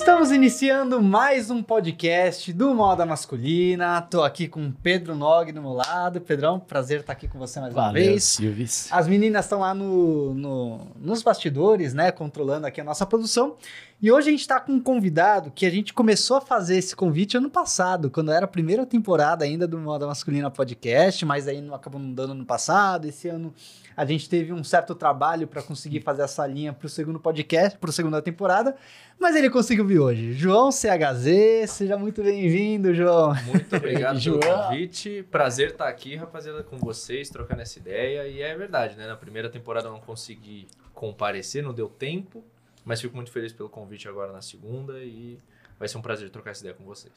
Estamos iniciando mais um podcast do Moda Masculina. Tô aqui com o Pedro Nog do meu lado. Pedrão, prazer estar aqui com você mais uma Valeu, vez. Silvis. As meninas estão lá no, no- nos bastidores, né, controlando aqui a nossa produção. E hoje a gente está com um convidado que a gente começou a fazer esse convite ano passado, quando era a primeira temporada ainda do Moda Masculina Podcast, mas aí não acabou não dando ano passado. Esse ano a gente teve um certo trabalho para conseguir fazer essa linha para o segundo podcast, para a segunda temporada, mas ele conseguiu vir hoje. João CHZ, seja muito bem-vindo, João. Muito obrigado pelo João. convite. Prazer estar aqui, rapaziada, com vocês, trocando essa ideia. E é verdade, né? Na primeira temporada eu não consegui comparecer, não deu tempo. Mas fico muito feliz pelo convite agora na segunda e vai ser um prazer trocar essa ideia com vocês.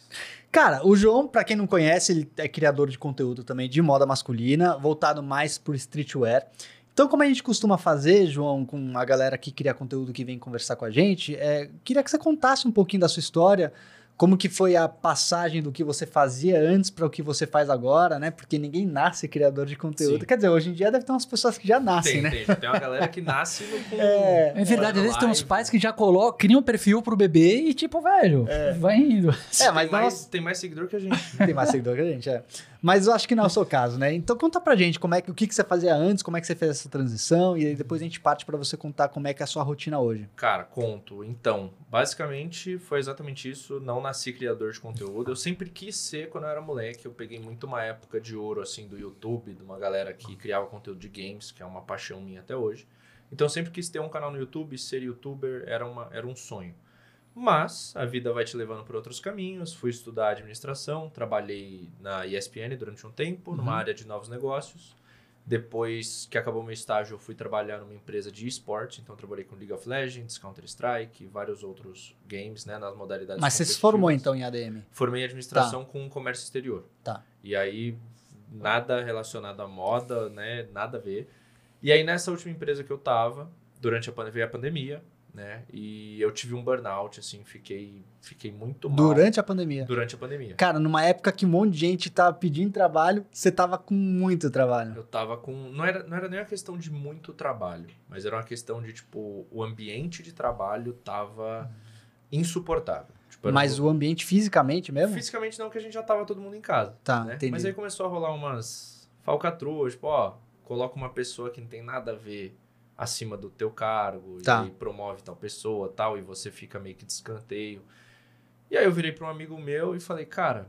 Cara, o João, pra quem não conhece, ele é criador de conteúdo também de moda masculina, voltado mais pro streetwear. Então, como a gente costuma fazer, João, com a galera que cria conteúdo que vem conversar com a gente, é, queria que você contasse um pouquinho da sua história, como que foi a passagem do que você fazia antes para o que você faz agora, né? Porque ninguém nasce criador de conteúdo. Sim. Quer dizer, hoje em dia deve ter umas pessoas que já nascem, tem, né? tem, tem uma galera que nasce no, com... É. É verdade, às vezes tem uns pais que já colocam, criam um perfil pro bebê e tipo, velho, vai indo. É, mas tem, mais, nós- tem mais seguidor que a gente. Tem mais seguidor que a gente, é. Mas eu acho que não é o seu caso, né? Então conta pra gente como é que, o que, que você fazia antes, como é que você fez essa transição, e depois a gente parte pra você contar como é que é a sua rotina hoje. Cara, conto. Então, basicamente foi exatamente isso. Não nasci criador de conteúdo. Eu sempre quis ser quando eu era moleque. Eu peguei muito uma época de ouro, assim, do YouTube, de uma galera que criava conteúdo de games, que é uma paixão minha até hoje. Então, eu sempre quis ter um canal no YouTube, ser youtuber era, uma, era um sonho. Mas a vida vai te levando por outros caminhos. Fui estudar administração, trabalhei na ESPN durante um tempo, numa Uhum. área de novos negócios. Depois que acabou meu estágio, eu fui trabalhar numa empresa de esporte. Então, trabalhei com League of Legends, Counter-Strike, vários outros games, né, nas modalidades Mas você se formou então em ADM. Formei em administração com comércio exterior. Tá. E aí, nada relacionado à moda, né? Nada a ver. E aí, nessa última empresa que eu tava, durante a, a pandemia, né? E eu tive um burnout, assim, fiquei, fiquei muito mal. Durante a pandemia. Durante a pandemia. Cara, numa época que um monte de gente tava pedindo trabalho, você tava com muito trabalho. Eu tava com. Não era, não era nem uma questão de muito trabalho, mas era uma questão de, tipo, o ambiente de trabalho tava insuportável. Tipo, Mas um- o ambiente fisicamente mesmo? Fisicamente não, que a gente já tava todo mundo em casa. Tá, né? entendi. Mas aí começou a rolar umas falcatruas, tipo, ó, coloca uma pessoa que não tem nada a ver acima do teu cargo, Tá. e promove tal pessoa, tal, e você fica meio que de escanteio. E aí eu virei para um amigo meu e falei, cara,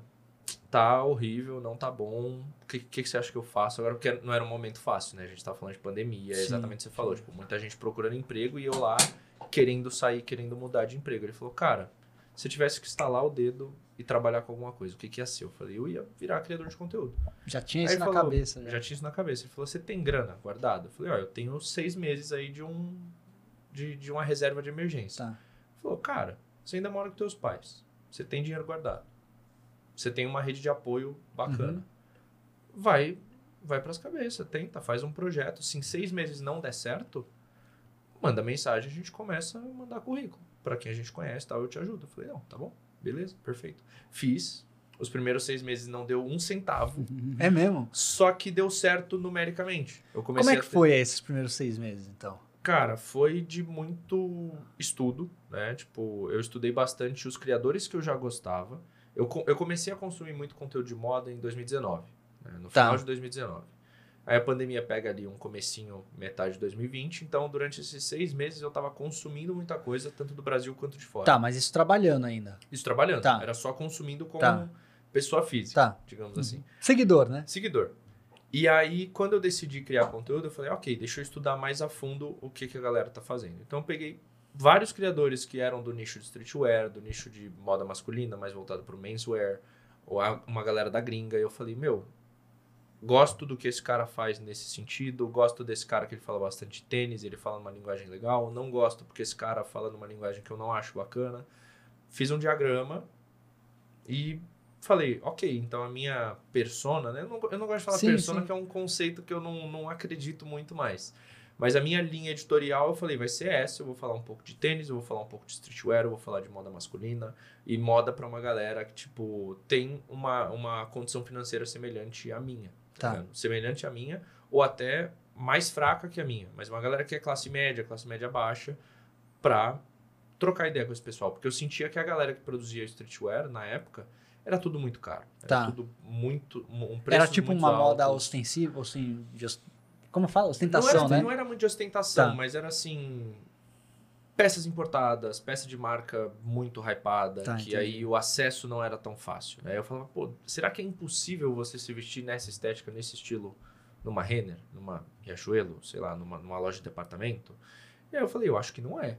tá horrível, não tá bom, o que, que, que você acha que eu faço agora? Porque não era um momento fácil, né? A gente tava falando de pandemia, é Sim, exatamente o que você falou, tipo, muita gente procurando emprego e eu lá querendo sair, querendo mudar de emprego. Ele falou, cara, se eu tivesse que estalar o dedo e trabalhar com alguma coisa, o que, que ia ser? Eu falei, eu ia virar criador de conteúdo. Já tinha Aí isso na falou, cabeça. Já. já tinha isso na cabeça. Ele falou, você tem grana guardada? Eu falei, ó, eu tenho seis meses aí de um de, de uma reserva de emergência. Tá. Ele falou, cara, você ainda mora com teus pais. Você tem dinheiro guardado. Você tem uma rede de apoio bacana. Uhum. Vai vai pras cabeças, tenta, faz um projeto. Se em seis meses não der certo, manda mensagem, a gente começa a mandar currículo. Pra quem a gente conhece tal, eu te ajudo. Eu falei, não, tá bom, beleza, perfeito. Fiz. Os primeiros seis meses não deu um centavo. É mesmo? Só que deu certo numericamente. Eu comecei Como é que ter- foi esses primeiros seis meses, então? Cara, foi de muito estudo, né? Tipo, eu estudei bastante os criadores que eu já gostava. Eu, eu comecei a consumir muito conteúdo de moda em 2019, né? no Tá. final de 2019. Aí a pandemia pega ali um comecinho, metade de 2020. Então, durante esses seis meses, eu tava consumindo muita coisa, tanto do Brasil quanto de fora. Tá, mas isso trabalhando ainda. Isso trabalhando. Tá. Era só consumindo como Tá. pessoa física, Tá. digamos assim. Seguidor, né? Seguidor. E aí, quando eu decidi criar conteúdo, eu falei, ok, deixa eu estudar mais a fundo o que, que a galera tá fazendo. Então, eu peguei vários criadores que eram do nicho de streetwear, do nicho de moda masculina, mais voltado pro menswear, ou uma galera da gringa, e eu falei, meu, gosto do que esse cara faz nesse sentido, gosto desse cara que ele fala bastante tênis, ele fala numa linguagem legal, não gosto porque esse cara fala numa linguagem que eu não acho bacana. Fiz um diagrama e falei, ok, então a minha persona, né? Eu não, eu não gosto de falar Sim, persona, sim. que é um conceito que eu não, não acredito muito mais. Mas a minha linha editorial, eu falei, vai ser essa. Eu vou falar um pouco de tênis, eu vou falar um pouco de streetwear, eu vou falar de moda masculina. E moda pra uma galera que, tipo, tem uma, uma condição financeira semelhante à minha. Tá. ligado? Semelhante à minha, ou até mais fraca que a minha. Mas uma galera que é classe média, classe média baixa, pra trocar ideia com esse pessoal, porque eu sentia que a galera que produzia streetwear na época era tudo muito caro. Era Tá. tudo muito. Um preço Era tipo uma moda altos. ostensiva, assim, os- como fala? Não Ostentação, era, né? não era muito de ostentação, Tá. mas era assim. Peças importadas, peça de marca muito hypada, Tá, que entendi. aí o acesso não era tão fácil. Aí eu falava, pô, será que é impossível você se vestir nessa estética, nesse estilo, numa Renner, numa Riachuelo, sei lá, numa, numa loja de departamento? E aí eu falei, eu acho que não é.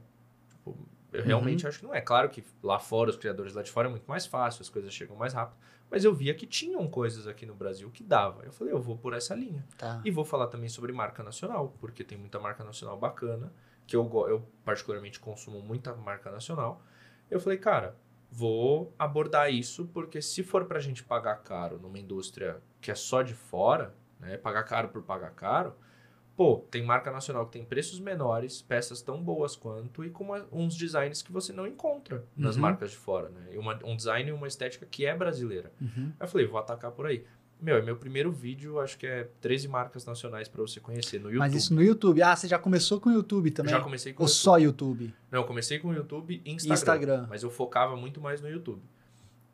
Tipo, eu realmente Uhum. acho que não é. Claro que lá fora, os criadores lá de fora é muito mais fácil, as coisas chegam mais rápido. Mas eu via que tinham coisas aqui no Brasil que dava. Eu falei, eu vou por essa linha. Tá. E vou falar também sobre marca nacional, porque tem muita marca nacional bacana, que eu, eu particularmente consumo muita marca nacional. Eu falei, cara, vou abordar isso, porque se for pra gente pagar caro numa indústria que é só de fora, né, pagar caro por pagar caro, pô, tem marca nacional que tem preços menores, peças tão boas quanto e com uma- uns designs que você não encontra nas Uhum. marcas de fora, né? E uma- um design e uma estética que é brasileira. Uhum. Aí eu falei, vou atacar por aí. Meu, é meu primeiro vídeo, acho que é 13 marcas nacionais pra você conhecer no YouTube. Mas isso no YouTube. Ah, você já começou com o YouTube Eu também? já comecei com Ou o YouTube. só YouTube? Não, eu comecei com o YouTube e Instagram, Instagram. Mas eu focava muito mais no YouTube.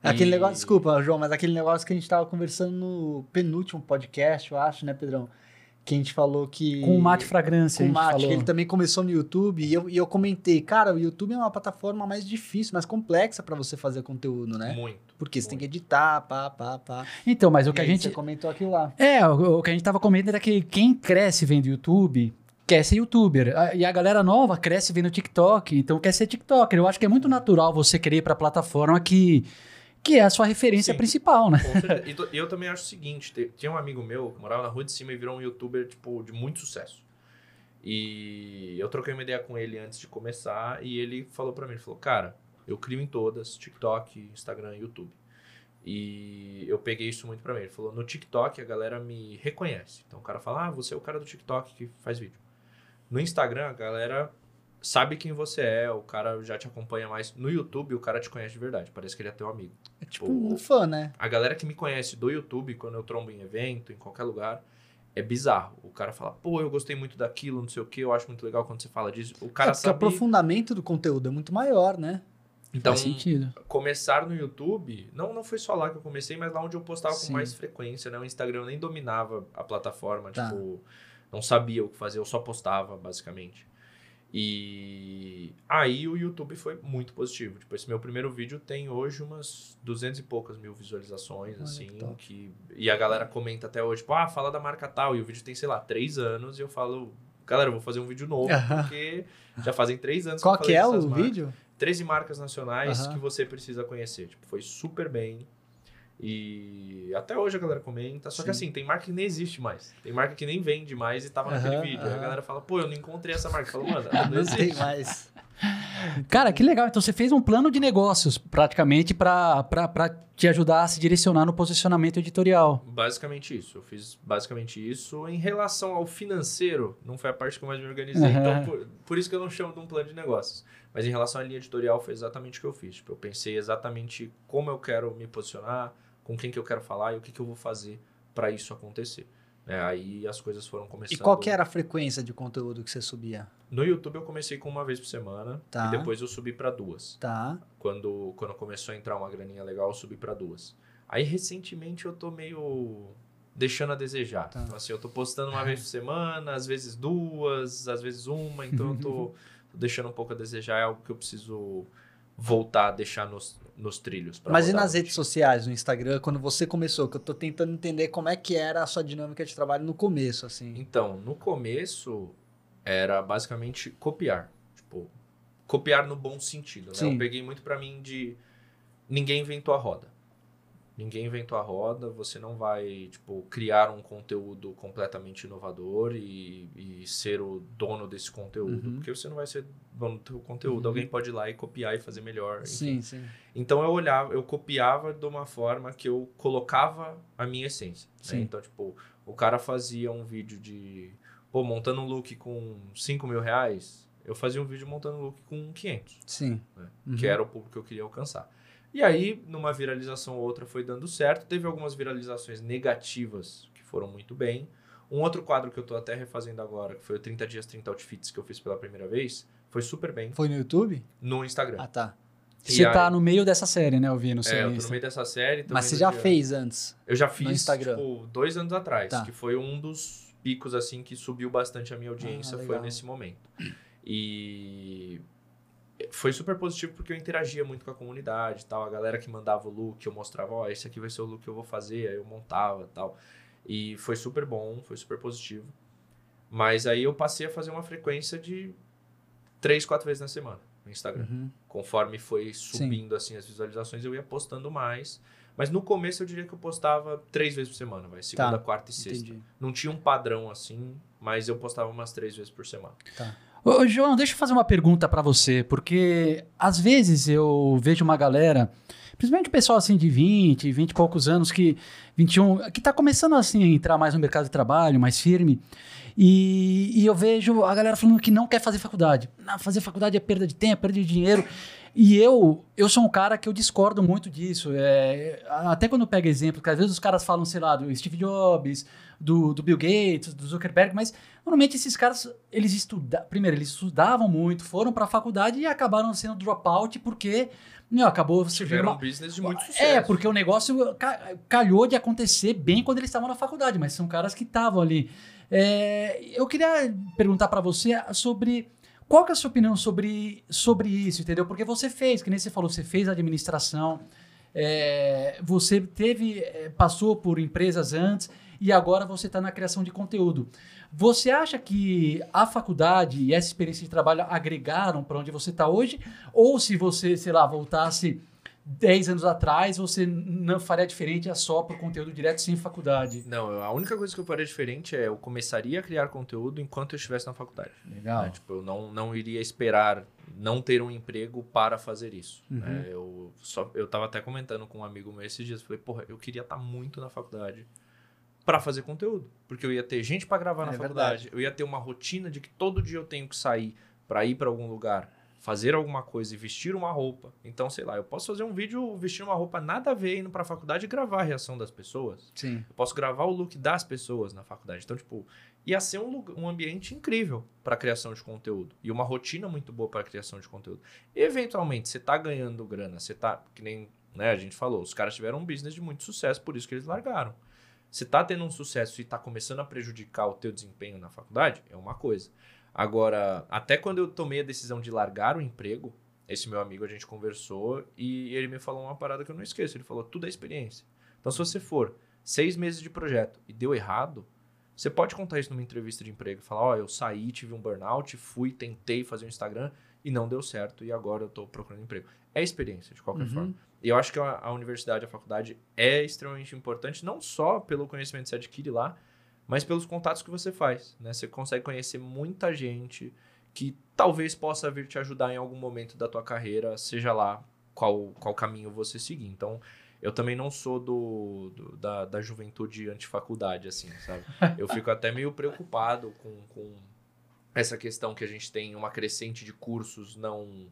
Aquele E- negócio, desculpa, João, mas aquele negócio que a gente tava conversando no penúltimo podcast, eu acho, né, Pedrão? Que a gente falou que. Com o Mate Fragrância, Com a o Mate, falou. que ele também começou no YouTube. E eu, e eu comentei, cara, o YouTube é uma plataforma mais difícil, mais complexa pra você fazer conteúdo, né? Muito. Porque você tem que editar, pá, pá, pá. Então, mas o E que a gente... Você comentou aquilo lá. É, o, o que a gente tava comentando é que quem cresce vendo YouTube quer ser youtuber. A- E a galera nova cresce vendo TikTok, então quer ser TikToker. Eu acho que é muito natural você querer ir pra plataforma que, que é a sua referência Sim. principal, né? E eu também acho o seguinte: te- tinha um amigo meu que morava na rua de cima e virou um youtuber, tipo, de muito sucesso. E eu troquei uma ideia com ele antes de começar e ele falou pra mim, ele falou, cara, eu crio em todas, TikTok, Instagram, YouTube. E eu peguei isso muito pra mim. Ele falou, no TikTok a galera me reconhece. Então o cara fala, ah, você é o cara do TikTok que faz vídeo. No Instagram a galera sabe quem você é, o cara já te acompanha mais. No YouTube o cara te conhece de verdade, parece que ele é teu amigo. É tipo O- um fã, né? A galera que me conhece do YouTube, quando eu trombo em evento, em qualquer lugar, é bizarro. O cara fala, pô, eu gostei muito daquilo, não sei o que, eu acho muito legal quando você fala disso. O É, cara o sabe. aprofundamento do conteúdo é muito maior, né? Então, começar no YouTube, não, não foi só lá que eu comecei, mas lá onde eu postava Sim. com mais frequência, né? O Instagram eu nem dominava a plataforma, Tá. tipo, não sabia o que fazer, eu só postava, basicamente. E aí o YouTube foi muito positivo. Tipo, esse meu primeiro vídeo tem hoje umas 200 e poucas mil visualizações, Olha assim, que que... E a galera comenta até hoje, tipo, ah, fala da marca tal. E o vídeo tem, sei lá, três anos e eu falo, galera, eu vou fazer um vídeo novo, porque já fazem três anos Qual eu que falei é o marcas. vídeo? 13 marcas nacionais Aham. que você precisa conhecer. Tipo, foi super bem. E até hoje a galera comenta. Só que Sim. assim, tem marca que nem existe mais. Tem marca que nem vende mais e tava naquele Aham, vídeo. Aí a galera fala, pô, eu não encontrei essa marca. Fala, mano, não Não tem existe. mais. Cara, que legal. Então você fez um plano de negócios, praticamente, pra pra- pra te ajudar a se direcionar no posicionamento editorial. Basicamente isso. Eu fiz basicamente isso. Em relação ao financeiro, não foi a parte que eu mais me organizei. Aham. Então, por, por isso que eu não chamo de um plano de negócios. Mas em relação à linha editorial, foi exatamente o que eu fiz. Tipo, eu pensei exatamente como eu quero me posicionar, com quem que eu quero falar e o que, que eu vou fazer para isso acontecer. É, aí as coisas foram E começando. qual que era a frequência de conteúdo que você subia? No YouTube eu comecei com uma vez por semana Tá. e depois eu subi para duas. Tá. Quando, quando começou a entrar uma graninha legal, eu subi para duas. Aí recentemente eu tô meio deixando a desejar. Tá. Então, assim, eu tô postando uma vez por semana, às vezes duas, às vezes uma, então eu tô, tô deixando um pouco a desejar, é algo que eu preciso voltar a deixar nos, nos trilhos. Mas e nas redes sociais, no Instagram, quando você começou? Que eu tô tentando entender como é que era a sua dinâmica de trabalho no começo, assim. Então, no começo era basicamente copiar. Tipo, copiar no bom sentido, né? Eu peguei muito pra mim de ninguém inventou a roda. Ninguém inventou a roda, você não vai, tipo, criar um conteúdo completamente inovador e, e ser o dono desse conteúdo, Uhum. porque você não vai ser dono do seu conteúdo. Uhum. Alguém pode ir lá e copiar e fazer melhor. enfim. Sim, sim. Então eu olhava, eu copiava de uma forma que eu colocava a minha essência. né? Sim. Então, tipo, o cara fazia um vídeo de, pô, montando um look com 5 mil reais, eu fazia um vídeo montando um look com 500, Sim. né? Uhum. que era o público que eu queria alcançar. E aí, numa viralização ou outra foi dando certo, teve algumas viralizações negativas que foram muito bem, Um outro quadro que eu tô até refazendo agora, que foi o 30 dias, 30 outfits que eu fiz pela primeira vez, foi super bem Foi no YouTube? no Instagram. Ah, tá. E Você aí- tá no meio dessa série, né, ouvindo? o seu É, eu tô no meio dessa série. Mas você já de- fez antes. Eu já fiz, Instagram. tipo, dois anos atrás, Tá. que foi um dos picos, assim, que subiu bastante a minha audiência, Ah, foi nesse momento. E foi super positivo porque eu interagia muito com a comunidade e tal. A galera que mandava o look, eu mostrava, ó, esse aqui vai ser o look que eu vou fazer, aí eu montava e tal. E foi super bom, foi super positivo. Mas aí eu passei a fazer uma frequência de três, quatro vezes na semana no Instagram. Uhum. Conforme foi subindo assim as visualizações, eu ia postando mais. Mas no começo eu diria que eu postava três vezes por semana, vai. Segunda, Tá, quarta e sexta. Entendi. Não tinha um padrão assim, mas eu postava umas três vezes por semana. Ô, ô, João, deixa eu fazer uma pergunta pra você, porque às vezes eu vejo uma galera, principalmente pessoal assim de 20, 20 e poucos anos, que 21, que tá começando assim a entrar mais no mercado de trabalho, mais firme, e, e eu vejo a galera falando que não quer fazer faculdade. Não, fazer faculdade é perda de tempo, perda de dinheiro. E eu, eu sou um cara que eu discordo muito disso. É, até quando eu pego exemplo, que às vezes os caras falam, sei lá, do Steve Jobs, do, do Bill Gates, do Zuckerberg, mas normalmente esses caras, eles estudavam, primeiro, eles estudavam muito, foram para a faculdade e acabaram sendo dropout porque meu, acabou Tiveram uma, um business de muito sucesso. é, porque o negócio ca- calhou de acontecer bem quando eles estavam na faculdade, mas são caras que estavam ali. É, eu queria perguntar pra você sobre qual que é a sua opinião sobre, sobre isso, entendeu? Porque você fez, que nem você falou, você fez administração, é, você teve, é, passou por empresas antes e agora você está na criação de conteúdo. Você acha que a faculdade e essa experiência de trabalho agregaram para onde você está hoje? Ou se você, sei lá, voltasse 10 anos atrás, você não faria diferente é só por conteúdo direto sem faculdade? Não, a única coisa que eu faria diferente é eu começaria a criar conteúdo enquanto eu estivesse na faculdade. Legal. né? Tipo, eu não, não iria esperar não ter um emprego para fazer isso. Uhum. né? Eu, só, eu tava até comentando com um amigo meu esses dias. Falei, porra, eu queria estar muito na faculdade para fazer conteúdo. Porque eu ia ter gente para gravar na É faculdade. Eu ia ter uma rotina de que todo dia eu tenho que sair para ir para algum lugar, fazer alguma coisa e vestir uma roupa. Então, sei lá, eu posso fazer um vídeo vestindo uma roupa nada a ver indo para a faculdade e gravar a reação das pessoas. Sim. Eu posso gravar o look das pessoas na faculdade. Então, tipo, ia ser um, lugar- um ambiente incrível para criação de conteúdo. E uma rotina muito boa para criação de conteúdo. Eventualmente, você tá ganhando grana, você tá. Que nem né, a gente falou, os caras tiveram um business de muito sucesso, por isso que eles largaram. Você tá tendo um sucesso e tá começando a prejudicar o teu desempenho na faculdade, é uma coisa. Agora, até quando eu tomei a decisão de largar o emprego, esse meu amigo a gente conversou e ele me falou uma parada que eu não esqueço. Ele falou: tudo é experiência. Então, se você for seis meses de projeto e deu errado, você pode contar isso numa entrevista de emprego. Falar: ó, eu saí, tive um burnout, fui, tentei fazer um Instagram e não deu certo e agora eu tô procurando emprego. É experiência, de qualquer Uhum. forma. E eu acho que a, a universidade, a faculdade é extremamente importante, não só pelo conhecimento que você adquire lá, mas pelos contatos que você faz. Né? Você consegue conhecer muita gente que talvez possa vir te ajudar em algum momento da tua carreira, seja lá qual, qual caminho você seguir. Então, eu também não sou do, do- da, da juventude antifaculdade, assim, sabe? Eu fico até meio preocupado com, com essa questão que a gente tem uma crescente de cursos não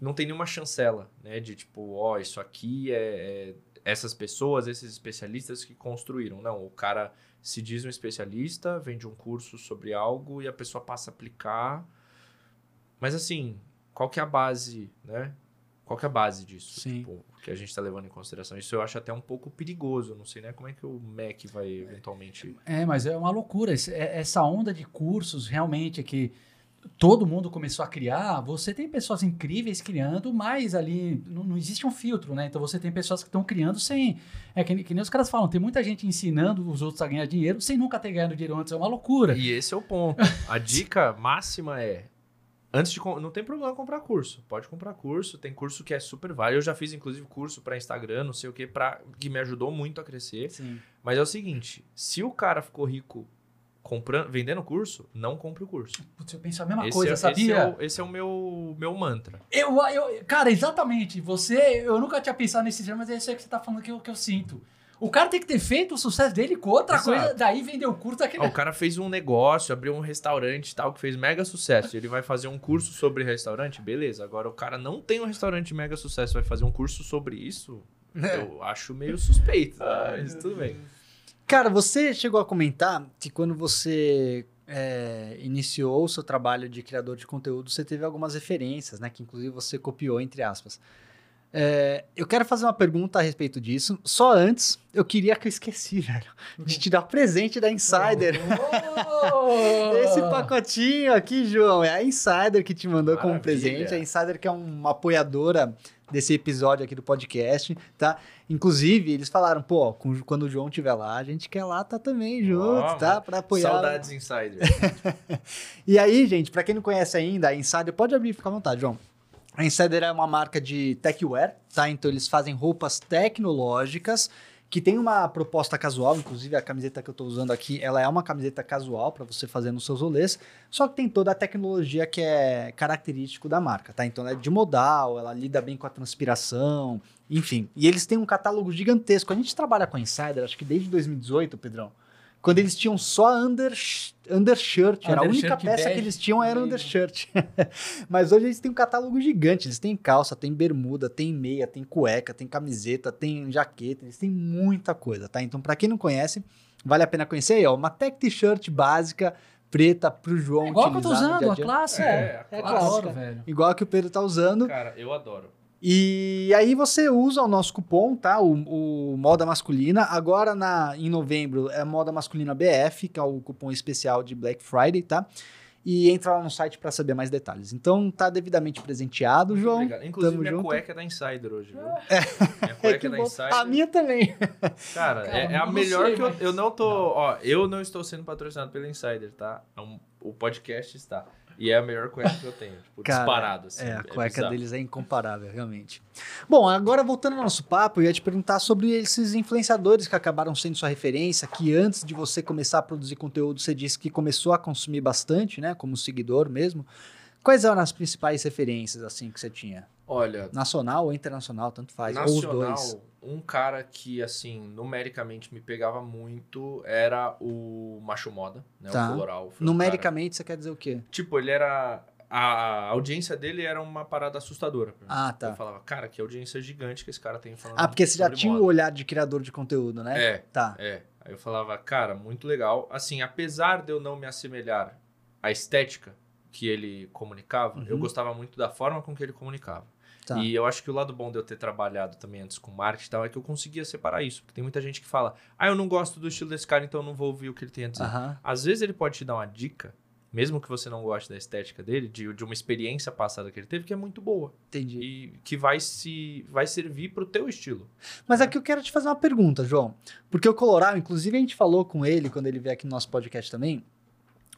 não tem nenhuma chancela, né? De tipo, ó, isso aqui é, é essas pessoas, esses especialistas que construíram. Não, o cara se diz um especialista, vende um curso sobre algo e a pessoa passa a aplicar. Mas assim, qual que é a base, né? Qual que é a base disso? Sim. Tipo, que a gente está levando em consideração. Isso eu acho até um pouco perigoso. Não sei né como é que o MEC vai eventualmente. É, mas é uma loucura. É- Essa onda de cursos realmente que todo mundo começou a criar, você tem pessoas incríveis criando, mas ali não, não existe um filtro, né? Então você tem pessoas que estão criando sem. É que, nem- que nem os caras falam, tem muita gente ensinando os outros a ganhar dinheiro sem nunca ter ganhado dinheiro antes. É uma loucura. E esse é o ponto. A dica máxima é. Antes de. Não tem problema comprar curso. Pode comprar curso. Tem curso que é super válido. Eu já fiz, inclusive, curso para Instagram, não sei o que, pra, que me ajudou muito a crescer. Sim. Mas é o seguinte: se o cara ficou rico comprando, vendendo curso, não compre o curso. Putz, eu penso a mesma esse, coisa, é, sabia? Esse é, o, esse é o meu, meu mantra. Eu, eu, cara, exatamente. Você, eu nunca tinha pensado nesse termo, mas é isso aí que você tá falando que eu, que eu sinto. O cara tem que ter feito o sucesso dele com outra Exato. coisa, daí vender o curso daquele. Ah, o cara fez um negócio, abriu um restaurante e tal, que fez mega sucesso. Ele vai fazer um curso sobre restaurante, beleza. Agora o cara não tem um restaurante de mega sucesso, vai fazer um curso sobre isso. É. Eu acho meio suspeito, né? mas tudo bem. Cara, você chegou a comentar que quando você é, iniciou o seu trabalho de criador de conteúdo, você teve algumas referências, né? Que inclusive você copiou, entre aspas. É, eu quero fazer uma pergunta a respeito disso. Só antes, eu queria que eu esqueci, velho, de te dar presente da Insider. Oh! Esse pacotinho aqui, João, é a Insider que te mandou como Maravilha. presente. A Insider que é uma apoiadora desse episódio aqui do podcast, tá? Inclusive, eles falaram, pô, quando o João estiver lá, a gente quer lá tá também junto, Ó, tá? Pra apoiar. Saudades Insider. E aí, gente, pra quem não conhece ainda, a Insider, pode abrir, fica à vontade, João. A Insider é uma marca de techwear, tá? Então eles fazem roupas tecnológicas que tem uma proposta casual, inclusive a camiseta que eu tô usando aqui, ela é uma camiseta casual para você fazer nos seus rolês, só que tem toda a tecnologia que é característico da marca, tá? Então ela é de modal, ela lida bem com a transpiração, enfim. E eles têm um catálogo gigantesco. A gente trabalha com a Insider, acho que desde 2018, Pedrão. Quando eles tinham só under, undershirt, era a única Undershirt peça que bege eles tinham era undershirt. Mas hoje eles têm um catálogo gigante. Eles têm calça, tem bermuda, tem meia, tem cueca, tem camiseta, tem jaqueta. Eles têm muita coisa, tá? Então, pra quem não conhece, vale a pena conhecer aí, ó. Uma tech t-shirt básica, preta, pro João É igual que eu tô usando, dia a a clássica. É, a É Eu clássica. adoro, velho. Igual a que o Pedro tá usando. Cara, eu adoro. E aí você usa o nosso cupom, tá? O, o Moda Masculina. Agora na, em novembro é Moda Masculina BF, que é o cupom especial de Black Friday, tá? E entra lá no site pra saber mais detalhes. Então tá devidamente presenteado, Muito João. obrigado. Inclusive, tamo minha junto. cueca é da Insider hoje, viu? Minha É cueca que é da bom. Insider. A minha também. Cara, Cara, é, é a não melhor sei, que eu, mas- eu não tô. Ó, eu não estou sendo patrocinado pela Insider, tá? É o podcast está. E é a melhor cueca que eu tenho. Tipo, Cara, disparado, assim. É, a cueca bizarro. deles é incomparável, realmente. Bom, agora voltando ao nosso papo, eu ia te perguntar sobre esses influenciadores que acabaram sendo sua referência, que antes de você começar a produzir conteúdo, você disse que começou a consumir bastante, né? Como seguidor mesmo. Quais eram as principais referências, assim, que você tinha? Olha, Nacional ou internacional, tanto faz. ou os nacional, dois. Um cara que, assim, numericamente me pegava muito era o Macho Moda, né? Tá. O Coloral. Um Numericamente, você quer dizer o quê? Tipo, ele era. A audiência dele era uma parada assustadora. Ah, tá. Eu falava, cara, que audiência gigante que esse cara tem falando. Ah, porque você já tinha o moda. olhar de criador de conteúdo, né? É, Tá. É. Aí eu falava, cara, muito legal. Assim, apesar de eu não me assemelhar à estética que ele comunicava, Uhum. eu gostava muito da forma com que ele comunicava. Tá. E eu acho que o lado bom de eu ter trabalhado também antes com marketing e tal é que eu conseguia separar isso. Porque tem muita gente que fala, ah, eu não gosto do estilo desse cara, então eu não vou ouvir o que ele tem a dizer. Às vezes ele pode te dar uma dica, mesmo que você não goste da estética dele, de, de uma experiência passada que ele teve, que é muito boa. Entendi. E que vai se vai servir pro teu estilo. Mas aqui eu quero te fazer uma pergunta, João. Porque o Coloral, inclusive a gente falou com ele quando ele veio aqui no nosso podcast também.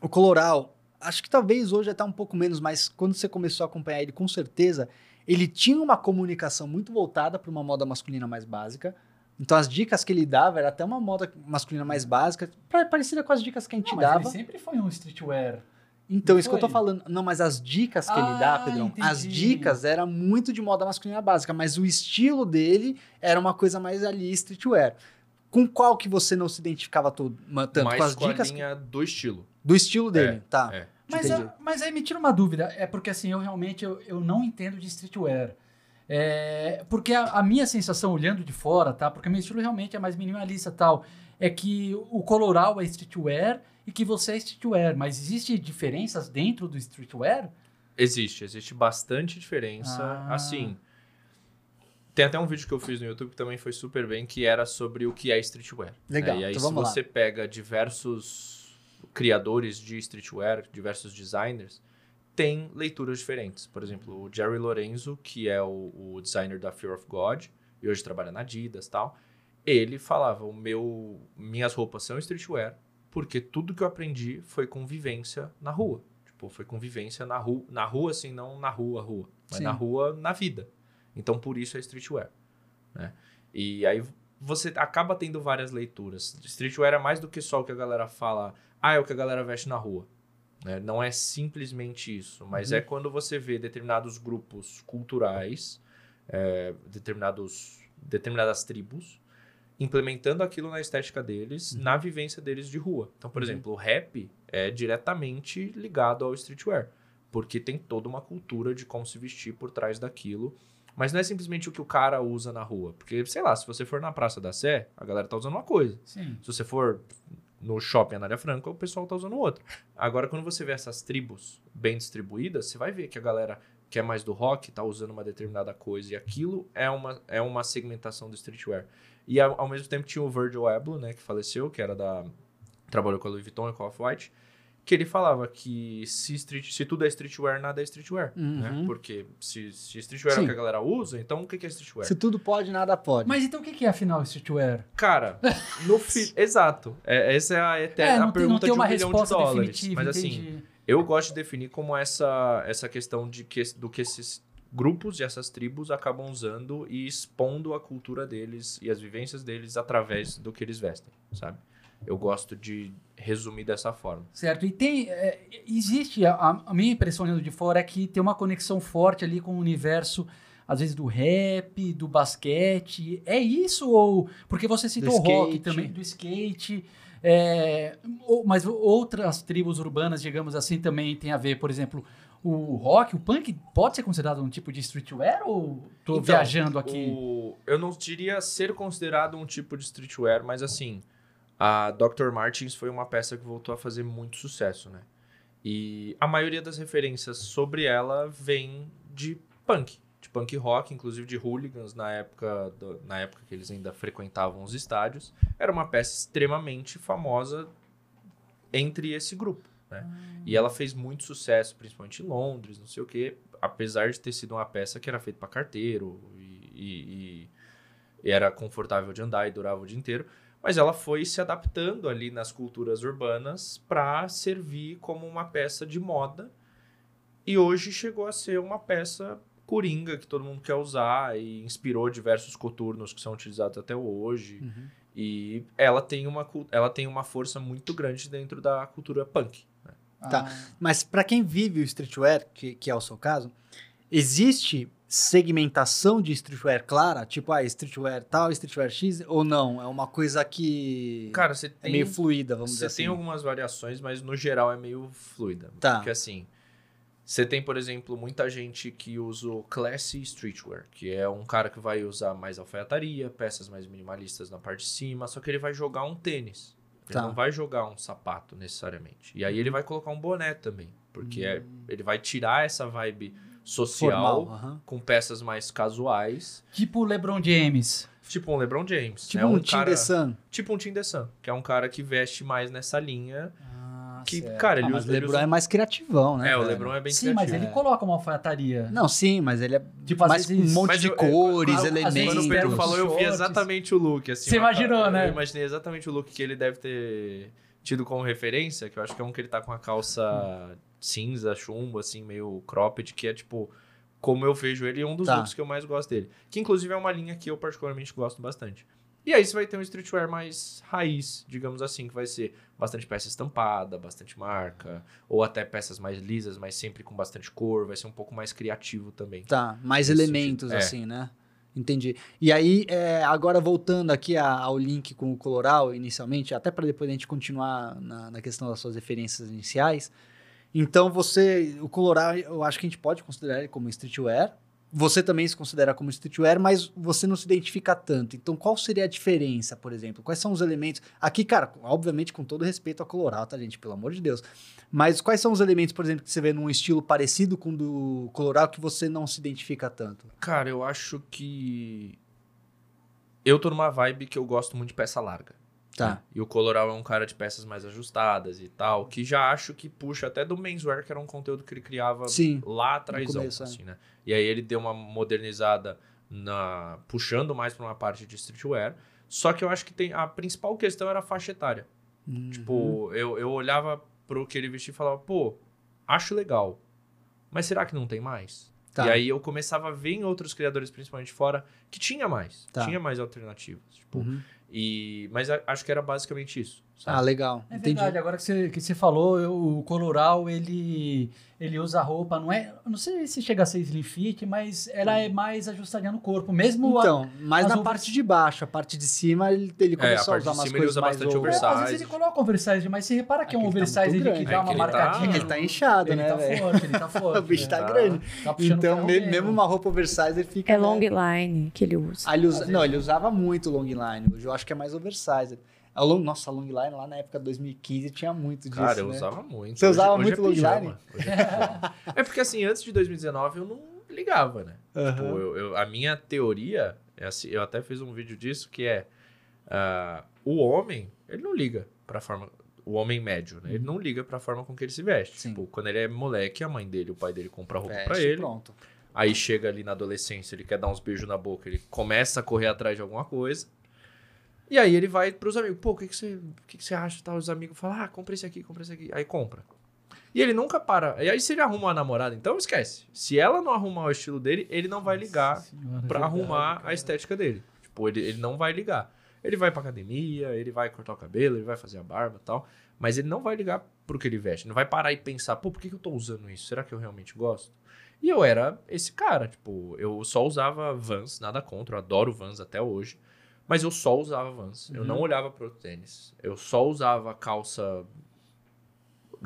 O Coloral, acho que talvez hoje até um pouco menos, mas quando você começou a acompanhar ele, com certeza, ele tinha uma comunicação muito voltada para uma moda masculina mais básica. Então as dicas que ele dava era até uma moda masculina mais básica, parecida com as dicas que a gente Não, mas dava. ele sempre foi um streetwear. Então, Não isso que eu tô foi? falando. Não, mas as dicas que ele dá, Ah, Pedrão, as entendi. dicas eram muito de moda masculina básica, mas o estilo dele era uma coisa mais ali streetwear. Com qual que você não se identificava todo, tanto? Mas com as com a dicas linha do estilo. do estilo dele, tá? É. Mas, é- mas aí me tira uma dúvida, é porque assim, eu realmente eu, eu não entendo de streetwear. É, porque a, a minha sensação olhando de fora, tá? Porque meu estilo realmente é mais minimalista tal, é que o coloral é streetwear e que você é streetwear, mas existe diferenças dentro do streetwear? Existe, existe bastante diferença. Ah. Assim, tem até um vídeo que eu fiz no YouTube que também foi super bem, que era sobre o que é streetwear. Legal, né? E aí, então se lá. você pega diversos criadores de streetwear, diversos designers, tem leituras diferentes. Por exemplo, o Jerry Lorenzo, que é o, o designer da Fear of God, e hoje trabalha na Adidas e tal, ele falava, o meu, minhas roupas são streetwear, porque tudo que eu aprendi foi convivência na rua. Tipo, foi convivência na rua, na rua assim, não na rua, rua, mas Sim. na rua, na vida. Então, por isso é streetwear, né? E aí você acaba tendo várias leituras. Streetwear é mais do que só o que a galera fala, ah, é o que a galera veste na rua. né? Não é simplesmente isso, mas Uhum. é quando você vê determinados grupos culturais, é, determinados, determinadas tribos, implementando aquilo na estética deles, na vivência deles de rua. Então, por Uhum. exemplo, o rap é diretamente ligado ao streetwear, porque tem toda uma cultura de como se vestir por trás daquilo. Mas não é simplesmente o que o cara usa na rua. Porque, sei lá, se você for na Praça da Sé, a galera tá usando uma coisa. Sim. Se você for no shopping Anália Franca, o pessoal tá usando outra. Agora, quando você vê essas tribos bem distribuídas, você vai ver que a galera que é mais do rock tá usando uma determinada coisa. E aquilo é uma, é uma segmentação do streetwear. E ao, ao mesmo tempo tinha o Virgil Abloh, né, que faleceu, que era da... Trabalhou com a Louis Vuitton e com a Off-White. Que ele falava que se, street, se tudo é streetwear, nada é streetwear. Né? Uhum. Porque se, se streetwear é Sim. o que a galera usa, então o que é streetwear? Se tudo pode, nada pode. Mas então o que é afinal streetwear? Cara, no fi... Exato. É, essa é a, eterna é, não tem, não pergunta tem de um resposta de dólares. definitiva, Mas assim, entendi. eu gosto de definir como essa, essa questão de que, do que esses grupos e essas tribos acabam usando e expondo a cultura deles e as vivências deles através do que eles vestem, sabe? Eu gosto de resumir dessa forma. Certo, e tem. é, existe, a, a minha impressão olhando de fora é que tem uma conexão forte ali com o universo, às vezes, do rap, do basquete. É isso? Ou. Porque você citou o rock também, do skate. é, ou- mas outras tribos urbanas, digamos assim, também tem a ver, por exemplo. O rock, o punk, pode ser considerado um tipo de streetwear ou tô Então, viajando aqui? O- eu não diria ser considerado um tipo de streetwear, mas assim, a Dr. Martins foi uma peça que voltou a fazer muito sucesso, né? E a maioria das referências sobre ela vem de punk, de punk rock, inclusive de hooligans na época, do- na época que eles ainda frequentavam os estádios. Era uma peça extremamente famosa entre esse grupo, né? E ela fez muito sucesso, principalmente em Londres, não sei o quê, apesar de ter sido uma peça que era feita para carteiro e, e- e era confortável de andar e durava o dia inteiro. Mas ela foi se adaptando ali nas culturas urbanas para servir como uma peça de moda. E hoje chegou a ser uma peça coringa que todo mundo quer usar e inspirou diversos coturnos que são utilizados até hoje. Uhum. E ela tem, uma, ela tem uma força muito grande dentro da cultura punk. né? Tá. Ah, Mas para quem vive o streetwear, que, que é o seu caso, existe segmentação de streetwear clara? Tipo, ah, streetwear tal, streetwear X, ou não? É uma coisa que Cara, você é tem, meio fluida, vamos você dizer assim. tem algumas variações, mas no geral é meio fluida. Tá. Porque assim, você tem, por exemplo, muita gente que usa o classy streetwear, que é um cara que vai usar mais alfaiataria, peças mais minimalistas na parte de cima, só que ele vai jogar um tênis. Ele Tá. não vai jogar um sapato necessariamente. E aí ele vai colocar um boné também, porque é- ele vai tirar essa vibe social Formal. aham. com peças mais casuais, Tipo o LeBron James. tipo um LeBron James. Tipo é um, um Tim cara, Sun. tipo um Tim The Sun, que é um cara que veste mais nessa linha. Ah, Que, certo. cara, Ah, ele mas usa. o ele LeBron usa- é mais criativão, né? É, o velho? LeBron é bem Sim, mas criativo. ele coloca uma alfaiataria. Não, sim, mas ele é Tipo, mais com um monte Mas de eu- eu- cores, vezes elementos. Quando o Pedro falou, eu vi exatamente o look. Assim, Você imaginou, eu né? imaginei exatamente o look que ele deve ter tido como referência, que eu acho que é um que ele tá com a calça cinza, chumbo, assim, meio cropped, que é tipo, como eu vejo ele, é um dos Tá. looks que eu mais gosto dele. Que inclusive é uma linha que eu particularmente gosto bastante. E aí você vai ter um streetwear mais raiz, digamos assim, que vai ser bastante peça estampada, bastante marca, ou até peças mais lisas, mas sempre com bastante cor, vai ser um pouco mais criativo também. Tá, mais elementos, sentido. É. assim, né? Entendi. E aí, é, agora voltando aqui a- ao link com o Coloral, inicialmente, até para depois a gente continuar na, na questão das suas referências iniciais. Então, você, o Coloral, eu acho que a gente pode considerar ele como streetwear. Você também se considera como streetwear, mas você não se identifica tanto. Então, qual seria a diferença, por exemplo? Quais são os elementos? Aqui, cara, obviamente com todo respeito ao Coloral, tá, gente? Pelo amor de Deus. Mas quais são os elementos, por exemplo, que você vê num estilo parecido com o do Coloral que você não se identifica tanto? Cara, eu acho que. Eu tô numa vibe que eu gosto muito de peça larga. Tá. né? E o Coloral é um cara de peças mais ajustadas e tal, que já acho que puxa até do menswear, que era um conteúdo que ele criava Sim. lá atrás, começo, é. assim, né? E aí ele deu uma modernizada na puxando mais pra uma parte de streetwear. Só que eu acho que tem a principal questão era a faixa etária. Uhum. Tipo, eu, eu olhava pro que ele vestia e falava, pô, acho legal. Mas será que não tem mais? Tá. E aí eu começava a ver em outros criadores, principalmente fora, que tinha mais. Tá. Tinha mais alternativas. Tipo, Uhum. E, mas a- acho que era basicamente isso. Sabe? Ah, legal. É Entendi. verdade, agora que você, que você falou, eu- o coloral, ele, ele usa roupa, não é, não sei se chega a ser slim fit, mas ela é mais ajustadinha no corpo, mesmo a- Então, mas as na overs- parte de baixo, a parte de cima, ele, ele É, começou a a parte usar de umas cima ele coisas usa mais bastante over. É, às oversize. vezes ele coloca oversize, mas você repara que é um É que ele tá oversize muito de que dá É uma que ele tá- marcadinha. É que ele tá inchado, ele né, tá velho? forte, ele tá forte. O bicho tá né? grande. Tá Então, ferro me- mesmo uma roupa oversize, ele fica... É né? long line que ele usa. Ah, ele usa- não, ele usava muito long line. Hoje eu acho que é mais oversize. A long, nossa, a long line lá na época de 2015 tinha muito disso, Cara, eu né? usava muito. Você usava Hoje- muito hoje é long pijama. line? Hoje é. É porque assim, antes de 2019 eu não ligava, né? Aham. Tipo, eu- eu- a minha teoria, é assim, eu até fiz um vídeo disso, que é ah, o homem, ele não liga pra forma. O homem médio, né? Ele não liga pra forma com que ele se veste. Sim. Tipo, quando ele é moleque, a mãe dele, o pai dele compra roupa Veste, pra ele. Pronto. Aí chega ali na adolescência, ele quer dar uns beijos na boca, ele começa a correr atrás de alguma coisa. E aí ele vai pros amigos, pô, o que, que, você, que, que você acha? Tal, os amigos falam, ah, compra esse aqui, compra esse aqui. Aí compra. E ele nunca para. E aí se ele arruma uma namorada, então esquece. Se ela não arrumar o estilo dele, ele não vai ligar pra verdade, arrumar cara. a estética dele. Tipo, ele, ele não vai ligar. Ele vai pra academia, ele vai cortar o cabelo, ele vai fazer a barba e tal. Mas ele não vai ligar pro que ele veste. Não vai parar e pensar, pô, por que, que eu tô usando isso? Será que eu realmente gosto? E eu era esse cara, tipo, eu só usava Vans, nada contra, eu adoro Vans até hoje. Mas eu só usava Vans. Eu não Uhum. olhava pro tênis. Eu só usava calça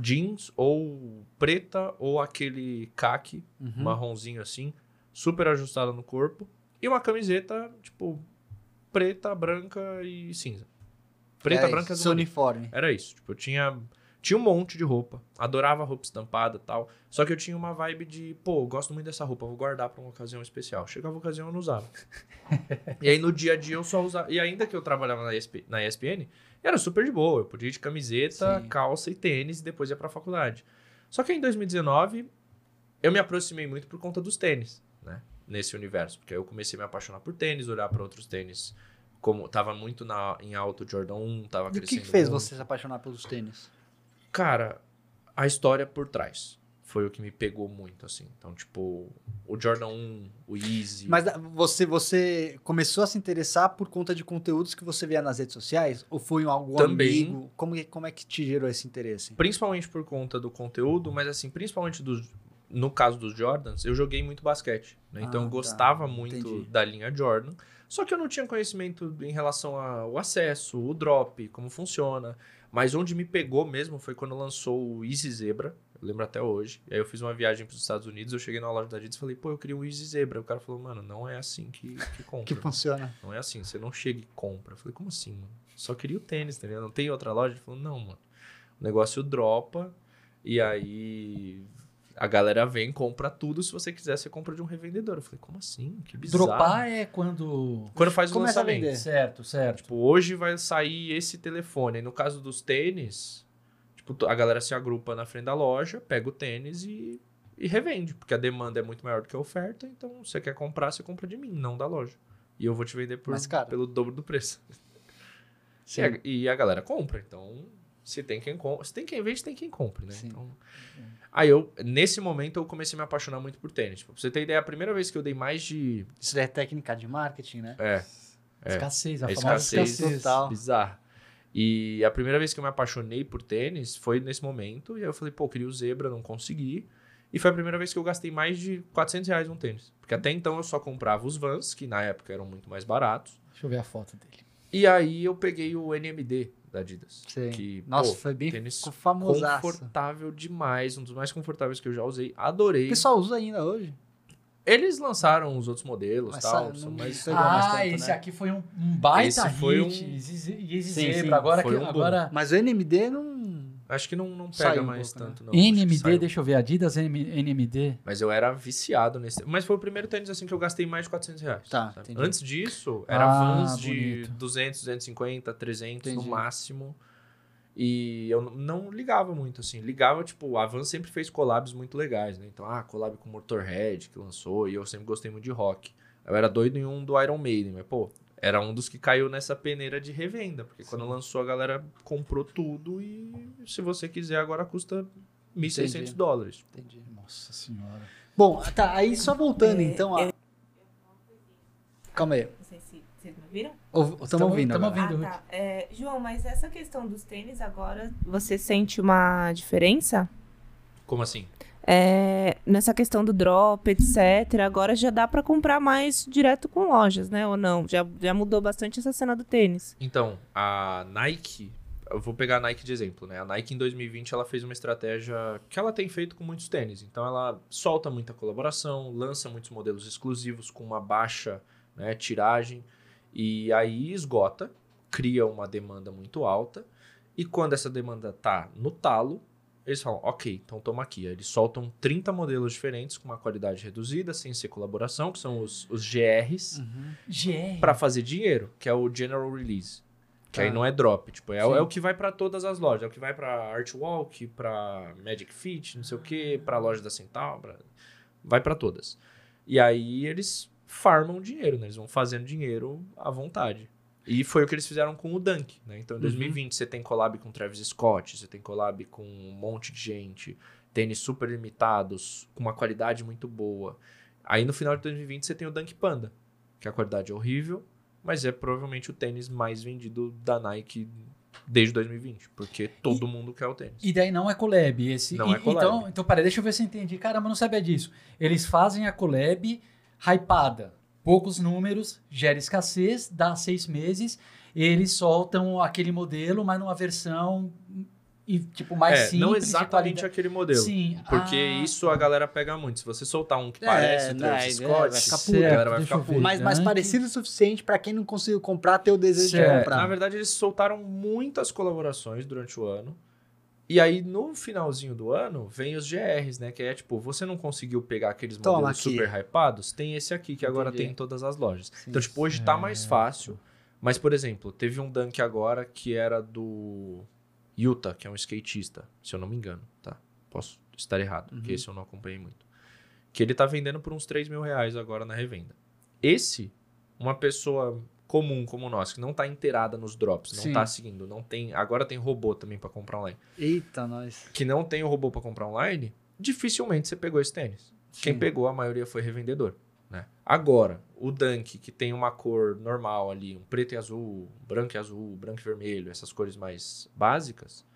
jeans ou preta ou aquele caque Uhum. marronzinho assim, super ajustada no corpo, e uma camiseta, tipo, preta, branca e cinza. Preta, branca isso, e seu uniforme. Era isso. Tipo, eu tinha, tinha um monte de roupa. Adorava roupa estampada e tal. Só que eu tinha uma vibe de, pô, gosto muito dessa roupa, vou guardar pra uma ocasião especial. Chegava a ocasião, eu não usava. e aí no dia a dia eu só usava. E ainda que eu trabalhava na, ESP, na ESPN, era super de boa. Eu podia ir de camiseta, Sim. calça e tênis e depois ia pra faculdade. Só que em 2019, eu me aproximei muito por conta dos tênis, né? Nesse universo. Porque aí eu comecei a me apaixonar por tênis, olhar pra outros tênis. Como tava muito na, em alto Jordan 1, tava E o que, crescendo que fez muito. você se apaixonar pelos tênis? Cara, a história por trás foi o que me pegou muito, assim. Então, tipo, o Jordan 1, o Easy. Mas da- você, você começou a se interessar por conta de conteúdos que você via nas redes sociais? Ou foi algum Também. amigo? Como, como é que te gerou esse interesse? Principalmente por conta do conteúdo, mas assim, principalmente dos. No caso dos Jordans, eu joguei muito basquete. né? Então Ah, eu tá. gostava muito Entendi. da linha Jordan. Só que eu não tinha conhecimento em relação ao acesso, o drop, como funciona. Mas onde me pegou mesmo foi quando lançou o Easy Zebra. Eu lembro até hoje. E aí eu fiz uma viagem para os Estados Unidos. Eu cheguei na loja da Adidas e falei, pô, eu queria um Easy Zebra. O cara falou, mano, não é assim que, que compra. Que funciona. Não é assim, você não chega e compra. Eu falei, como assim, mano? Só queria o tênis, tá ligado? Não tem outra loja? Ele falou, não, mano. O negócio dropa e aí a galera vem, compra tudo. Se você quiser, você compra de um revendedor. Eu falei, como assim? Que bizarro. Dropar é quando... Quando faz o Começa a lançamento. vender. Certo, certo. Tipo, hoje vai sair esse telefone. Aí no caso dos tênis, tipo, a galera se agrupa na frente da loja, pega o tênis e, e revende. Porque a demanda é muito maior do que a oferta. Então, você quer comprar, você compra de mim, não da loja. E eu vou te vender por, pelo dobro do preço. E a, e a galera compra. Então, se tem quem compra. Se tem quem vende, tem quem compre, né? Sim. Então, aí eu, nesse momento, eu comecei a me apaixonar muito por tênis. Pra você ter ideia, a primeira vez que eu dei mais de. Isso é técnica de marketing, né? É, É. Escassez, a É famosa escassez. escassez. Total. Bizarro. E a primeira vez que eu me apaixonei por tênis foi nesse momento. E aí eu falei, pô, eu queria o Zebra, não consegui. E foi a primeira vez que eu gastei mais de 400 reais num tênis. Porque até então eu só comprava os Vans, que na época eram muito mais baratos. Deixa eu ver a foto dele. E aí eu peguei o NMD da Adidas. Sei. Que, Nossa, pô, foi bem tênis famosaço. confortável demais. Um dos mais confortáveis que eu já usei. O Adorei. pessoal usa ainda hoje. Eles lançaram os outros modelos e Mas tal. não- mais Ah, tanto, esse né? aqui foi um, um baita Esse foi hit. um- Easy, Easy Sim, Zebra. sim, agora, foi que, um agora Mas o NMD não. Acho que não, não pega Saiu um mais pouco, né? tanto, não. Acho que NMD, saiu. deixa eu ver, Adidas M- NMD. Mas eu era viciado nesse. Mas foi o primeiro tênis assim que eu gastei mais de 400 reais. Tá, sabe? entendi. Antes disso, era Ah, vans de bonito. 200, 250, 300 Entendi. no máximo. E eu não ligava muito, assim. Ligava, tipo, a Vans sempre fez collabs muito legais, né? Então, ah, collab com o Motorhead que lançou, e eu sempre gostei muito de rock. Eu era doido em um do Iron Maiden, mas, pô, era um dos que caiu nessa peneira de revenda. Porque quando lançou, a galera comprou tudo e se você quiser, agora custa 1.600 Entendi. dólares. Entendi. Nossa senhora. Bom, tá, aí só voltando então a. Calma aí. Não sei se Vocês me ouviram? Estamos ouvindo tamo agora. ouvindo. Ah, tá. É, João, mas essa questão dos tênis agora, você sente uma diferença? Como assim? É, nessa questão do drop, etc. Agora já dá pra comprar mais direto com lojas, né? Ou não? Já, já mudou bastante essa cena do tênis. Então, a Nike, eu vou pegar a Nike de exemplo, né? A Nike em 2020 ela fez uma estratégia que ela tem feito com muitos tênis. Então ela solta muita colaboração, lança muitos modelos exclusivos com uma baixa né, tiragem e aí esgota, cria uma demanda muito alta e quando essa demanda tá no talo, eles falam, ok, então toma aqui. Aí Eles soltam 30 modelos diferentes com uma qualidade reduzida, sem ser colaboração, que são os, os GRs GR. para fazer dinheiro, que é o General Release. Que aí Tá. não é drop, tipo, é, é o que vai para todas as lojas, é o que vai para Artwalk, para Magic Fit, não sei o que, para loja da Centaur, pra- vai para todas. E aí eles farmam dinheiro, né? Eles vão fazendo dinheiro à vontade. E foi o que eles fizeram com o Dunk, né? Então em 2020 você tem collab com Travis Scott, você tem collab com um monte de gente, tênis super limitados, com uma qualidade muito boa. Aí no final de 2020 você tem o Dunk Panda, que a qualidade é horrível, mas é provavelmente o tênis mais vendido da Nike desde 2020, porque todo mundo quer o tênis. E daí não é collab. Esse, Não e- é collab. Então, então, peraí, deixa eu ver se eu entendi. Caramba, não sabia disso. Eles fazem a collab hypada. Poucos números, gera escassez, dá seis meses. Eles soltam aquele modelo, mas numa versão e, tipo, mais é, simples. não de exatamente aquele modelo. Sim. Porque ah, isso a galera pega muito. Se você soltar um que É, parece o né, Travis é, Scott, vai ficar puto. a galera vai ficar puta. Mas Dunk. parecido o suficiente pra quem não conseguiu comprar ter o desejo de Certo. comprar. Na verdade, eles soltaram muitas colaborações durante o ano. E aí, no finalzinho do ano, vem os GRs, né? Que é tipo, você não conseguiu pegar aqueles Toma modelos aqui. super hypados? Tem esse aqui, que agora Entendi. tem em todas as lojas. Sim. então, tipo, hoje tá mais fácil. Mas, por exemplo, teve um Dunk agora que era do Yuta, que é um skatista, se eu não me engano, tá? Posso estar errado, porque Uhum. esse eu não acompanhei muito. Que ele tá vendendo por uns 3 mil reais agora na revenda. Esse, uma pessoa comum como nós, que não tá inteirada nos drops, não Sim. tá seguindo, não tem. Agora tem robô também pra comprar online. Eita, nós. Que não tem o robô pra comprar online, dificilmente você pegou esse tênis. Quem Sim. pegou, a maioria foi revendedor. Né? Agora, o Dunk, que tem uma cor normal ali, um preto e azul, branco e azul, branco e vermelho, essas cores mais básicas,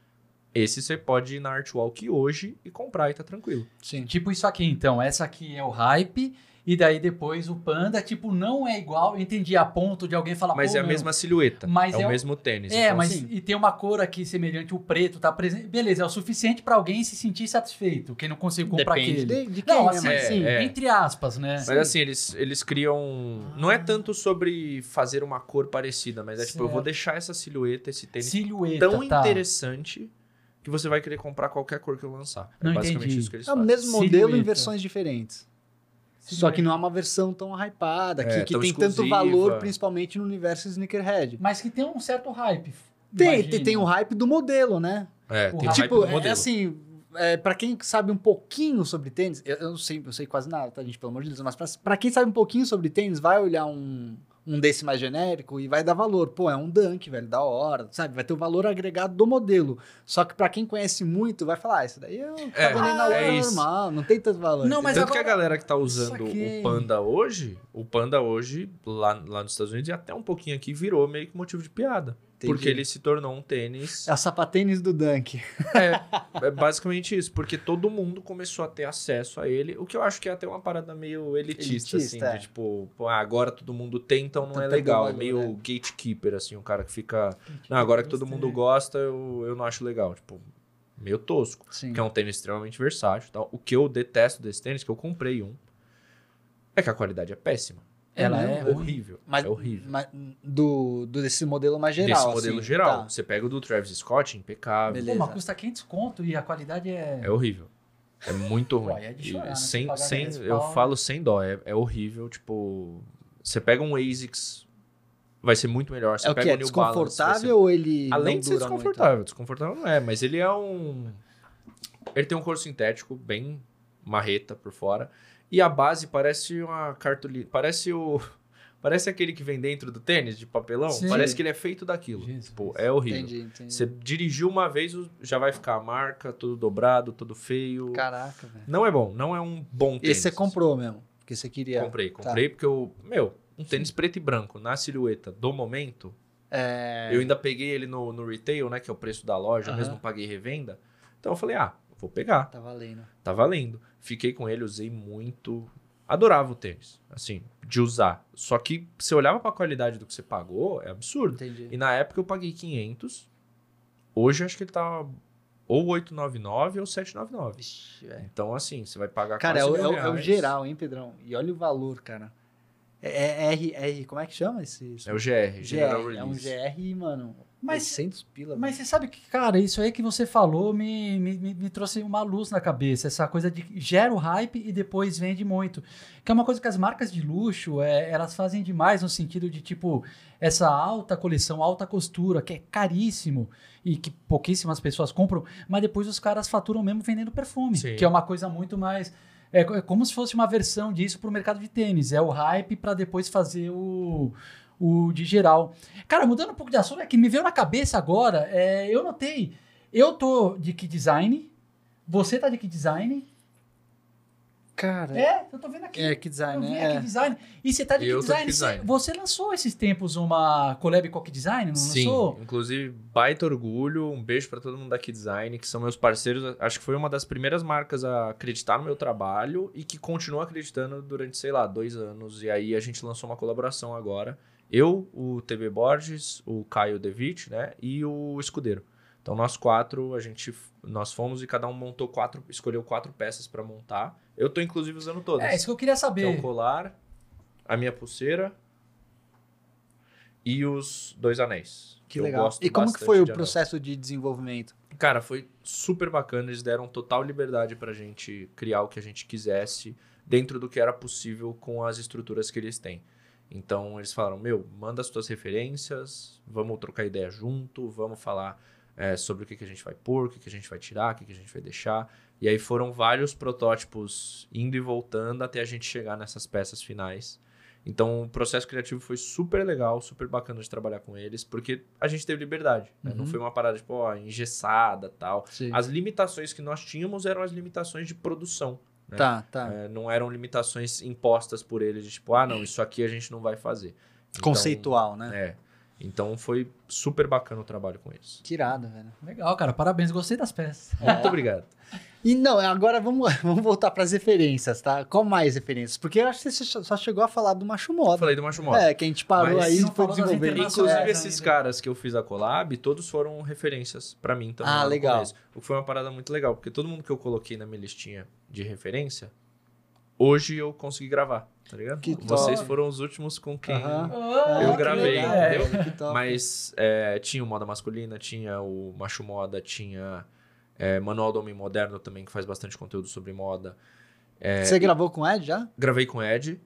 esse você pode ir na Artwalk hoje e comprar e tá tranquilo. Sim. Tipo isso aqui, então. Essa aqui é o hype. E daí depois o panda, tipo, não é igual. Eu entendi a ponto de alguém falar. Mas "Pô, é a meu, mesma silhueta, Mas é, é o mesmo tênis. É, então, mas assim- e tem uma cor aqui semelhante, o preto tá presente. Beleza, é o suficiente pra alguém se sentir satisfeito. Quem não conseguiu comprar Depende aquele. de, de quem, Não, né? assim, Mas É, sim. é. Entre aspas, né? Mas assim, eles, eles criam. Não é tanto sobre fazer uma cor parecida, mas é tipo, eu vou Certo. deixar essa silhueta, esse tênis Silhueta, tão tá. interessante que você vai querer comprar qualquer cor que eu lançar. É Não basicamente entendi. isso que eles É o mesmo modelo em Silhueta. versões diferentes. Só que não é uma versão tão hypada, que, É, que tão tem tanto exclusiva. valor, principalmente no universo sneakerhead. Mas que tem um certo hype. Tem, tem, tem o hype do modelo, né? É, O tem o hype tipo, é assim, é, para quem sabe um pouquinho sobre tênis, eu, eu não sei, eu sei quase nada, tá, gente, pelo amor de Deus, mas pra, pra quem sabe um pouquinho sobre tênis, vai olhar um, um desse mais genérico e vai dar valor. Pô, é um dunk, velho, da hora, sabe? Vai ter o valor agregado do modelo. Só que pra quem conhece muito, vai falar, ah, isso daí é um É, cabelinho na é hora isso. normal, não tem tanto valor. Não, mas Tanto que a agora- galera que tá usando o Panda hoje, o Panda hoje, lá, lá nos Estados Unidos, e até um pouquinho aqui, virou meio que motivo de piada. Entendi. Porque ele se tornou um tênis. É o sapatênis do dunk. É, é basicamente isso, porque todo mundo começou a ter acesso a ele, o que eu acho que é até uma parada meio elitista, Elitista, assim, é. de tipo, ah, agora todo mundo tem, então não Então é legal, valor, é meio né? gatekeeper, assim, um cara que fica, não, agora que todo mundo gosta, eu, eu não acho legal, tipo, meio tosco, Sim. que é um tênis extremamente versátil, tal. o que eu detesto desse tênis, que eu comprei um, é que a qualidade é péssima, Ela É é horrível, Mas, é horrível. mas do, do desse modelo mais geral. Desse modelo assim, geral, tá. você pega o do Travis Scott, impecável, Beleza. Pô, mas custa 500 conto e a qualidade é... É horrível. É muito Pô, ruim. aí é de E chorar, né? sem, sem, 10 eu pau, falo sem dó. É, é horrível. Tipo, você pega um ASICS, vai ser muito melhor. Você É o que? pega É um desconfortável ser- ou ele. Além não de ser dura desconfortável. Desconfortável não é, mas ele é um... Ele tem um couro sintético bem marreta por fora. E a base parece uma cartolina. Parece o... Parece aquele que vem dentro do tênis, de papelão. Sim. Parece que ele é feito daquilo. Jesus. Tipo, é horrível. Entendi, entendi. Você dirigiu uma vez, já vai ficar a marca, tudo dobrado, tudo feio. Caraca, velho. Não é bom, não é um bom tênis. Esse você comprou mesmo. Porque você queria. Comprei, Tá. comprei porque eu, meu, um tênis preto e branco na silhueta do momento, É, eu ainda peguei ele no, no retail, né? Que é o preço da loja, Aham. mesmo não paguei revenda. Então eu falei, ah, vou pegar. Tá valendo. Tá valendo. Fiquei com ele, usei muito. Adorava o tênis, assim, de usar. Só que você olhava pra qualidade do que você pagou, é absurdo. Entendi. E na época eu paguei 500. Hoje eu acho que ele tá ou 899 ou 799. Vixe. Então, assim, você vai pagar Cara, é quase o, é, o, é o reais. geral, hein, Pedrão? E olha o valor, cara. É, é R, R, como é que chama esse? É o GR, General GR. É um Release. GR, mano. Mas- 600 pila. Mas você sabe que, cara, isso aí que você falou me, me, me, trouxe uma luz na cabeça. Essa coisa de gera o hype e depois vende muito. Que é uma coisa que as marcas de luxo, é, elas fazem demais no sentido de, tipo, essa alta coleção, alta costura, que é caríssimo e que pouquíssimas pessoas compram, mas depois os caras faturam mesmo vendendo perfume, Sim. que é uma coisa muito mais... É, é como se fosse uma versão disso pro mercado de tênis. É o hype para depois fazer o, o de geral. Cara, mudando um pouco de assunto, é que me veio na cabeça agora, é, eu notei, eu tô de que design, você tá de que design, Cara, é, eu tô vendo aqui. é que Eu design, vi né? aqui É. design. E você tá de que Eu tô de design? que design. Você, você lançou esses tempos uma collab com que design, não Sim, lançou? inclusive, baita orgulho. Um beijo pra todo mundo da Key Design, que são meus parceiros. Acho que foi uma das primeiras marcas a acreditar no meu trabalho e que continua acreditando durante, sei lá, dois anos. E aí a gente lançou uma colaboração agora. Eu, o TB Borges, o Caio Devitt, né? E o Escudeiro. Então, nós quatro, a gente, nós fomos e cada um montou quatro, escolheu quatro peças pra montar. Eu tô, inclusive, usando todas. É, isso que eu queria Que é saber. o colar, a minha pulseira e os dois anéis. Que Eu legal. gosto E como que foi o de processo de desenvolvimento? Cara, foi super bacana. Eles deram total liberdade pra gente criar o que a gente quisesse dentro do que era possível com as estruturas que eles têm. Então eles falaram: Meu, manda as tuas referências, vamos trocar ideia junto, vamos falar é, sobre o que, que a gente vai pôr, o que, que a gente vai tirar, o que, que a gente vai deixar. E aí foram vários protótipos indo e voltando até a gente chegar nessas peças finais. Então o processo criativo foi super legal, super bacana de trabalhar com eles, porque a gente teve liberdade. né? Não Uhum. foi uma parada tipo, ó, engessada tal. Sim. As limitações que nós tínhamos eram as limitações de produção. Né? Tá, tá. É, não eram limitações impostas por eles de tipo, ah, não, isso aqui a gente não vai fazer. Então, Conceitual, né? É. Então foi super bacana o trabalho com eles. Que irado, velho. Legal, cara, parabéns, gostei das peças. Muito obrigado. E não, agora vamos, vamos voltar para as referências, tá? Qual mais referências? Porque eu acho que você só chegou a falar do Macho Moda. Falei do Macho Moda. É, que a gente parou Mas aí e foi internacionais. Inclusive, É, esses ainda. caras que eu fiz a collab, todos foram referências pra mim também. Ah, legal. começo. O que foi uma parada muito legal, porque todo mundo que eu coloquei na minha listinha de referência, hoje eu consegui gravar, tá ligado? Que Vocês top. foram os últimos com quem Aham. Eu que gravei, entendeu? top. Mas é, tinha o Moda Masculina, tinha o Macho Moda, tinha é, Manual do Homem Moderno também, que faz bastante conteúdo sobre moda. É, Você gravou com o Ed já? Gravei com o Ed.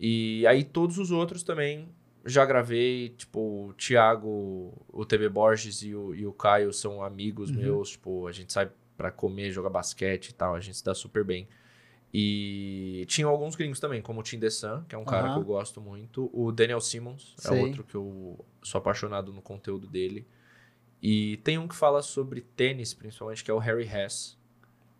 E aí todos os outros também já gravei. Tipo, o Thiago, o TV Borges e o, e o Caio são amigos Uhum. meus. Tipo, a gente sai pra comer, jogar basquete e tal. A gente se dá super bem. E tinha alguns gringos também, como o Tim DeSan, que é um cara Aham. que eu gosto muito. O Daniel Simmons Sei. é outro que eu sou apaixonado no conteúdo dele. E tem um que fala sobre tênis, principalmente, que é o Harry Hess.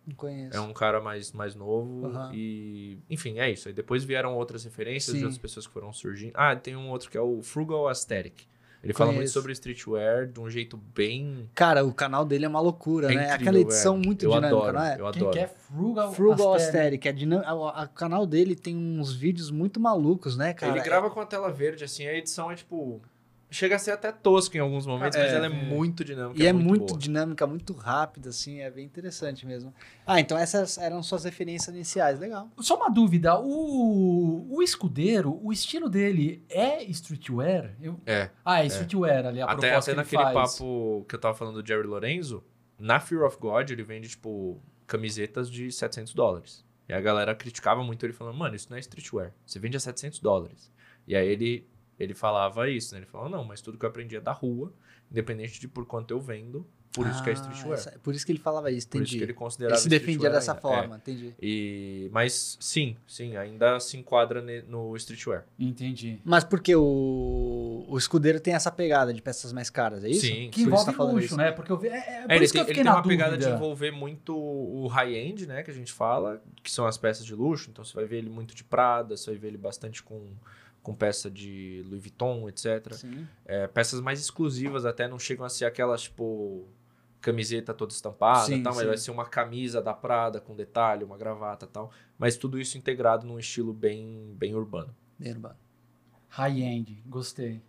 Não conheço. É um cara mais, mais novo. Aham. E, enfim, é isso. Aí depois vieram outras referências Sim. de outras pessoas que foram surgindo. Ah, tem um outro que é o Frugal Aesthetic. Ele fala muito Conheço. sobre streetwear de um jeito bem. Cara, o canal dele é uma loucura, É né? incrível, Aquela edição é. muito eu dinâmica, adoro, não é? Eu Quem adoro. quer Frugal, Frugal Aesthetic. É dinam... a- o canal dele tem uns vídeos muito malucos, né, cara? Ele grava com a tela verde, assim, a edição é tipo. Chega a ser até tosca em alguns momentos, É, mas ela é, é. muito dinâmica. E é muito, boa. dinâmica, muito rápida, assim, é bem interessante mesmo. Ah, então essas eram suas referências iniciais, legal. Só uma dúvida, o, o escudeiro, o estilo dele é streetwear? Eu- É. Ah, é streetwear ali, a Até, proposta até que ele naquele faz. papo que eu tava falando do Jerry Lorenzo, na Fear of God ele vende, tipo, camisetas de 700 dólares. E a galera criticava muito ele falando, mano, isso não é streetwear. Você vende a 700 dólares. E aí ele, ele falava isso, né? Ele falava, não, mas tudo que eu aprendi é da rua, independente de por quanto eu vendo, por isso que é Ah, streetwear. essa- por isso que ele falava isso, Por entendi. isso que ele ele, considerava se defendia dessa ainda. forma, É. entendi. E, mas sim, sim, ainda se enquadra ne- no streetwear. Entendi. Mas porque o, o escudeiro tem essa pegada de peças mais caras, é isso? Sim, Que Por envolve tá falando luxo, isso. né? Porque eu vi, é, é por É, ele isso que tem, eu ele fiquei tem na uma pegada de dúvida. envolver muito o high-end, né? Que a gente fala, que são as peças de luxo. Então você vai ver ele muito de Prada, você vai ver ele bastante com, com peça de Louis Vuitton, etc. É, peças mais exclusivas até não chegam a ser aquelas, tipo, camiseta toda estampada Sim, tal, mas sim. vai ser uma camisa da Prada com detalhe, uma gravata e tal. Mas tudo isso integrado num estilo bem, bem urbano. Bem urbano. High-end, gostei.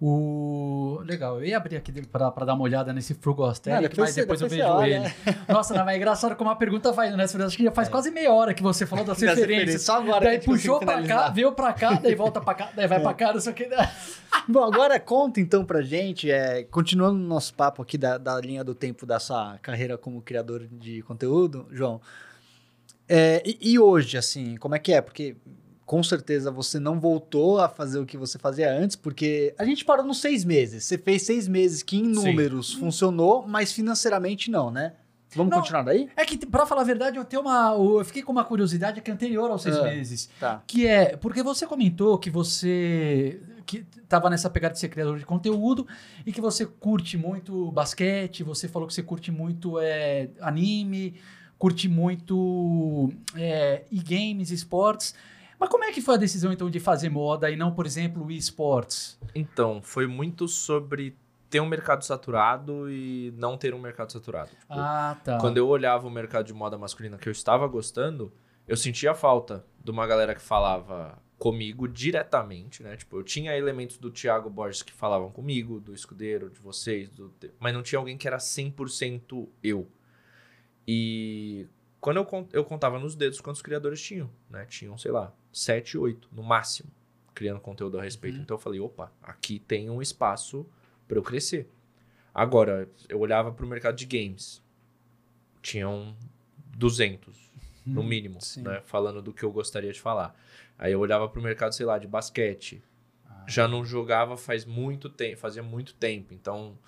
O... Legal, eu ia abrir aqui pra, pra dar uma olhada nesse Frugal Não, depois mas você- depois eu depois vejo olha, ele. Nossa, não, mas é engraçado como a pergunta vai, né? Acho que já faz quase meia hora que você falou das Das referências. Só agora Daí puxou pra cá, veio pra cá, daí volta pra cá, daí vai pra cá, não sei o que. Bom, agora conta então pra gente, é, continuando o nosso papo aqui da, da linha do tempo da sua carreira como criador de conteúdo, João. É, e, e hoje, assim, como é que é? Porque com certeza você não voltou a fazer o que você fazia antes, porque a gente parou nos seis meses. Você fez seis meses que em Sim. números funcionou, mas financeiramente não, né? Vamos Não. continuar daí? É que, pra falar a verdade, eu tenho uma. Eu fiquei com uma curiosidade que é anterior aos seis Ah. meses. Tá. Que é, porque você comentou que você que tava nessa pegada de ser criador de conteúdo e que você curte muito basquete, você falou que você curte muito é, anime, curte muito é, e-games, esportes. Mas como é que foi a decisão, então, de fazer moda e não, por exemplo, esportes? Então, foi muito sobre ter um mercado saturado e não ter um mercado saturado. Tipo, Ah, tá. Quando eu olhava o mercado de moda masculina que eu estava gostando, eu sentia falta de uma galera que falava comigo diretamente, né? Tipo, eu tinha elementos do Thiago Borges que falavam comigo, do escudeiro, de vocês, do... mas não tinha alguém que era 100% eu. E quando eu, eu contava nos dedos quantos criadores tinham, né? Tinham, sei lá, 7, 8 no máximo, criando conteúdo a respeito. Então eu falei, opa, aqui tem um espaço para eu crescer. Agora, eu olhava para o mercado de games. Tinham 200, no mínimo, né? Falando do que eu gostaria de falar. Aí eu olhava para o mercado, sei lá, de basquete. Já não jogava faz muito tempo, fazia muito tempo. Então,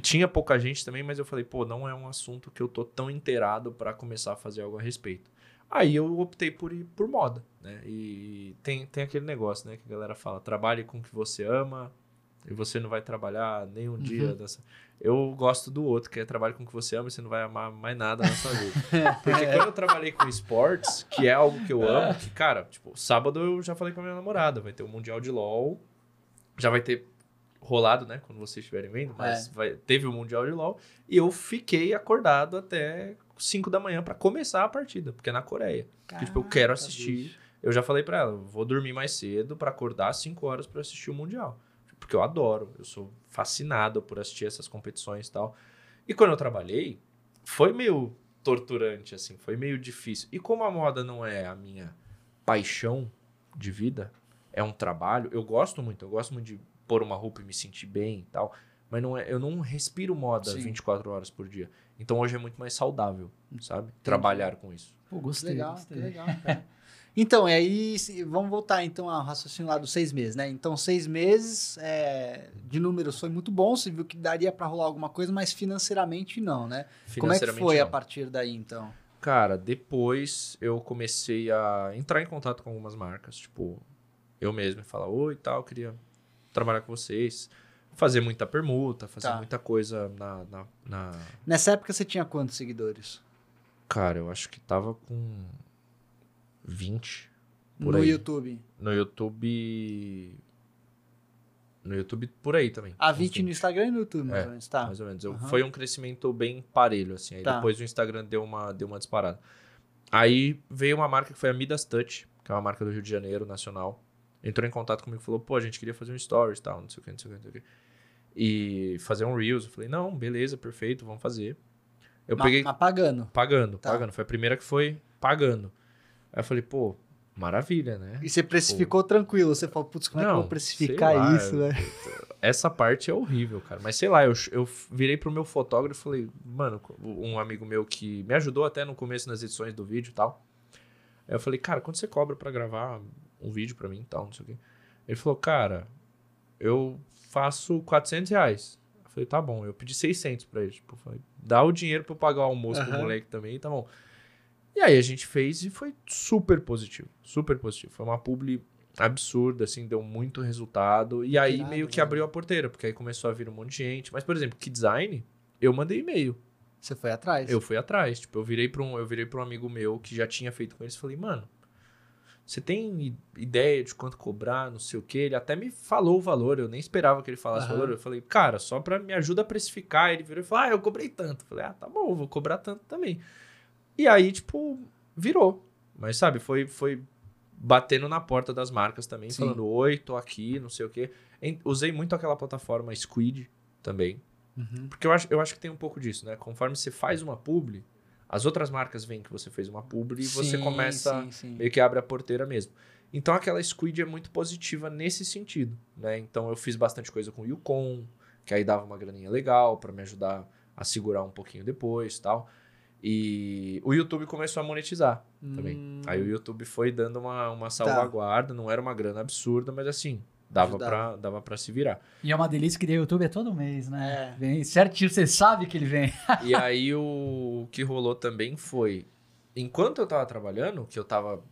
tinha pouca gente também, mas eu falei, pô, não é um assunto que eu tô tão inteirado para começar a fazer algo a respeito. Aí eu optei por ir por moda, né? E tem, tem aquele negócio, né, que a galera fala, trabalhe com o que você ama e você não vai trabalhar nem um dia dessa. Eu gosto do outro, que é trabalhe com o que você ama e você não vai amar mais nada na sua vida. Porque quando eu trabalhei com esportes, que é algo que eu amo, que, cara, tipo, sábado eu já falei com a minha namorada, vai ter o Mundial de LOL, já vai ter rolado, né, quando vocês estiverem vendo, mas vai- teve o Mundial de LOL, e eu fiquei acordado até 5 da manhã pra começar a partida, porque é na Coreia. Porque, tipo, eu quero assistir. Eu já falei pra ela, vou dormir mais cedo pra acordar às 5 horas pra assistir o Mundial. Porque eu adoro, eu sou fascinado por assistir essas competições e tal. E quando eu trabalhei, foi meio torturante, assim, foi meio difícil. E como a moda não é a minha paixão de vida, é um trabalho, eu gosto muito, eu gosto muito de pôr uma roupa e me sentir bem e tal, mas não é, eu não respiro moda Sim. 24 horas por dia. Então hoje é muito mais saudável, sabe? Trabalhar com isso. Pô, gostei, legal, gostei. legal, cara. Então, e aí, vamos voltar então ao raciocínio lá dos seis meses, né? Então, seis meses é, de números foi muito bom, você viu que daria pra rolar alguma coisa, mas financeiramente não, né? Como é que Financeiramente, foi a não. partir daí, então? Cara, depois eu comecei a entrar em contato com algumas marcas, tipo, eu mesmo falar, oi e tal, queria trabalhar com vocês, fazer muita permuta, fazer Tá. muita coisa na, na, na- Nessa época você tinha quantos seguidores? Cara, eu acho que tava com 20 por no aí. YouTube. no YouTube. No YouTube por aí também. A uns 20 no Instagram e no YouTube, mais É, ou menos, tá? Mais ou menos. Eu- Aham. Foi um crescimento bem parelho, assim. Aí Tá. depois o Instagram deu uma, deu uma disparada. Aí veio uma marca que foi a Midas Touch, que é uma marca do Rio de Janeiro, nacional. Entrou em contato comigo e falou, pô, a gente queria fazer um stories e tal, não sei o que, não sei o que, não sei o que. E fazer um Reels. Eu falei, não, beleza, perfeito, vamos fazer. Eu peguei Mas pagando. pagando, Tá. pagando. Foi a primeira que foi pagando. Aí eu falei, pô, maravilha, né? E você precificou tranquilo. Você falou, putz, como é que eu Não, vou precificar lá, isso, né? Essa parte é horrível, cara. Mas sei lá, eu, eu virei pro meu fotógrafo e falei, mano, um amigo meu que me ajudou até no começo nas edições do vídeo e tal. Aí eu falei, cara, quanto você cobra pra gravar um vídeo pra mim e tal, não sei o quê. Ele falou, cara, eu faço 400 reais. Eu falei, tá bom. Eu pedi 600 pra ele. Tipo, falei, dá o dinheiro pra eu pagar o almoço pro Aham. moleque também, tá bom. E aí a gente fez e foi super positivo. Super positivo. Foi uma publi absurda, assim, deu muito resultado. E aí Irado, meio que velho. abriu a porteira, porque aí começou a vir um monte de gente. Mas, por exemplo, que design, eu mandei e-mail. Você foi atrás. Eu fui atrás. Tipo, eu virei pra um, eu virei pra um amigo meu que já tinha feito com eles e falei, mano, Você tem ideia de quanto cobrar, não sei o que. Ele até me falou o valor, eu nem esperava que ele falasse o Aham. valor. Eu falei, cara, só pra me ajuda a precificar. Ele virou e falou, ah, eu cobrei tanto. Eu falei, ah, tá bom, vou cobrar tanto também. E aí, tipo, virou. Mas sabe, foi, foi batendo na porta das marcas também, Sim. falando, oi, tô aqui, não sei o quê. Usei muito aquela plataforma Squid também. Uhum. Porque eu acho, eu acho que tem um pouco disso, né? Conforme você faz uma publi, as outras marcas veem que você fez uma publi e você começa sim, sim. meio que abre a porteira mesmo. Então aquela squid é muito positiva nesse sentido, né? Então eu fiz bastante coisa com o Yukon, que aí dava uma graninha legal pra me ajudar a segurar um pouquinho depois, tal. E o YouTube começou a monetizar também. Hum, Aí o YouTube foi dando uma, uma salvaguarda, não era uma grana absurda, mas assim, dava pra, dava pra se virar. E é uma delícia que o YouTube é todo mês, né? É. Vem certinho, você sabe que ele vem. E aí o, o que rolou também foi, enquanto eu tava trabalhando, que eu tava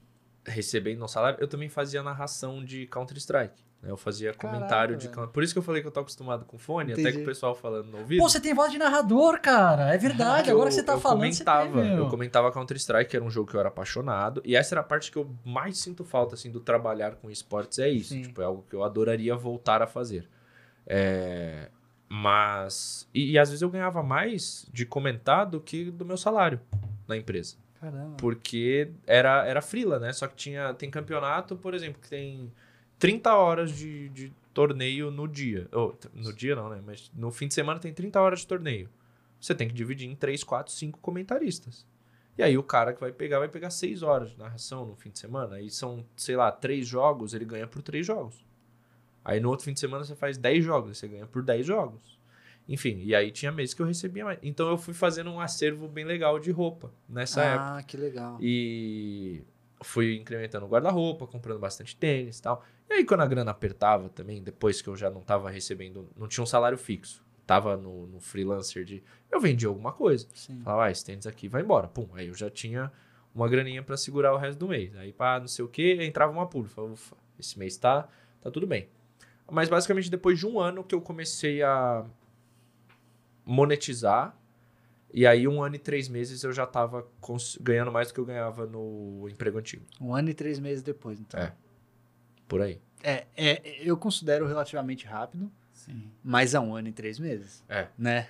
recebendo um salário, eu também fazia narração de Counter-Strike. né? Eu fazia Caraca, comentário de velho. Por isso que eu falei que eu tô acostumado com fone, até Entendi. que o pessoal falando no ouvido. Pô, você tem voz de narrador, cara. É verdade. Agora que você tá eu falando, comentava, você tem, eu comentava Counter-Strike, que era um jogo que eu era apaixonado, e essa era a parte que eu mais sinto falta assim do trabalhar com esportes é isso, Sim. tipo, é algo que eu adoraria voltar a fazer. É, mas e, e às vezes eu ganhava mais de comentar do que do meu salário na empresa, Caramba. porque era era frila, né? Só que tinha tem campeonato, por exemplo, que tem 30 horas de, de torneio no dia. Ou, no dia não, né? Mas no fim de semana tem 30 horas de torneio. Você tem que dividir em 3, 4, 5 comentaristas. E aí o cara que vai pegar, vai pegar 6 horas de narração no fim de semana. Aí são, sei lá, 3 jogos, ele ganha por 3 jogos. Aí no outro fim de semana você faz 10 jogos, você ganha por 10 jogos. Enfim, e aí tinha meses que eu recebia mais. Então eu fui fazendo um acervo bem legal de roupa nessa época. ah, que legal. E fui incrementando o guarda-roupa, comprando bastante tênis e tal. E aí, quando a grana apertava também, depois que eu já não tava recebendo, não tinha um salário fixo, tava no, no freelancer de. Eu vendia alguma coisa. Sim. Falava, ah, esse tênis aqui vai embora. Pum, aí eu já tinha uma graninha pra segurar o resto do mês. Aí, pá, não sei o que, entrava uma publi. Falava, ufa, esse mês tá, tá tudo bem. Mas basicamente depois de um ano que eu comecei a monetizar. E aí, um ano e três meses eu já tava cons- ganhando mais do que eu ganhava no emprego antigo. Um ano e três meses depois, então. É. Por aí. É, é, eu considero relativamente rápido, Sim. mas é um ano e três meses. É. Né?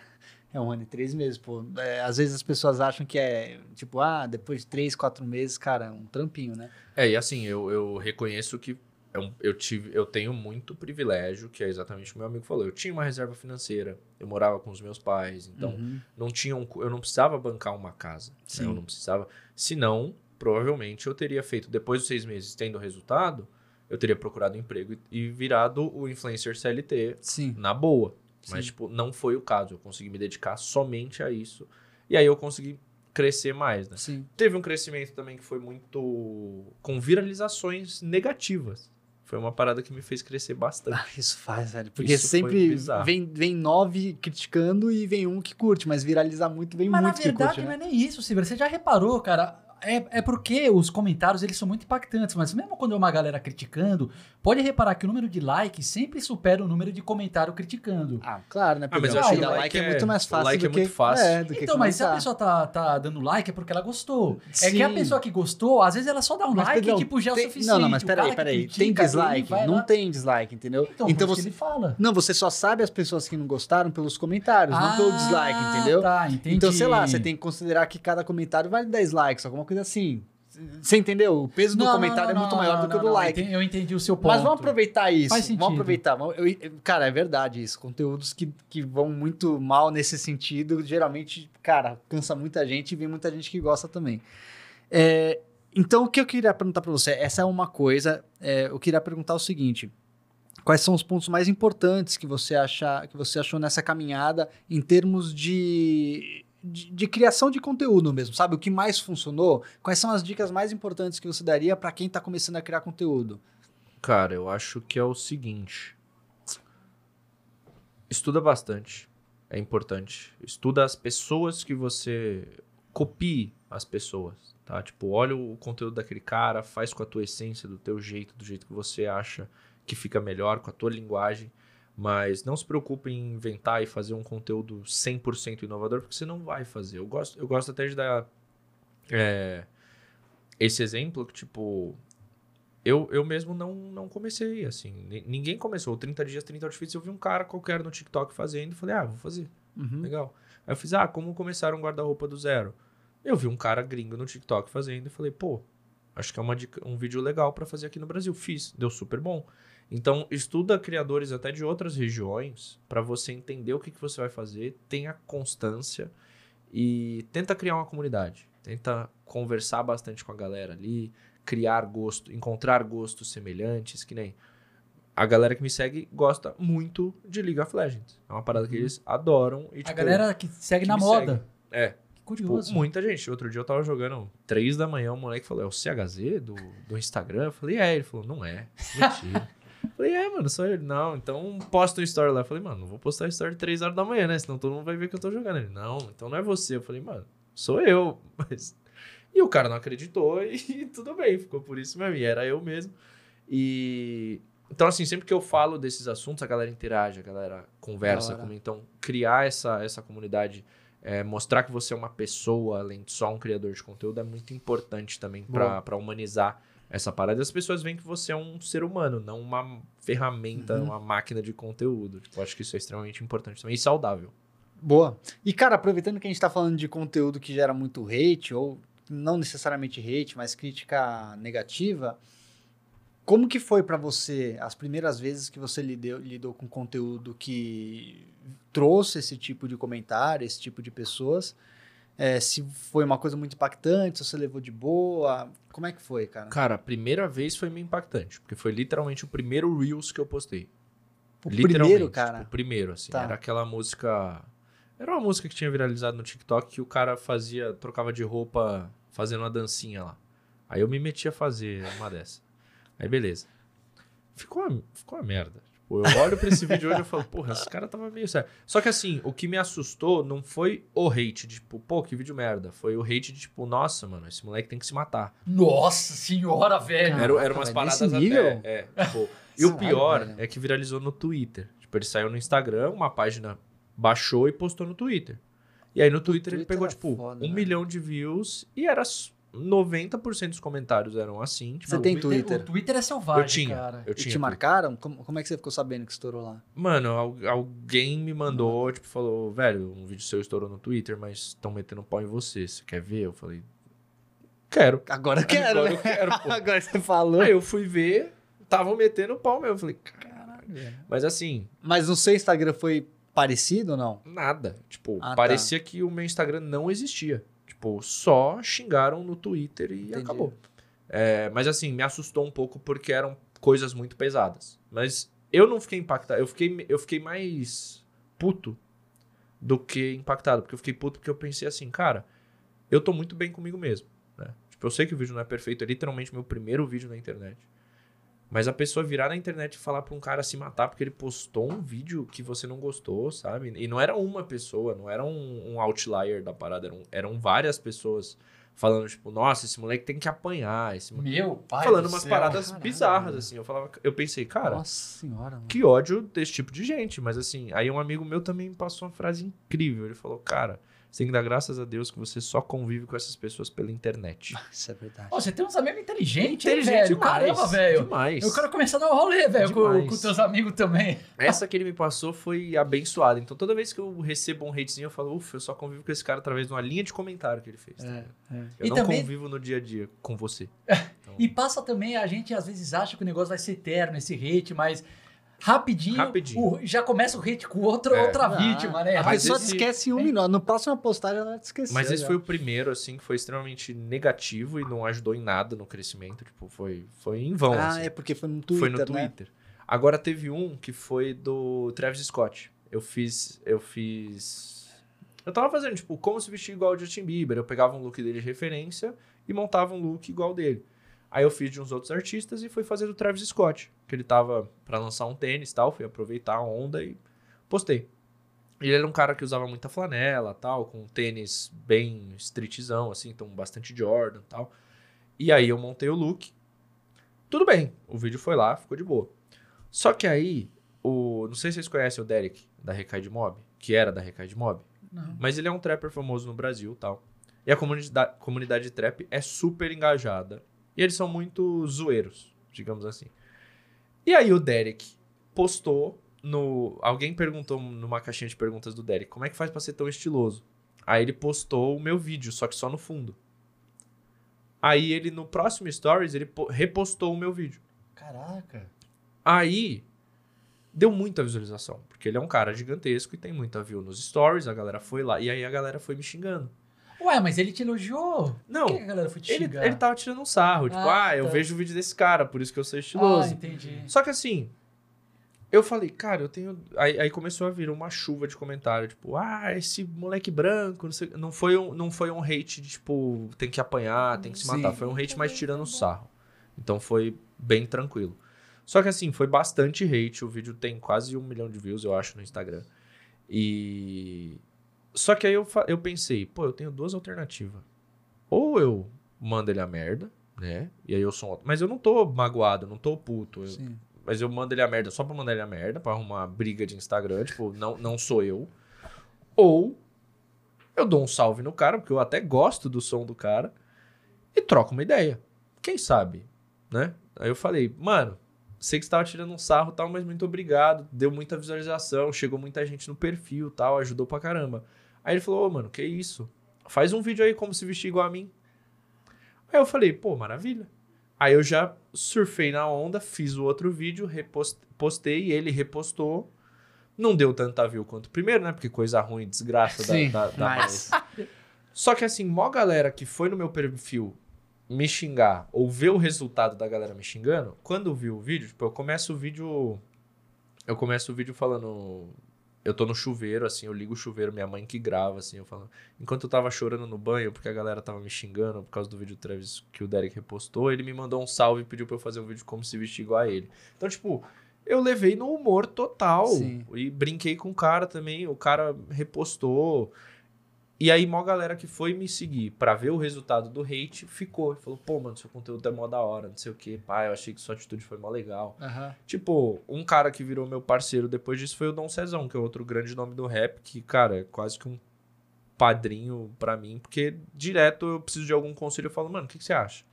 É um ano e três meses, pô. É, às vezes as pessoas acham que é, tipo, ah, depois de três, quatro meses, cara, é um trampinho, né? É, e assim, eu, eu reconheço que é um- eu, tive, eu tenho muito privilégio, que é exatamente o que meu amigo falou. Eu tinha uma reserva financeira, eu morava com os meus pais, então Uhum. não tinha um, eu não precisava bancar uma casa. né? Eu não precisava. Senão, provavelmente eu teria feito, depois dos seis meses tendo resultado, eu teria procurado emprego e, virado o influencer CLT Sim. na boa. Sim. Mas, tipo, não foi o caso. Eu consegui me dedicar somente a isso. E aí eu consegui crescer mais, né? Sim. Teve um crescimento também que foi muito. com viralizações negativas. Foi uma parada que me fez crescer bastante. Ah, isso faz, velho. Porque Isso sempre vem, vem nove criticando e vem um que curte, mas viralizar muito vem Mas muito na que verdade curte, não né? é nem isso, Silver. Você já reparou, cara? É, é porque os comentários eles são muito impactantes, mas mesmo quando é uma galera criticando, pode reparar que o número de likes sempre supera o número de comentário criticando. Ah, claro, né? Ah, mas eu acho que dar o like, é, é- muito mais o fácil like do é que... muito fácil. É, do que Então, mas se a pessoa tá, tá dando like é porque ela gostou. É que a Sim. pessoa que gostou, às vezes ela só dá um Mas, like e tipo já é o tem- suficiente. Não, não, mas peraí, peraí. Tem dislike? Não lá- tem dislike, entendeu? Então, Então você... fala. Não, você só sabe as pessoas que não gostaram pelos comentários, não pelo dislike, entendeu? Tá, entendi. Então, sei lá, você tem que considerar que cada comentário vale 10 likes, alguma coisa assim. Você entendeu? O peso do Não, não, comentário não, é muito maior do que o do like. entendi- Eu entendi o seu ponto. Mas vamos aproveitar isso. Faz sentido. Vamos aproveitar. Eu- cara, é verdade isso. Conteúdos que, que vão muito mal nesse sentido, geralmente, cara, cansa muita gente e vem muita gente que gosta também. É, então, o que eu queria perguntar para você? Essa é uma coisa. é, eu queria perguntar o seguinte. Quais são os pontos mais importantes que você, acha, que você achou nessa caminhada em termos de, de, de criação de conteúdo mesmo, sabe? O que mais funcionou? Quais são as dicas mais importantes que você daria para quem está começando a criar conteúdo? Cara, eu acho que é o seguinte. Estuda bastante. É importante. Estuda as pessoas que você. Copie as pessoas, tá? Tipo, olha o conteúdo daquele cara, faz com a tua essência, do teu jeito, do jeito que você acha que fica melhor, com a tua linguagem. Mas não se preocupe em inventar e fazer um conteúdo 100% inovador, porque você não vai fazer. Eu gosto, eu gosto até de dar é, esse exemplo que, tipo, eu, eu mesmo não, não comecei, assim. Ni- Ninguém começou. O 30 dias, 30 outfits, eu vi um cara qualquer no TikTok fazendo e falei, ah, vou fazer. Uhum. Legal. Aí eu fiz, ah, como começar um guarda-roupa do zero? Eu vi um cara gringo no TikTok fazendo e falei, pô, acho que é uma um vídeo legal pra fazer aqui no Brasil. Fiz, deu super bom. Então, estuda criadores até de outras regiões pra você entender o que, que você vai fazer, tenha constância e tenta criar uma comunidade. Tenta conversar bastante com a galera ali, criar gosto, encontrar gostos semelhantes, que nem a galera que me segue gosta muito de League of Legends. É uma parada que eles adoram e A tipo, galera que segue que na moda. é, Que Tipo, curioso. muita gente. Outro dia eu tava jogando três da manhã, o moleque falou, é o CHZ do, do Instagram? Eu falei, é. Ele falou, não é. Mentira. Eu falei, é, mano, só ele. Não, então posta um story lá. Eu falei, mano, não vou postar story três horas da manhã, né? Senão todo mundo vai ver que eu tô jogando. Ele, não, então não é você. Eu falei, mano, sou eu. Mas... E o cara não acreditou e tudo bem, ficou por isso mesmo. E era eu mesmo. E. Então, assim, sempre que eu falo desses assuntos, a galera interage, a galera conversa comigo. Então, criar essa, essa comunidade é, mostrar que você é uma pessoa, além de só um criador de conteúdo, é muito importante também para humanizar essa parada. As pessoas veem que você é um ser humano, não uma ferramenta, Uhum. uma máquina de conteúdo. Tipo, eu acho que isso é extremamente importante também e saudável. Boa. E, cara, aproveitando que a gente tá falando de conteúdo que gera muito hate, ou não necessariamente hate, mas crítica negativa, como que foi pra você as primeiras vezes que você lidou, lidou com conteúdo que trouxe esse tipo de comentário, esse tipo de pessoas? É, se foi uma coisa muito impactante, se você levou de boa, como é que foi, cara? Cara, a primeira vez foi meio impactante, porque foi literalmente o primeiro Reels que eu postei. O primeiro, cara. tipo, o primeiro, assim. Tá. Era aquela música. Era uma música que tinha viralizado no TikTok que o cara fazia, trocava de roupa fazendo uma dancinha lá. Aí eu me meti a fazer uma dessa. Aí beleza. Ficou uma, ficou uma merda. Eu olho pra esse vídeo hoje e falo, porra, esse cara tava meio sério. Só que assim, o que me assustou não foi o hate, de, tipo, pô, que vídeo merda. Foi o hate de tipo, nossa, mano, esse moleque tem que se matar. Nossa senhora, velho. Era, era umas paradas até. nível? É, tipo, e o pior velho. é que viralizou no Twitter. Tipo, ele saiu no Instagram, uma página baixou e postou no Twitter. E aí no Twitter, ele Twitter pegou, é tipo, foda, um né? milhão de views e era 90% dos comentários eram assim. Tipo, Você tem O Twitter? O Twitter é selvagem, eu tinha, cara. eu E tinha. te Twitter. marcaram? Como, como é que você ficou sabendo que estourou lá? Mano, al- alguém me mandou, tipo, falou, velho, um vídeo seu estourou no Twitter, mas estão metendo pau em você. Você quer ver? Eu falei, quero. Agora eu quero, Agora né? eu quero, pô. Agora você falou. Aí eu fui ver, estavam metendo pau mesmo. Eu falei, caralho. Mas assim, Mas no seu Instagram foi parecido ou não? Nada. Tipo, Ah, tá. parecia que o meu Instagram não existia. Tipo, só xingaram no Twitter e Entendi. acabou. É, mas assim, me assustou um pouco porque eram coisas muito pesadas. Mas eu não fiquei impactado. Eu fiquei, eu fiquei mais puto do que impactado. Porque eu fiquei puto porque eu pensei assim, cara, eu tô muito bem comigo mesmo. Né? Tipo, eu sei que o vídeo não é perfeito. É literalmente meu primeiro vídeo na internet. Mas a pessoa virar na internet e falar pra um cara se matar porque ele postou um vídeo que você não gostou, sabe? E não era uma pessoa, não era um, um outlier da parada, eram, eram várias pessoas falando, tipo, nossa, esse moleque tem que apanhar. Esse moleque... Meu pai Falando do umas céu. paradas Caralho, bizarras, assim. Eu, falava, eu pensei, cara, Nossa senhora, mano. que ódio desse tipo de gente. Mas assim, aí um amigo meu também me passou uma frase incrível. Ele falou, cara, você tem que dar graças a Deus que você só convive com essas pessoas pela internet. Isso é verdade. Pô, você tem uns amigos inteligentes, hein, Inteligente velho? demais, Caramba, velho. Demais. Eu quero começar a dar um rolê, velho, com, com teus amigos também. Essa que ele me passou foi abençoada. Então toda vez que eu recebo um hatezinho, eu falo, ufa, eu só convivo com esse cara através de uma linha de comentário que ele fez. tá É, é. Eu E não também- convivo no dia a dia com você. Então, E passa também, a gente às vezes acha que o negócio vai ser eterno, esse hate, mas rapidinho, Rapidinho. o- já começa o hate com outra, É. outra Ah, vítima, né? A pessoa esse- te esquece um minuto. No próximo postagem ela te esqueceu. Mas esse já. foi o primeiro, assim, que foi extremamente negativo e não ajudou em nada no crescimento. Tipo, foi, foi em vão. Ah, assim. é porque foi no Twitter, foi no né? Twitter. Agora teve um que foi do Travis Scott. Eu fiz. Eu fiz. Eu tava fazendo, tipo, como se vestir igual o Justin Bieber. Eu pegava um look dele de referência e montava um look igual dele. Aí eu fiz de uns outros artistas e fui fazer do Travis Scott. Que ele tava pra lançar um tênis e tal. Fui aproveitar a onda e postei. Ele era um cara que usava muita flanela tal, com um tênis bem streetzão, assim, então bastante Jordan e tal. E aí eu montei o look. Tudo bem, o vídeo foi lá, ficou de boa. Só que aí, o, não sei se vocês conhecem o Derek, da Recai de Mob, que era da Recai de Mob, Não. mas ele é um trapper famoso no Brasil e tal. E a comunidade, comunidade de trap é super engajada. E eles são muito zoeiros. digamos assim. E aí o Derek postou no. Alguém perguntou numa caixinha de perguntas do Derek como é que faz pra ser tão estiloso. Aí ele postou o meu vídeo, só que só no fundo. Aí ele, no próximo Stories, ele po- repostou o meu vídeo. Caraca. Aí deu muita visualização, porque ele é um cara gigantesco e tem muita view nos stories, a galera foi lá, e aí a galera foi me xingando. Ué, mas ele te elogiou. Não, Por que a galera foi te ele, xingar? ele tava tirando um sarro, tipo, Ah, ah, eu tá. vejo o vídeo desse cara, por isso que eu sou Ah, estiloso. entendi. Só que assim, eu falei, cara, eu tenho. Aí, aí começou a vir uma chuva de comentário, tipo, ah, esse moleque branco, não sei. Não foi um, não foi um hate de, tipo, tem que apanhar, tem que se matar. Sim. Foi um hate mais tirando sarro. Então foi bem tranquilo. Só que assim, foi bastante hate. O vídeo tem quase um milhão de views, eu acho, no Instagram. E. Só que aí eu, eu pensei, pô, eu tenho duas alternativas. Ou eu mando ele a merda, né? E aí eu sou. Mas eu não tô magoado, não tô puto. eu- mas eu mando ele a merda só pra mandar ele a merda, pra arrumar briga de Instagram, tipo, não, não sou eu. Ou eu dou um salve no cara, porque eu até gosto do som do cara, e troco uma ideia. Quem sabe, né? Aí eu falei, mano, sei que você tava tirando um sarro e tal, mas muito obrigado. Deu muita visualização, chegou muita gente no perfil e tal, ajudou pra caramba. Aí ele falou, ô, mano, que isso? Faz um vídeo aí como se vestir igual a mim. Aí eu falei, pô, maravilha. Aí eu já surfei na onda, fiz o outro vídeo, postei, ele repostou. Não deu tanta view quanto o primeiro, né? Porque coisa ruim, desgraça da, Sim, da, da mas-. Só que assim, mó galera que foi no meu perfil me xingar ou ver o resultado da galera me xingando, quando viu o vídeo, tipo, eu começo o vídeo. Eu começo o vídeo falando. Eu tô no chuveiro, assim, eu ligo o chuveiro, minha mãe que grava, assim, eu falo. Enquanto eu tava chorando no banho, porque a galera tava me xingando por causa do vídeo Travis que o Derek repostou, ele me mandou um salve e pediu pra eu fazer um vídeo como se vestir igual a ele. Então, tipo, eu levei no humor total. Sim. E brinquei com o cara também, o cara repostou. E aí, mó galera que foi me seguir pra ver o resultado do hate ficou. Falou, pô, mano, seu conteúdo é mó da hora, não sei o quê. Pai, eu achei que sua atitude foi mó legal. Aham. Tipo, um cara que virou meu parceiro depois disso foi o Dom Cezão, que é outro grande nome do rap, que, cara, é quase que um padrinho pra mim, porque direto eu preciso de algum conselho, eu falo, mano, o que, que você acha?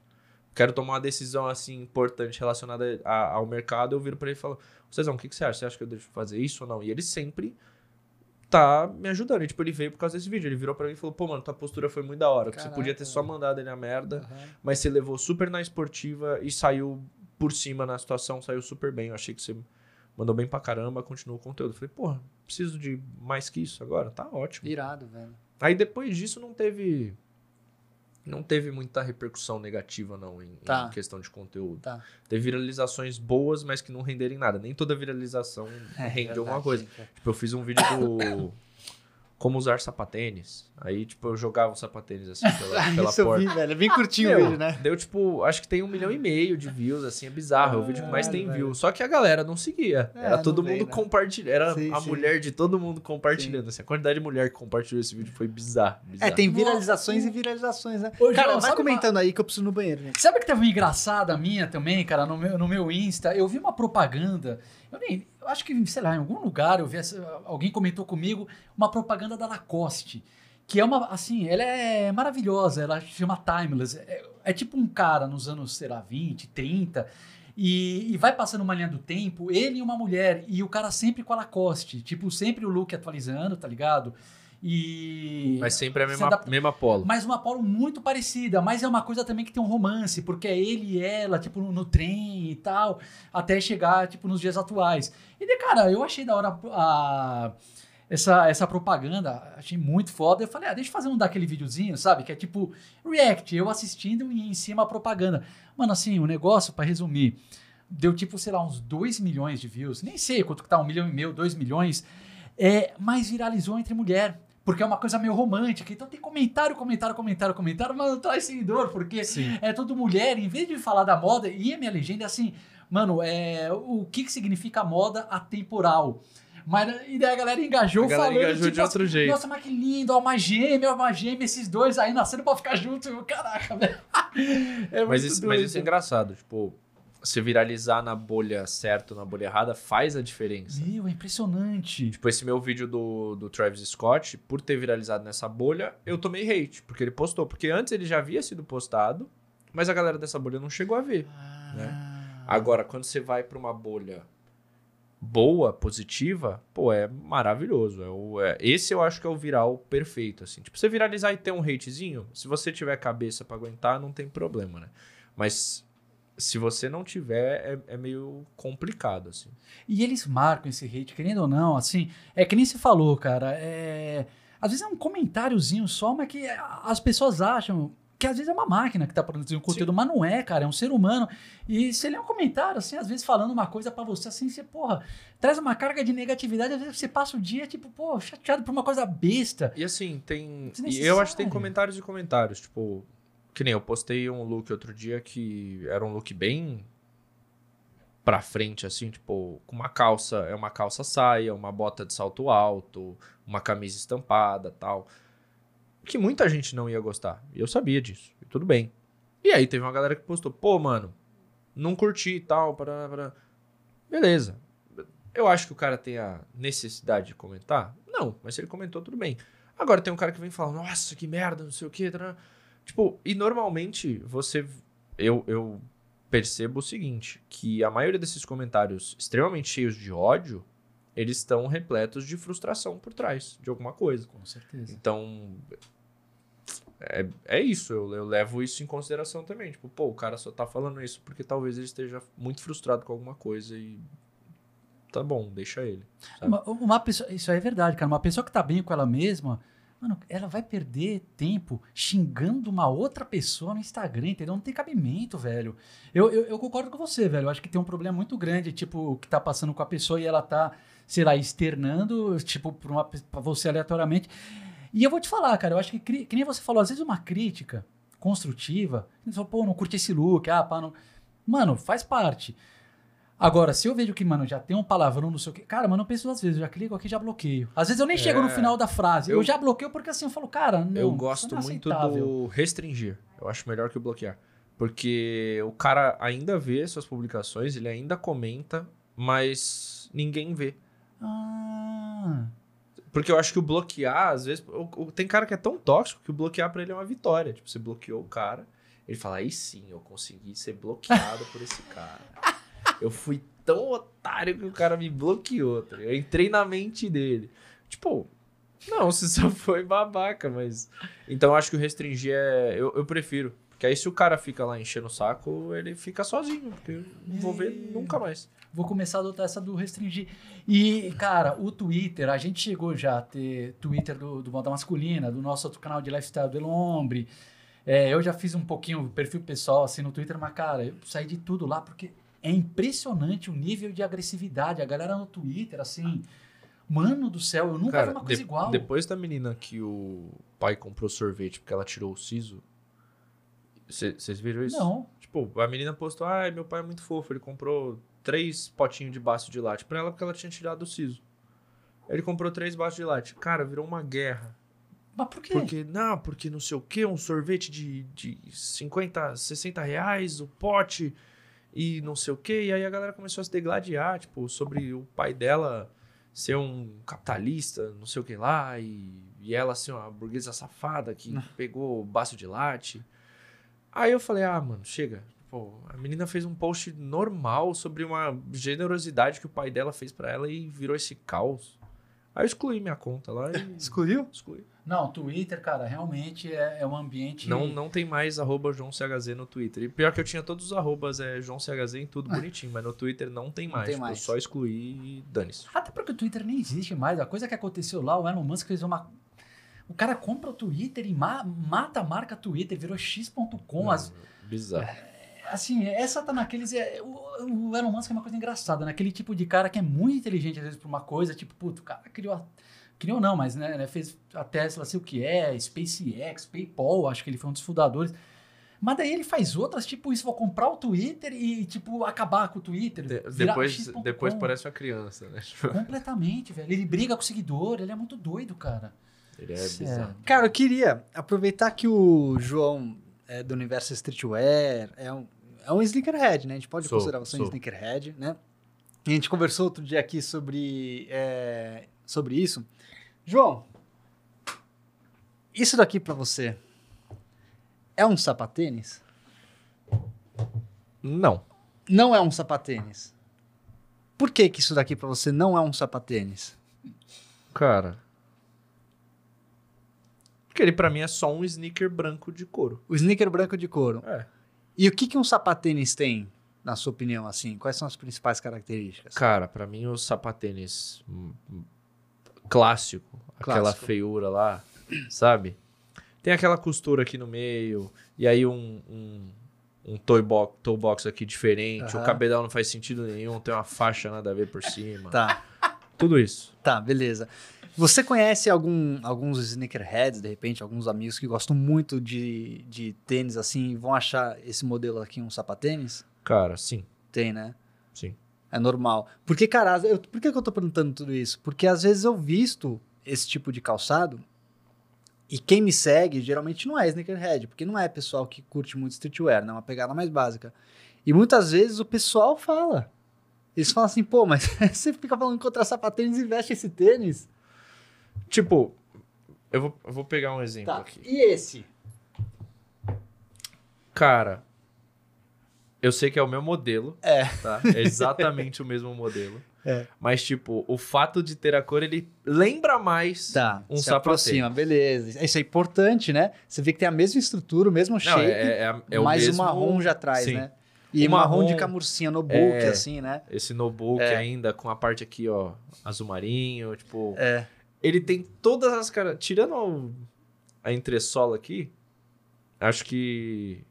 Quero tomar uma decisão, assim, importante relacionada a- ao mercado, eu viro pra ele e falo, Cezão, o que, que você acha? Você acha que eu devo fazer isso ou não? E ele sempre tá me ajudando. E, tipo, ele veio por causa desse vídeo. Ele virou pra mim e falou, pô, mano, tua postura foi muito da hora. que Você Caraca, podia ter só mandado ele a merda aham. mas você levou super na esportiva e saiu por cima na situação, saiu super bem. Eu achei que você mandou bem pra caramba, continuou o conteúdo. Eu falei, porra, preciso de mais que isso agora? Tá ótimo. Irado, velho. Aí depois disso não teve. Não teve muita repercussão negativa, não, em, Tá. em questão de conteúdo. Tá. Teve viralizações boas, mas que não renderem nada. Nem toda viralização É, rende verdade, alguma coisa. gente. Tipo, eu fiz um vídeo do. Como usar sapatênis. Aí, tipo, eu jogava o sapatênis assim pela, pela isso eu porta. vi, velho. É bem curtinho o Meu, vídeo, né? Deu tipo, acho que tem um milhão e meio de views, assim, é bizarro. É o vídeo que mais tem velho. views. Só que a galera não seguia. É, era todo mundo né? compartilhando. Era Sim, a sim. mulher de todo mundo compartilhando. Assim, a quantidade de mulher que compartilhou esse vídeo foi bizarra. É, bizarra. tem viralizações e viralizações, né? Ô, Cara, João, vai comentando aí que eu preciso no banheiro, gente. Sabe que teve uma engraçada minha também, cara, no meu, no meu Insta? Eu vi uma propaganda, eu nem, eu acho que, sei lá, em algum lugar eu vi, essa- alguém comentou comigo uma propaganda da Lacoste, que é uma, assim, ela é maravilhosa, ela chama Timeless. É, é tipo um cara nos anos, sei lá, 20, 30, e, e vai passando uma linha do tempo, ele e uma mulher, e o cara sempre com a Lacoste, tipo, sempre o look atualizando, tá ligado? E. Mas sempre a Se mesma, adapta- mesma polo. Mas uma Apollo muito parecida, mas é uma coisa também que tem um romance, porque é ele e ela, tipo, no, trem e tal, até chegar, tipo, nos dias atuais. E, cara, eu achei da hora a- essa, essa propaganda, achei muito foda. Eu falei, ah, deixa eu fazer um daquele videozinho, sabe? Que é tipo react, eu assistindo e em cima a propaganda. Mano, assim, o negócio, pra resumir, deu tipo, sei lá, uns 2 milhões de views, nem sei quanto que tá, um milhão e meio, 2 milhões, é, mas viralizou entre mulher. Porque é uma coisa meio romântica. Então tem comentário, comentário, comentário, comentário, mas não traz seguidor, porque Sim. é tudo mulher. Em vez de falar da moda, e a minha legenda é assim, mano, é, o que, que significa moda atemporal? Mas, e daí a galera engajou A galera falando. engajou de tipo, outro jeito. Nossa, mas que lindo, ó, uma gêmea, uma gêmea, esses dois aí nascendo pra ficar juntos. Caraca, velho. É Mas isso, mas isso é engraçado. Tipo, você viralizar na bolha certa ou na bolha errada faz a diferença. Meu, é impressionante. Tipo, esse meu vídeo do, do Travis Scott, por ter viralizado nessa bolha, eu tomei hate, porque ele postou. Porque antes ele já havia sido postado, mas a galera dessa bolha não chegou a ver. Ah. né? Agora, quando você vai pra uma bolha boa, positiva, pô, é maravilhoso. É o, é- esse eu acho que é o viral perfeito, assim. Tipo, você viralizar e ter um hatezinho, se você tiver cabeça pra aguentar, não tem problema, né? Mas se você não tiver, é, é meio complicado, assim. E eles marcam esse hate, querendo ou não, assim, é que nem se falou, cara. É... Às vezes é um comentáriozinho só, mas que as pessoas acham que às vezes é uma máquina que tá produzindo conteúdo, mas não é, cara, é um ser humano. E se ele é um comentário, assim, às vezes falando uma coisa pra você, assim, você, porra, traz uma carga de negatividade, às vezes você passa o dia, tipo, pô, chateado por uma coisa besta. E assim, tem. E eu acho que tem comentários e comentários. Tipo, que nem eu postei um look outro dia que era um look bem pra frente, assim, tipo, com uma calça, é uma calça saia, uma bota de salto alto, uma camisa estampada tal. Que muita gente não ia gostar. E eu sabia disso. E tudo bem. E aí teve uma galera que postou, pô, mano, não curti e tal, para, para. Beleza. Eu acho que o cara tem a necessidade de comentar? Não, mas se ele comentou, tudo bem. Agora tem um cara que vem falar, nossa, que merda, não sei o quê. Tipo, e normalmente você. Eu, eu percebo o seguinte: que a maioria desses comentários extremamente cheios de ódio, eles estão repletos de frustração por trás de alguma coisa. Com certeza. Então. É, é isso, eu, eu levo isso em consideração também. Tipo, pô, o cara só tá falando isso porque talvez ele esteja muito frustrado com alguma coisa e. Tá bom, deixa ele. Uma, uma pessoa, isso aí é verdade, cara. Uma pessoa que tá bem com ela mesma, mano, ela vai perder tempo xingando uma outra pessoa no Instagram, entendeu? Não tem cabimento, velho. Eu, eu, eu concordo com você, velho. Eu acho que tem um problema muito grande, tipo, que tá passando com a pessoa e ela tá, sei lá, externando, tipo, pra, uma, pra você aleatoriamente. E eu vou te falar, cara, eu acho que, que nem você falou, às vezes uma crítica construtiva, você fala, pô, não curti esse look, ah, pá, não. Mano, faz parte. Agora, se eu vejo que, mano, já tem um palavrão, não sei o quê. Cara, mano, eu penso duas vezes, eu já clico aqui e já bloqueio. Às vezes eu nem chego no É, final da frase. Eu, eu- já bloqueio porque assim eu falo, cara, não. eu gosto não é muito do restringir. Eu acho melhor que o bloquear. Porque o cara ainda vê suas publicações, ele ainda comenta, mas ninguém vê. Ah. Porque eu acho que o bloquear, às vezes, tem cara que é tão tóxico que o bloquear pra ele é uma vitória. Tipo, você bloqueou o cara, ele fala, aí sim, eu consegui ser bloqueado por esse cara. Eu fui tão otário que o cara me bloqueou, tá? Eu entrei na mente dele. Tipo, não, você só foi babaca, mas. Então eu acho que o restringir é. Eu, eu prefiro. Porque aí se o cara fica lá enchendo o saco, ele fica sozinho. Porque eu não vou ver nunca mais. Vou começar a adotar essa do restringir. E, cara, o Twitter, a gente chegou já a ter Twitter do, do Moda Masculina, do nosso outro canal de lifestyle do Elombre. É, eu já fiz um pouquinho perfil pessoal assim no Twitter, mas, cara, eu saí de tudo lá porque é impressionante o nível de agressividade. A galera no Twitter, assim, mano do céu, eu nunca vi uma coisa de- igual. depois da menina que o pai comprou sorvete porque ela tirou o siso. Vocês viram isso? Não. Tipo, a menina postou: ai, meu pai é muito fofo, ele comprou três potinhos de baço de latte pra ela porque ela tinha tirado o siso. Ele comprou três baços de latte. Cara, virou uma guerra. Mas por quê? Porque, não, porque não sei o que, um sorvete de, de 50, 60 reais, o pote, e não sei o que. E aí a galera começou a se degladiar, tipo, sobre o pai dela ser um capitalista, não sei o que lá, e, e ela ser uma burguesa safada que pegou o baço de latte. Aí eu falei, ah, mano, chega. Pô, a menina fez um post normal sobre uma generosidade que o pai dela fez pra ela e virou esse caos. Aí eu excluí minha conta lá e Excluiu? excluí. Não, Twitter, cara, realmente é, é um ambiente. Não, não tem mais arroba João CHZ no Twitter. E pior que eu tinha todos os arrobas, é João CHZ em tudo bonitinho, mas no Twitter não tem Não mais. tem tipo, mais. Eu só excluí e dane-se. Até porque o Twitter nem existe mais. A coisa que aconteceu lá, o Elon Musk fez uma. O cara compra o Twitter e ma- mata a marca Twitter, virou x.com. As- Bizarro. Assim, essa tá naqueles. é, o, o Elon Musk é uma coisa engraçada, naquele tipo de cara que é muito inteligente às vezes pra uma coisa, tipo, puto, o cara criou. A, criou não, mas né, né, fez a Tesla, sei o que é, SpaceX, PayPal, acho que ele foi um dos fundadores. Mas daí ele faz outras, tipo isso, vou comprar o Twitter e, tipo, acabar com o Twitter. De- depois, depois parece uma criança, né? Tipo, Completamente, velho. Ele briga com o seguidor, ele é muito doido, cara. Ele é Sério. bizarro. Cara, eu queria aproveitar que o João é do universo streetwear, é um, é um sneakerhead, né? A gente pode Sou, considerar você um sneakerhead, né? E a gente conversou outro dia aqui sobre, é, sobre isso. João, isso daqui pra você é um sapatênis? Não. não é um sapatênis. Por que que isso daqui pra você não é um sapatênis? Cara. Porque ele pra mim é só um sneaker branco de couro. O sneaker branco de couro. É. E o que que um sapatênis tem, na sua opinião, assim? Quais são as principais características? Cara, pra mim o sapatênis hum, clássico, aquela Clássico. feiura lá, sabe? Tem aquela costura aqui no meio, e aí um, um, um toe, box, toe box aqui diferente, Aham. o cabedal não faz sentido nenhum, tem uma faixa nada a ver por cima. Tá, Tudo isso. tá, beleza. Você conhece algum, alguns sneakerheads, de repente, alguns amigos que gostam muito de, de tênis assim e vão achar esse modelo aqui um sapatênis? Cara, sim, Tem, né? sim. É normal. Porque, cara, eu, por que, que eu tô perguntando tudo isso? Porque às vezes eu visto esse tipo de calçado e quem me segue geralmente não é sneakerhead, porque não é pessoal que curte muito streetwear, né? É uma pegada mais básica. E muitas vezes o pessoal fala. Eles falam assim, pô, mas você fica falando contra sapatênis e veste esse tênis? Tipo, eu vou, eu vou pegar um exemplo Tá. aqui. E esse? Cara, eu sei que é o meu modelo, É. tá? É exatamente o mesmo modelo. É. Mas, tipo, o fato de ter a cor, ele lembra mais Tá, um se sapatênis. aproxima, beleza. Isso é importante, né? Você vê que tem a mesma estrutura, o mesmo Não, shape, é, é, é o mais mesmo... o marrom já atrás, Sim. né? E O marrom, de marrom camurcinha no book, é- assim, né? Esse notebook É. ainda com a parte aqui, ó, azul marinho, tipo... É. Ele tem todas as caras... Tirando o- a entressola aqui, acho que...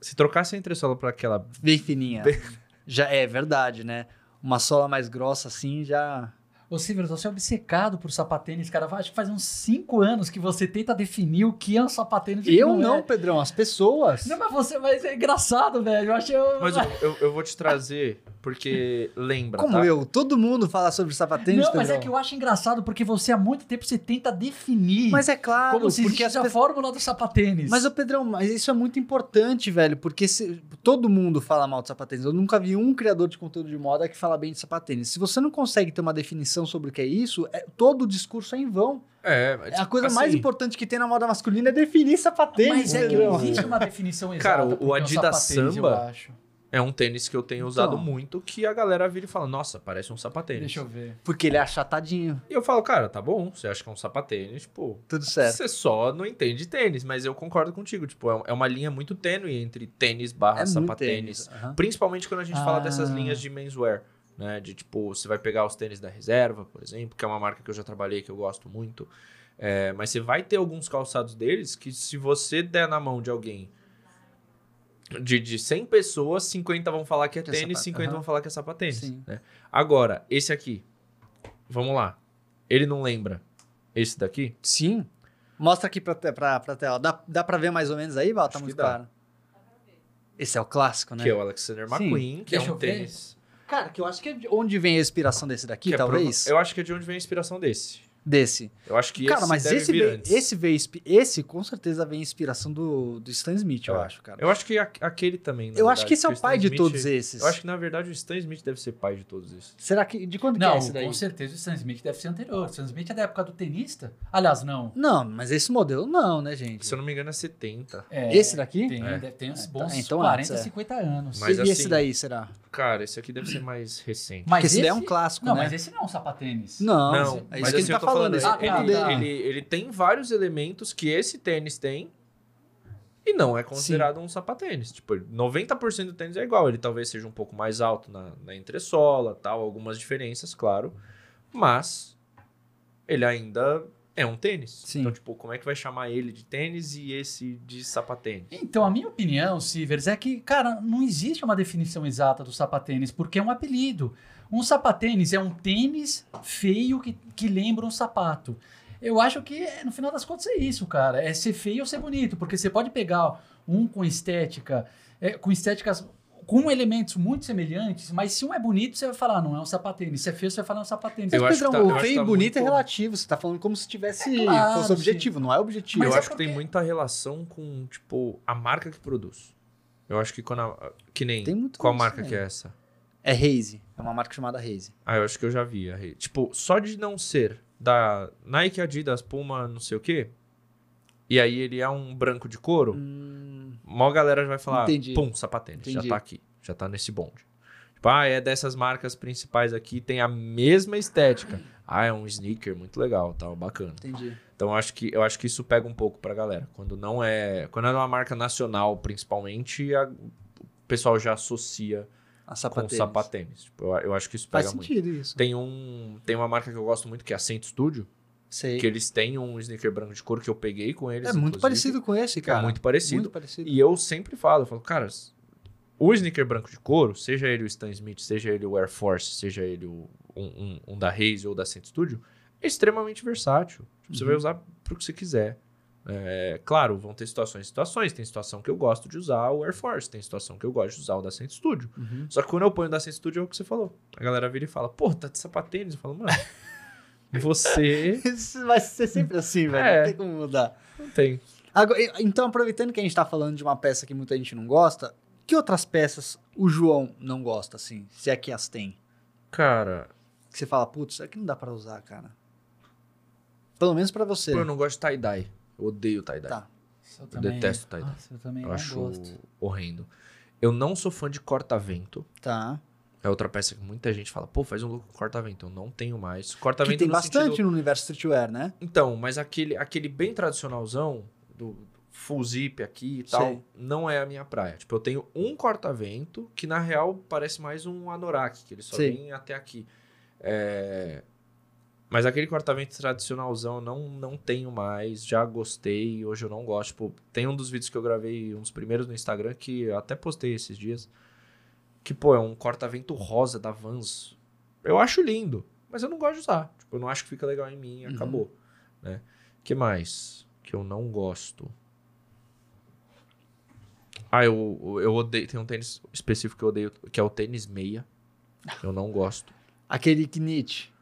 Se trocasse a entressola pra aquela... Bem fininha. Já é verdade, né? Uma sola mais grossa assim já. Ô, Silvio, você é obcecado por sapatênis, cara. Acho que faz uns 5 anos que você tenta definir o que é um sapatênis e o Eu não, é. Pedrão, as pessoas. Não, mas você mas é engraçado, velho. Eu achei. Mas eu, eu, eu vou te trazer, porque lembra, Como tá? eu? Todo mundo fala sobre sapatênis, não, mas Pedrão. é que eu acho engraçado porque você há muito tempo você tenta definir Mas é claro, como se porque existe as a pe- fórmula do sapatênis. Mas, ô Pedrão, mas isso é muito importante, velho, porque se- todo mundo fala mal de sapatênis. Eu nunca vi um criador de conteúdo de moda que fala bem de sapatênis. Se você não consegue ter uma definição sobre o que é isso, é- todo o discurso é em vão. É, mas, a coisa assim, mais importante que tem na moda masculina é definir sapatênis, Mas é que não existe uma definição exata. Cara, o- o é um Adidas Samba- Eu acho. É um tênis que eu tenho usado Então. muito, que a galera vira e fala, nossa, parece um sapatênis. Deixa eu ver. Porque ele é achatadinho. E eu falo, cara, tá bom, você acha que é um sapatênis, tipo, Tudo certo. você só não entende tênis, mas eu concordo contigo, tipo, é- é uma linha muito tênue entre tênis barra É sapatênis. tênis. Principalmente quando a gente fala Ah. dessas linhas de menswear, né? De tipo, você vai pegar os tênis da reserva, por exemplo, que é uma marca que eu já trabalhei, que eu gosto muito. É, mas você vai ter alguns calçados deles que se você der na mão de alguém de, de 100 pessoas, 50 vão falar que é Que é tênis, sapa- 50 aham. vão falar que é sapatênis. Sim. Né? Agora, esse aqui, vamos lá. Ele não lembra esse daqui? Sim. Mostra aqui pra, pra, pra tela. Dá, dá pra ver mais ou menos aí, Val? Tá Acho muito claro. Esse é o clássico, né? Que é o Alexander Sim. McQueen, que Deixa é um eu ver. tênis. Cara, que eu acho que é de onde vem a inspiração desse daqui, que é talvez. prova- Eu acho que é de onde vem a inspiração desse. Desse. Eu acho que cara, esse mas deve esse vir veio, antes. esse veio. Esse com certeza vem a inspiração do, do Stan Smith, eu É. acho, cara. Eu acho que a- aquele também. na Eu acho verdade, que esse é o pai Stan de Smith- todos esses. Eu acho que na verdade o Stan Smith deve ser pai de todos esses. Será que. De quando que é Não, esse daí? com certeza o Stan Smith deve ser anterior. O Stan Smith é da época do tenista? Aliás, não. Não, mas esse modelo não, né, gente? Se eu não me engano é 70. É, Esse daqui? Tem, É. deve ter uns bons tá, então 40, antes, é. 50 anos. Mas e assim- esse daí, será? Cara, esse aqui deve ser mais recente. Mas Porque esse daí é um clássico, Não, né? mas esse não é um sapatênis. Não, Não, é mas gente assim, tá eu falando. Esse é o Ah, ele, tá, dele. tá. ele, ele tem vários elementos que esse tênis tem e não é considerado um sapatênis. Tipo, 90% do tênis é igual. Ele talvez seja um pouco mais alto na, na entressola, tal, algumas diferenças, claro. Mas ele ainda é um tênis. Sim. Então, tipo, como é que vai chamar ele de tênis e esse de sapatênis? Então, a minha opinião, Sivers, é que, cara, não existe uma definição exata do sapatênis, porque é um apelido. Um sapatênis é um tênis feio que, que lembra um sapato. Eu acho que, no final das contas, é isso, cara. É ser feio ou ser bonito, porque você pode pegar um com estética, é, com estéticas com elementos muito semelhantes, mas se um é bonito, você vai falar, ah, não é um sapatênis. Se é feio, você vai falar é um sapatênis. Eu Mas, acho que Pedrão, tá- o que feio tá e bonito é muito- relativo. Você tá falando como se tivesse É claro, fosse objetivo, não é objetivo. Mas eu é acho que porque- tem muita relação com, tipo, a marca que produz. Eu acho que quando a, Que nem. Tem muito qual marca aí. que é essa? É Raze. É uma marca chamada Raze. Ah, eu acho que eu já vi. a Rei. Tipo, só de não ser da Nike, Adidas, Puma, não sei o quê. E aí ele é um branco de couro. Hum, Mó galera já vai falar, Entendi. pum, sapatênis. Já Entendi. tá aqui. Já tá nesse bonde. Tipo, ah, é dessas marcas principais aqui, tem a mesma estética. Ah, é um sneaker muito legal, tal, bacana. Entendi. Então eu acho que eu acho que isso pega um pouco pra galera. Quando não é, quando é uma marca nacional, principalmente, a- o pessoal já associa A com sapatênis. sapatênis. Tipo, eu, eu acho que isso pega Faz muito. sentido isso. Tem um, tem uma marca que eu gosto muito que é a Cento Studio, Sei. que eles têm um sneaker branco de couro que eu peguei com eles. É muito inclusive. parecido com esse, é cara. muito parecido. Muito parecido. E eu sempre falo, eu falo, cara, o sneaker branco de couro, seja ele o Stan Smith, seja ele o Air Force, seja ele o, um, um- um da Raze ou da Cent Studio, é extremamente versátil. Tipo, Você Uhum. vai usar pro que você quiser. É, claro, vão ter situações e situações. Tem situação que eu gosto de usar o Air Force, tem situação que eu gosto de usar o da Cent Studio. Uhum. Só que quando eu ponho o da Cent Studio é o que você falou. A galera vira e fala, pô, tá de sapatênis. Eu falo, mano, você Isso vai ser sempre assim, velho. É. Não tem como mudar. não tem. Agora, então, aproveitando que a gente tá falando de uma peça que muita gente não gosta, que outras peças o João não gosta, assim? Se é que as tem? Cara, Que você fala, putz, isso aqui não dá pra usar, cara. Pelo menos pra você. pô, eu não gosto de tie-dye. Eu odeio tie-dye. Tá. Eu, detesto tie-dye. Nossa, eu também Eu não acho gosto. horrendo. Eu não sou fã de corta-vento. Tá. É outra peça que muita gente fala, pô, faz um look com corta-vento. Eu não tenho mais. Que Corta-vento tem no bastante sentido- no universo streetwear, né? Então, mas aquele, aquele bem tradicionalzão, do full zip aqui e tal, Sei. não é a minha praia. Tipo, eu tenho um corta-vento que, na real, parece mais um anorak, que ele só Sei. vem até aqui. É... Mas aquele corta-vento tradicionalzão eu não, não tenho mais, já gostei, hoje eu não gosto. Tipo, tem um dos vídeos que eu gravei, um dos primeiros no Instagram, que eu até postei esses dias, que, pô, é um corta-vento rosa da Vans. Eu acho lindo, mas eu não gosto de usar. Tipo, eu não acho que fica legal em mim Uhum. acabou, né? que mais que eu não gosto? Ah, eu, eu odeio, tem um tênis específico que eu odeio, que é o tênis meia. Eu não gosto. Aquele Knit.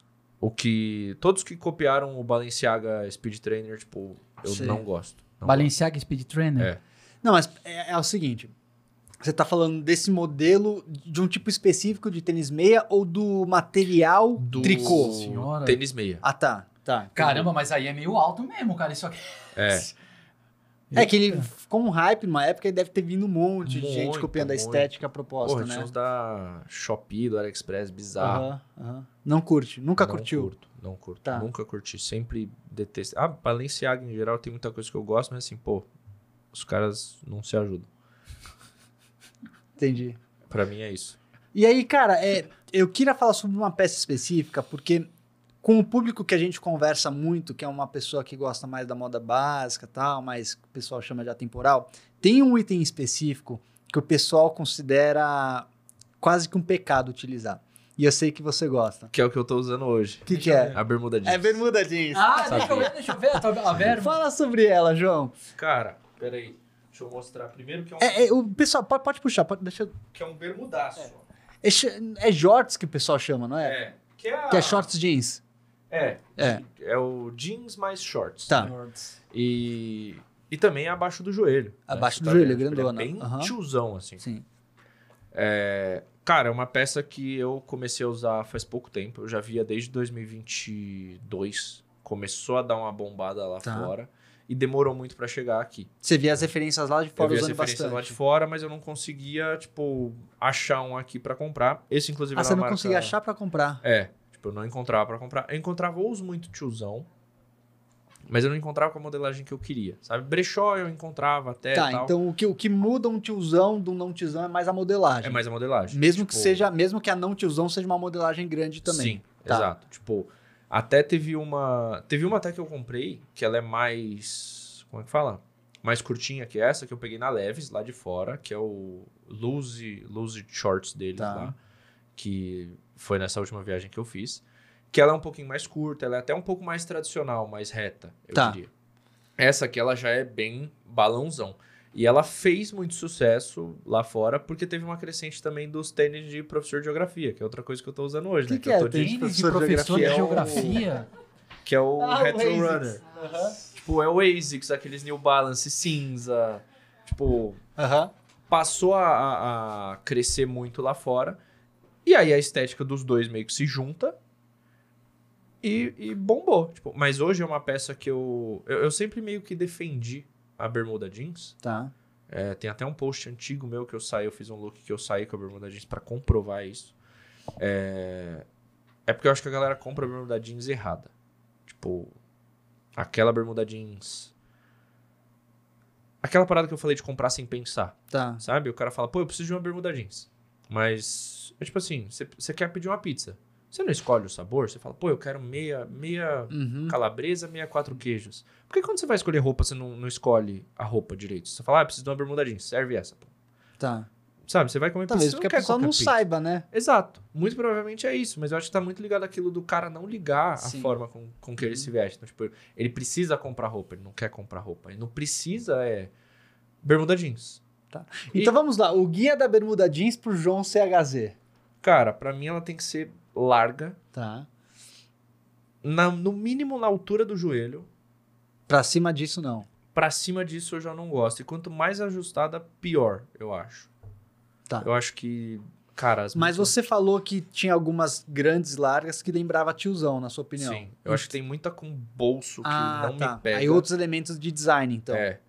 O que. Todos que copiaram o Balenciaga Speed Trainer, tipo, eu Sei. não gosto. Não Balenciaga Speed Trainer? É. Não, mas é, é o seguinte. Você tá falando desse modelo de um tipo específico de tênis meia ou do material gosto. Do tricô? Senhora. Tênis meia. Ah, tá. Tá. Caramba, mas aí é meio alto mesmo, cara. Isso aqui. É. É que ele ficou um hype numa época e deve ter vindo um monte de gente Muito, copiando a muito. estética proposta, Porra, tinha né? uns da Shopee, do AliExpress, bizarro. Não curte, nunca não curtiu. Curto, não curto. Tá. Nunca curti. Sempre detestei. Ah, Balenciaga em geral tem muita coisa que eu gosto, mas assim, pô, os caras não se ajudam. Entendi. Pra mim é isso. E aí, cara, é, eu queria falar sobre uma peça específica, porque com o público que a gente conversa muito, que é uma pessoa que gosta mais da moda básica e tal, mas o pessoal chama de atemporal, tem um item específico que o pessoal considera quase que um pecado utilizar. E eu sei que você gosta. Que é o que eu tô usando hoje. O que, que é? A bermuda jeans. É bermuda jeans. Ah, deixa eu ver, deixa eu ver. A verba. Fala sobre ela, João. Cara, peraí. Deixa eu mostrar primeiro que é um, É, é, o pessoal, pode, pode puxar, pode, deixa eu- que é um bermudaço. é, ch- é shorts que o pessoal chama, não é? É. Que é, a- Que é shorts jeans. É. É. É o jeans mais shorts. Tá. E, e também é abaixo do joelho. né? Abaixo Você do joelho, vendo? Tipo, grandona. Ele é bem Aham. tiozão, assim. Sim. É, cara, é uma peça que eu comecei a usar faz pouco tempo. Eu já via desde 2022. Começou a dar uma bombada lá Tá. fora. E demorou muito pra chegar aqui. Você via as referências lá de Eu fora vi as usando referências bastante. lá de fora, mas eu não conseguia, tipo, achar um aqui pra comprar. Esse, inclusive, Ah, era você não marca- conseguia achar pra comprar. É, tipo, eu não encontrava pra comprar. Eu encontrava os muito tiozão, mas eu não encontrava com a modelagem que eu queria, sabe? Brechó eu encontrava até tá, tal. então o que, o que muda um tiozão do não tiozão é mais a modelagem. É mais a modelagem. mesmo que Tipo, seja, mesmo que a não tiozão seja uma modelagem grande também. Sim, Tá. exato. Tipo, até teve uma. Teve uma até que eu comprei, que ela é mais. Como é que fala? Mais curtinha que essa, que eu peguei na Leves, lá de fora, que é o Loose, Loose Shorts deles Tá. lá. Que foi nessa última viagem que eu fiz. Que ela é um pouquinho mais curta, ela é até um pouco mais tradicional, mais reta, eu Tá. diria. Essa aqui, ela já é bem balãozão. E ela fez muito sucesso lá fora, porque teve uma crescente também dos tênis de professor de geografia, que é outra coisa que eu tô usando hoje, Que né? que eu é tô de- tênis? De professor de professor de geografia. geografia. que é o Ah, Retro o Runner. Aham. Tipo, é o ASICS, aqueles New Balance cinza. Tipo, Aham. passou a, a- a crescer muito lá fora. E aí a estética dos dois meio que se junta. E, e bombou. Tipo, mas hoje é uma peça que eu, eu. eu sempre meio que defendi a bermuda jeans. Tá. É, tem até um post antigo meu que eu saí, eu fiz um look que eu saí com a bermuda jeans pra comprovar isso. É, é porque eu acho que a galera compra a bermuda jeans errada. Tipo, aquela bermuda jeans. Aquela parada que eu falei de comprar sem pensar, Tá. sabe? O cara fala, pô, eu preciso de uma bermuda jeans. Mas, é tipo assim, você- quer pedir uma pizza. Você não escolhe o sabor, você fala, pô, eu quero meia, meia Uhum. calabresa, meia quatro queijos. Por que quando você vai escolher roupa, você não, não escolhe a roupa direito? Você fala, ah, preciso de uma bermuda jeans, serve essa. Pô. Tá. Sabe, você vai comer Talvez pizza, você porque a pessoa não pizza. saiba, né? Exato. Muito provavelmente é isso, mas eu acho que tá muito ligado àquilo do cara não ligar Sim. Uhum. a forma com, com que ele se veste. Então, tipo, ele precisa comprar roupa, ele não quer comprar roupa. Ele não precisa é bermuda jeans. E- Então vamos lá. O guia da bermuda jeans pro João CHZ. Cara, pra mim ela tem que ser larga, Tá. na- no mínimo na altura do joelho. Pra cima disso, não. Pra cima disso eu já não gosto. E quanto mais ajustada, pior, eu acho. Tá. Eu acho que, cara, as Mas você falou que tinha algumas grandes largas que lembrava tiozão, na sua opinião. Sim. Eu acho que tem muita com bolso que ah, não tá. me pega. Aí outros elementos de design, então. É.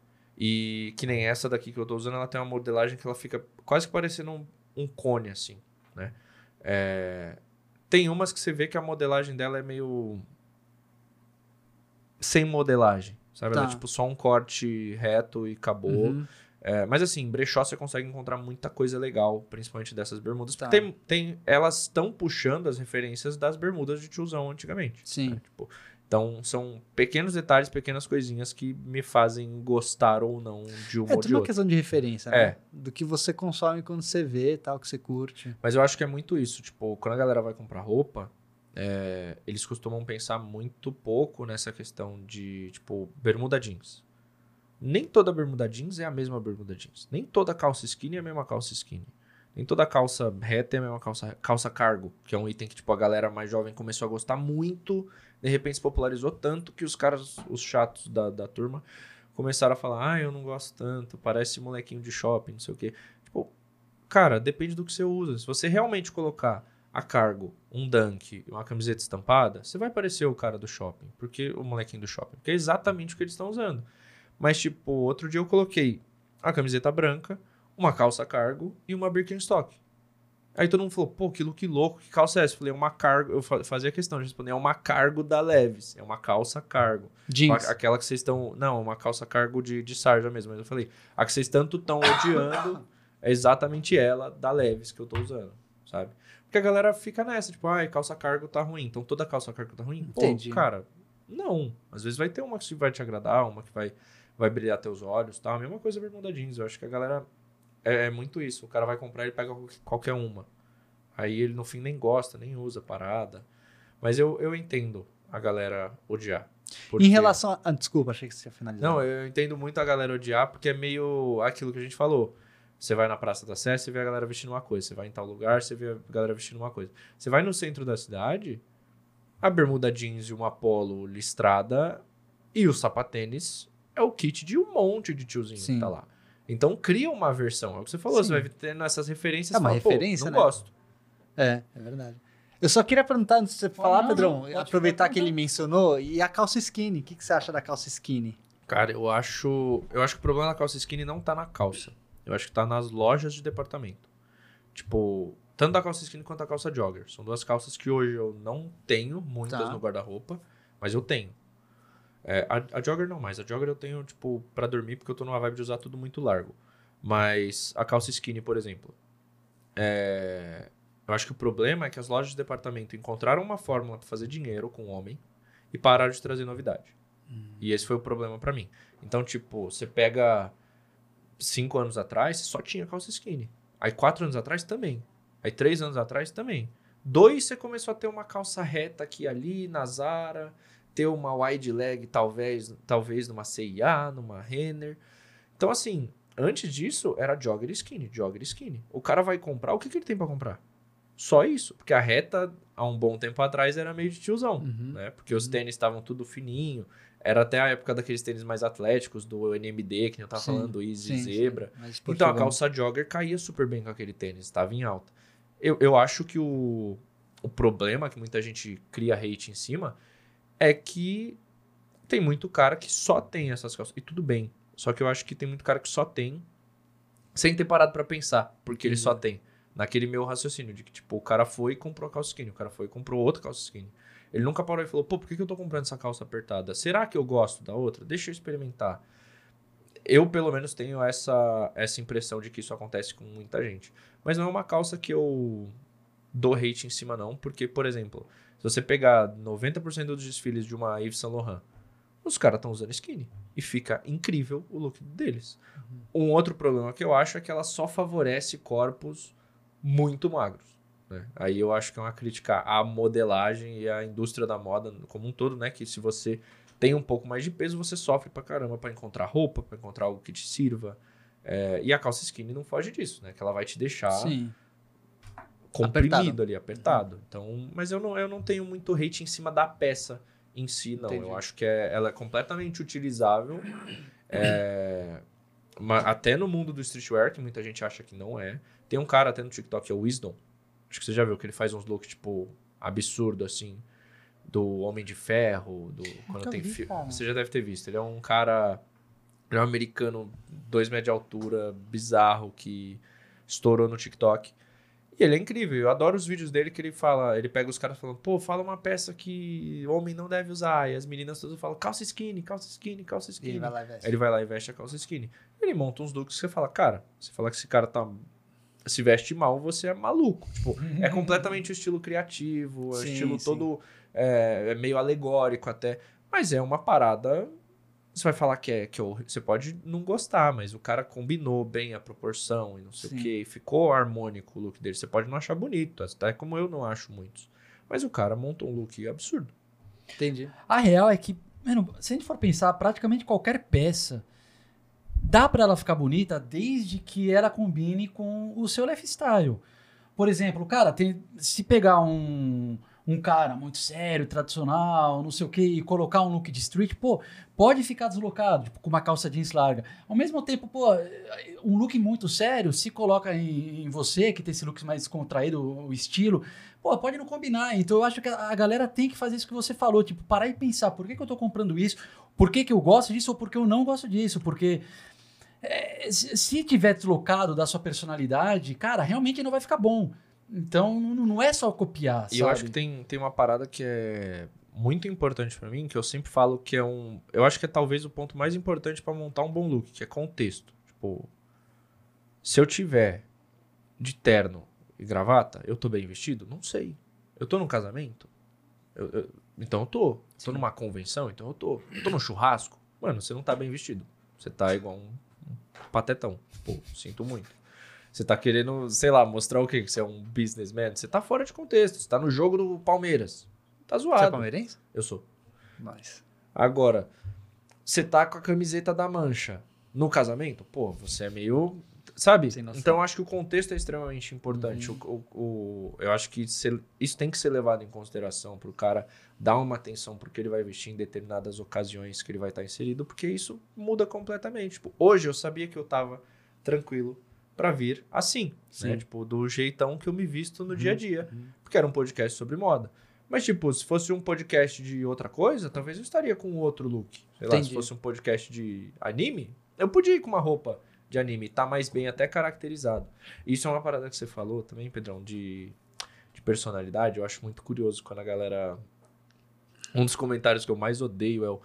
E que nem essa daqui que eu tô usando, ela tem uma modelagem que ela fica quase que parecendo um, um cone, assim, né? É, Tem umas que você vê que a modelagem dela é meio... Sem modelagem, sabe? Ela é Tá. tipo só um corte reto e acabou. Uhum. É, mas assim, em brechó você consegue encontrar muita coisa legal, principalmente dessas bermudas. Tá. Tem, tem, elas estão puxando as referências das bermudas de tiozão antigamente. Sim. né? Tipo, então, são pequenos detalhes, pequenas coisinhas que me fazem gostar ou não de uma É ou tudo de uma outra. questão de referência, né? É. Do que você consome quando você vê tal, que você curte. Mas eu acho que é muito isso. Tipo, quando a galera vai comprar roupa, é, eles costumam pensar muito pouco nessa questão de, tipo, bermuda jeans. Nem toda bermuda jeans é a mesma bermuda jeans. Nem toda calça skinny é a mesma calça skinny. Nem toda calça reta é a mesma calça, calça cargo, que é um item que, tipo, a galera mais jovem começou a gostar muito, de repente se popularizou tanto que os caras, os chatos da, da turma, começaram a falar, ah, eu não gosto tanto, parece molequinho de shopping, não sei o quê. Tipo, cara, depende do que você usa. Se você realmente colocar a cargo, um dunk uma camiseta estampada, você vai parecer o cara do shopping, porque o molequinho do shopping, porque é exatamente o que eles estão usando. Mas, tipo, outro dia eu coloquei a camiseta branca, uma calça cargo e uma Birkenstock. Aí todo mundo falou, pô, que look louco, que calça é essa? Eu falei, é uma cargo. Eu fa- fazia questão de responder, é uma cargo da Leves, é uma calça cargo. Jeans. Aquela que vocês estão. Não, uma calça cargo de, de sarja mesmo. Mas eu falei, a que vocês tanto estão odiando é exatamente ela da Leves que eu tô usando, sabe? Porque a galera fica nessa, tipo, ai, calça cargo tá ruim, então toda calça cargo tá ruim. Pô, Entendi. cara, não. Às vezes vai ter uma que vai te agradar, uma que vai, vai brilhar teus olhos tal. A mesma coisa bermuda jeans. Eu acho que a galera. É, é muito isso. O cara vai comprar e pega qualquer- uma. Aí ele no fim nem gosta, nem usa a parada. Mas eu, eu entendo a galera odiar. Porque- Em relação a... Ah, desculpa, achei que você ia finalizar. Não, eu entendo muito a galera odiar, porque é meio aquilo que a gente falou. Você vai na Praça da Sé, você vê a galera vestindo uma coisa. Você vai em tal lugar, você vê a galera vestindo uma coisa. Você vai no centro da cidade, a bermuda jeans e uma polo listrada e o sapatênis é o kit de um monte de tiozinho Sim. que tá lá. Então cria uma versão. É o que você falou, Sim. você vai tendo essas referências. É uma fala, "Pô, referência, não né? gosto. É, é verdade. Eu só queria perguntar, antes de você falar, não, Pedrão, aproveitar que ele mencionou, e a calça skinny, o que, que você acha da calça skinny? Cara, eu acho. Eu acho que o problema da calça skinny não tá na calça. Eu acho que tá nas lojas de departamento. Tipo, tanto a calça skinny quanto a calça jogger. São duas calças que hoje eu não tenho muitas Tá. no guarda-roupa, mas eu tenho. É, a, a jogger não mais. A jogger eu tenho, tipo, pra dormir, porque eu tô numa vibe de usar tudo muito largo. Mas a calça skinny, por exemplo. É, eu acho que o problema é que as lojas de departamento encontraram uma fórmula pra fazer dinheiro com o homem e pararam de trazer novidade. E esse foi o problema pra mim. Então, tipo, você pega cinco anos atrás, você só tinha calça skinny. Aí quatro anos atrás também. Aí três anos atrás também. Dois, você começou a ter uma calça reta aqui ali, na Zara. Ter uma wide leg, talvez, talvez numa CIA, numa Renner. Então, assim, antes disso, era jogger skinny, jogger skinny. O cara vai comprar, o que, que ele tem pra comprar? Só isso. Porque a reta, há um bom tempo atrás, era meio de tiozão Uhum. né? Porque os tênis estavam tudo fininho. Era até a época daqueles tênis mais atléticos, do NMD, que eu tava Sim, falando, do Easy sim, Zebra. sim, Então a calça jogger caía super bem com aquele tênis, estava em alta. Eu, eu acho que o, o problema que muita gente cria hate em cima é que tem muito cara que só tem essas calças. E tudo bem. Só que eu acho que tem muito cara que só tem sem ter parado pra pensar, porque ele só tem naquele meu raciocínio de que, tipo, o cara foi e comprou a calça skinny, o cara foi e comprou outra calça skinny. Ele nunca parou e falou, pô, por que, que eu tô comprando essa calça apertada? Será que eu gosto da outra? Deixa eu experimentar. Eu, pelo menos, tenho essa, essa impressão de que isso acontece com muita gente. Mas não é uma calça que eu dou hate em cima, não, porque, por exemplo, se você pegar 90% dos desfiles de uma Yves Saint Laurent, os caras estão usando skinny. E fica incrível o look deles. Um outro problema que eu acho é que ela só favorece corpos muito magros. né? Aí eu acho que é uma crítica à modelagem e à indústria da moda como um todo, né? Que se você tem um pouco mais de peso, você sofre pra caramba pra encontrar roupa, pra encontrar algo que te sirva. É, e a calça skinny não foge disso, né? Que ela vai te deixar Sim. Comprimido Apertado. ali, apertado. Então, mas eu não, eu não tenho muito hate em cima da peça em si, não. Entendi. Eu acho que é, ela é completamente utilizável. É, até no mundo do streetwear, que muita gente acha que não é. Tem um cara até no TikTok, que é o Wisdom. Acho que você já viu que ele faz uns looks, tipo, absurdo, assim. Do Homem de Ferro, do quando tem vi. Você já deve ter visto. Ele é um cara. Ele é um americano, dois metros de altura, bizarro, que estourou no TikTok. E ele é incrível. Eu adoro os vídeos dele que ele fala. Ele pega os caras falando, pô, fala uma peça que homem não deve usar. E as meninas todas falam, calça skinny, calça skinny, calça E skinny. ele vai lá e veste. Ele vai lá e veste a calça skinny. Ele monta uns looks que você fala, cara, você fala que esse cara tá. Se veste mal, você é maluco. Tipo, é completamente o estilo criativo, é o Sim, estilo sim. todo. É, é meio alegórico até. Mas é uma parada. Você vai falar que é. Que eu- você pode não gostar, mas o cara combinou bem a proporção e não sei Sim. o que. Ficou harmônico o look dele. Você pode não achar bonito, até como eu não acho muitos. Mas o cara montou um look absurdo. Entendi. A real é que, mano, se a gente for pensar, praticamente qualquer peça dá pra ela ficar bonita desde que ela combine com o seu lifestyle. Por exemplo, cara, tem, se pegar um, um cara muito sério, tradicional, não sei o que, e colocar um look de street, pô, pode ficar deslocado, tipo, com uma calça jeans larga. Ao mesmo tempo, pô, um look muito sério, se coloca em, em você, que tem esse look mais descontraído, o estilo, pô, pode não combinar. Então eu acho que a galera tem que fazer isso que você falou, tipo, parar e pensar, por que, que eu tô comprando isso? Por que, que eu gosto disso ou por que eu não gosto disso? Porque é, se tiver deslocado da sua personalidade, cara, realmente não vai ficar bom. Então não, é só copiar, E eu acho que tem, tem uma parada que é muito importante pra mim, que eu sempre falo que é um. Eu acho que é talvez o ponto mais importante pra montar um bom look, que é contexto. Tipo, se eu tiver de terno e gravata, eu tô bem vestido? Não sei. Eu tô num casamento? Eu- eu- então eu tô. Tô numa convenção? Então eu tô. Eu tô num churrasco? Mano, você não tá bem vestido. Você tá igual um, um patetão. Pô, sinto muito. Você tá querendo, sei lá, mostrar o quê? Que você é um businessman? Você tá fora de contexto. Você tá no jogo do Palmeiras. Tá Você é zoado. palmeirense? Eu sou. Nice. Agora, você tá com a camiseta da mancha no casamento? Pô, você é meio. Sabe? Então eu acho que o contexto é extremamente importante. O, o- o- eu acho que se- isso tem que ser levado em consideração pro cara dar uma atenção pro que ele vai vestir em determinadas ocasiões que ele vai estar inserido, porque isso muda completamente. Tipo, hoje eu sabia que eu tava tranquilo pra vir assim, né? Tipo, do jeitão que eu me visto no dia a dia. Porque era um podcast sobre moda. Mas, tipo, se fosse um podcast de outra coisa, talvez eu estaria com outro look. Sei lá, se Entendi. fosse um podcast de anime, eu podia ir com uma roupa de anime, tá mais bem até caracterizado. Isso é uma parada que você falou também, Pedrão, de, de personalidade. Eu acho muito curioso quando a galera. Um dos comentários que eu mais odeio é o.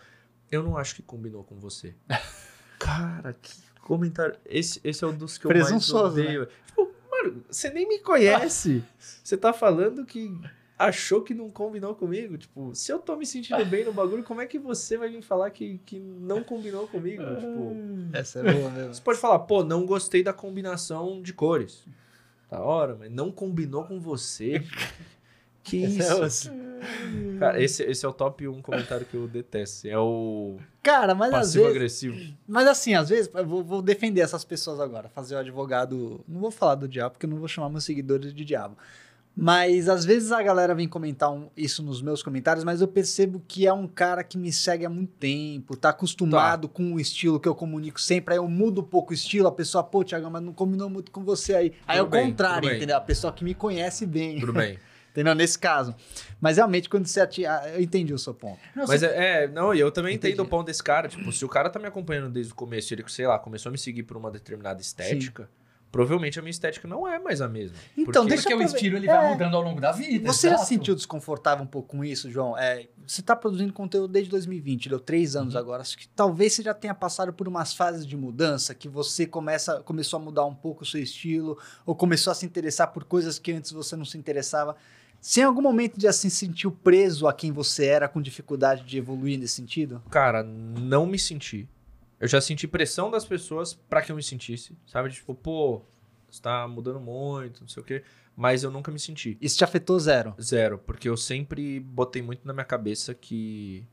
Eu não acho que combinou com você. Cara, que comentário. Esse, esse é um dos que eu mais Presunçoso, né? odeio. Tipo, mano, você nem me conhece. Você tá falando que achou que não combinou comigo? Tipo, se eu tô me sentindo bem no bagulho, como é que você vai vir falar que, que não combinou comigo? Tipo, Essa é boa mesmo. você pode falar, pô, não gostei da combinação de cores. Da hora, mas não combinou com você. Que isso? é osso. Cara, esse, esse é o top 1 comentário que eu detesto. É o Cara, mas às vezes. passivo-agressivo. Mas assim, às vezes, eu vou, vou defender essas pessoas agora, fazer o advogado. Não vou falar do diabo, porque eu não vou chamar meus seguidores de diabo. Mas às vezes a galera vem comentar um- isso nos meus comentários, mas eu percebo que é um cara que me segue há muito tempo, tá acostumado com o estilo que eu comunico sempre. Aí eu mudo um pouco o estilo, a pessoa, pô, Thiago, mas não combinou muito com você aí. Aí é o Tudo bem, contrário, tudo bem. entendeu? A pessoa que me conhece bem. Tudo bem. Entendeu? Nesse caso. Mas realmente, quando você atira. Eu entendi o seu ponto. Não, Mas você- é, é, não, e eu também Entendi. entendo o ponto desse cara. Tipo, se o cara tá me acompanhando desde o começo e ele, sei lá, começou a me seguir por uma determinada estética, provavelmente a minha estética não é mais a mesma. Então, Porque- deixa Porque eu o estilo ele É. vai mudando ao longo da vida. Você já exato. se sentiu desconfortável um pouco com isso, João? É, você está produzindo conteúdo desde 2020, deu três anos agora. Acho que talvez você já tenha passado por umas fases de mudança, que você começa, começou a mudar um pouco o seu estilo, ou começou a se interessar por coisas que antes você não se interessava. Você em algum momento já se sentiu preso a quem você era, com dificuldade de evoluir nesse sentido? Cara, não me senti. Eu já senti pressão das pessoas pra que eu me sentisse, sabe? Tipo, pô, você tá mudando muito, não sei o quê. Mas eu nunca me senti. Isso te afetou zero? Zero, porque eu sempre botei muito na minha cabeça que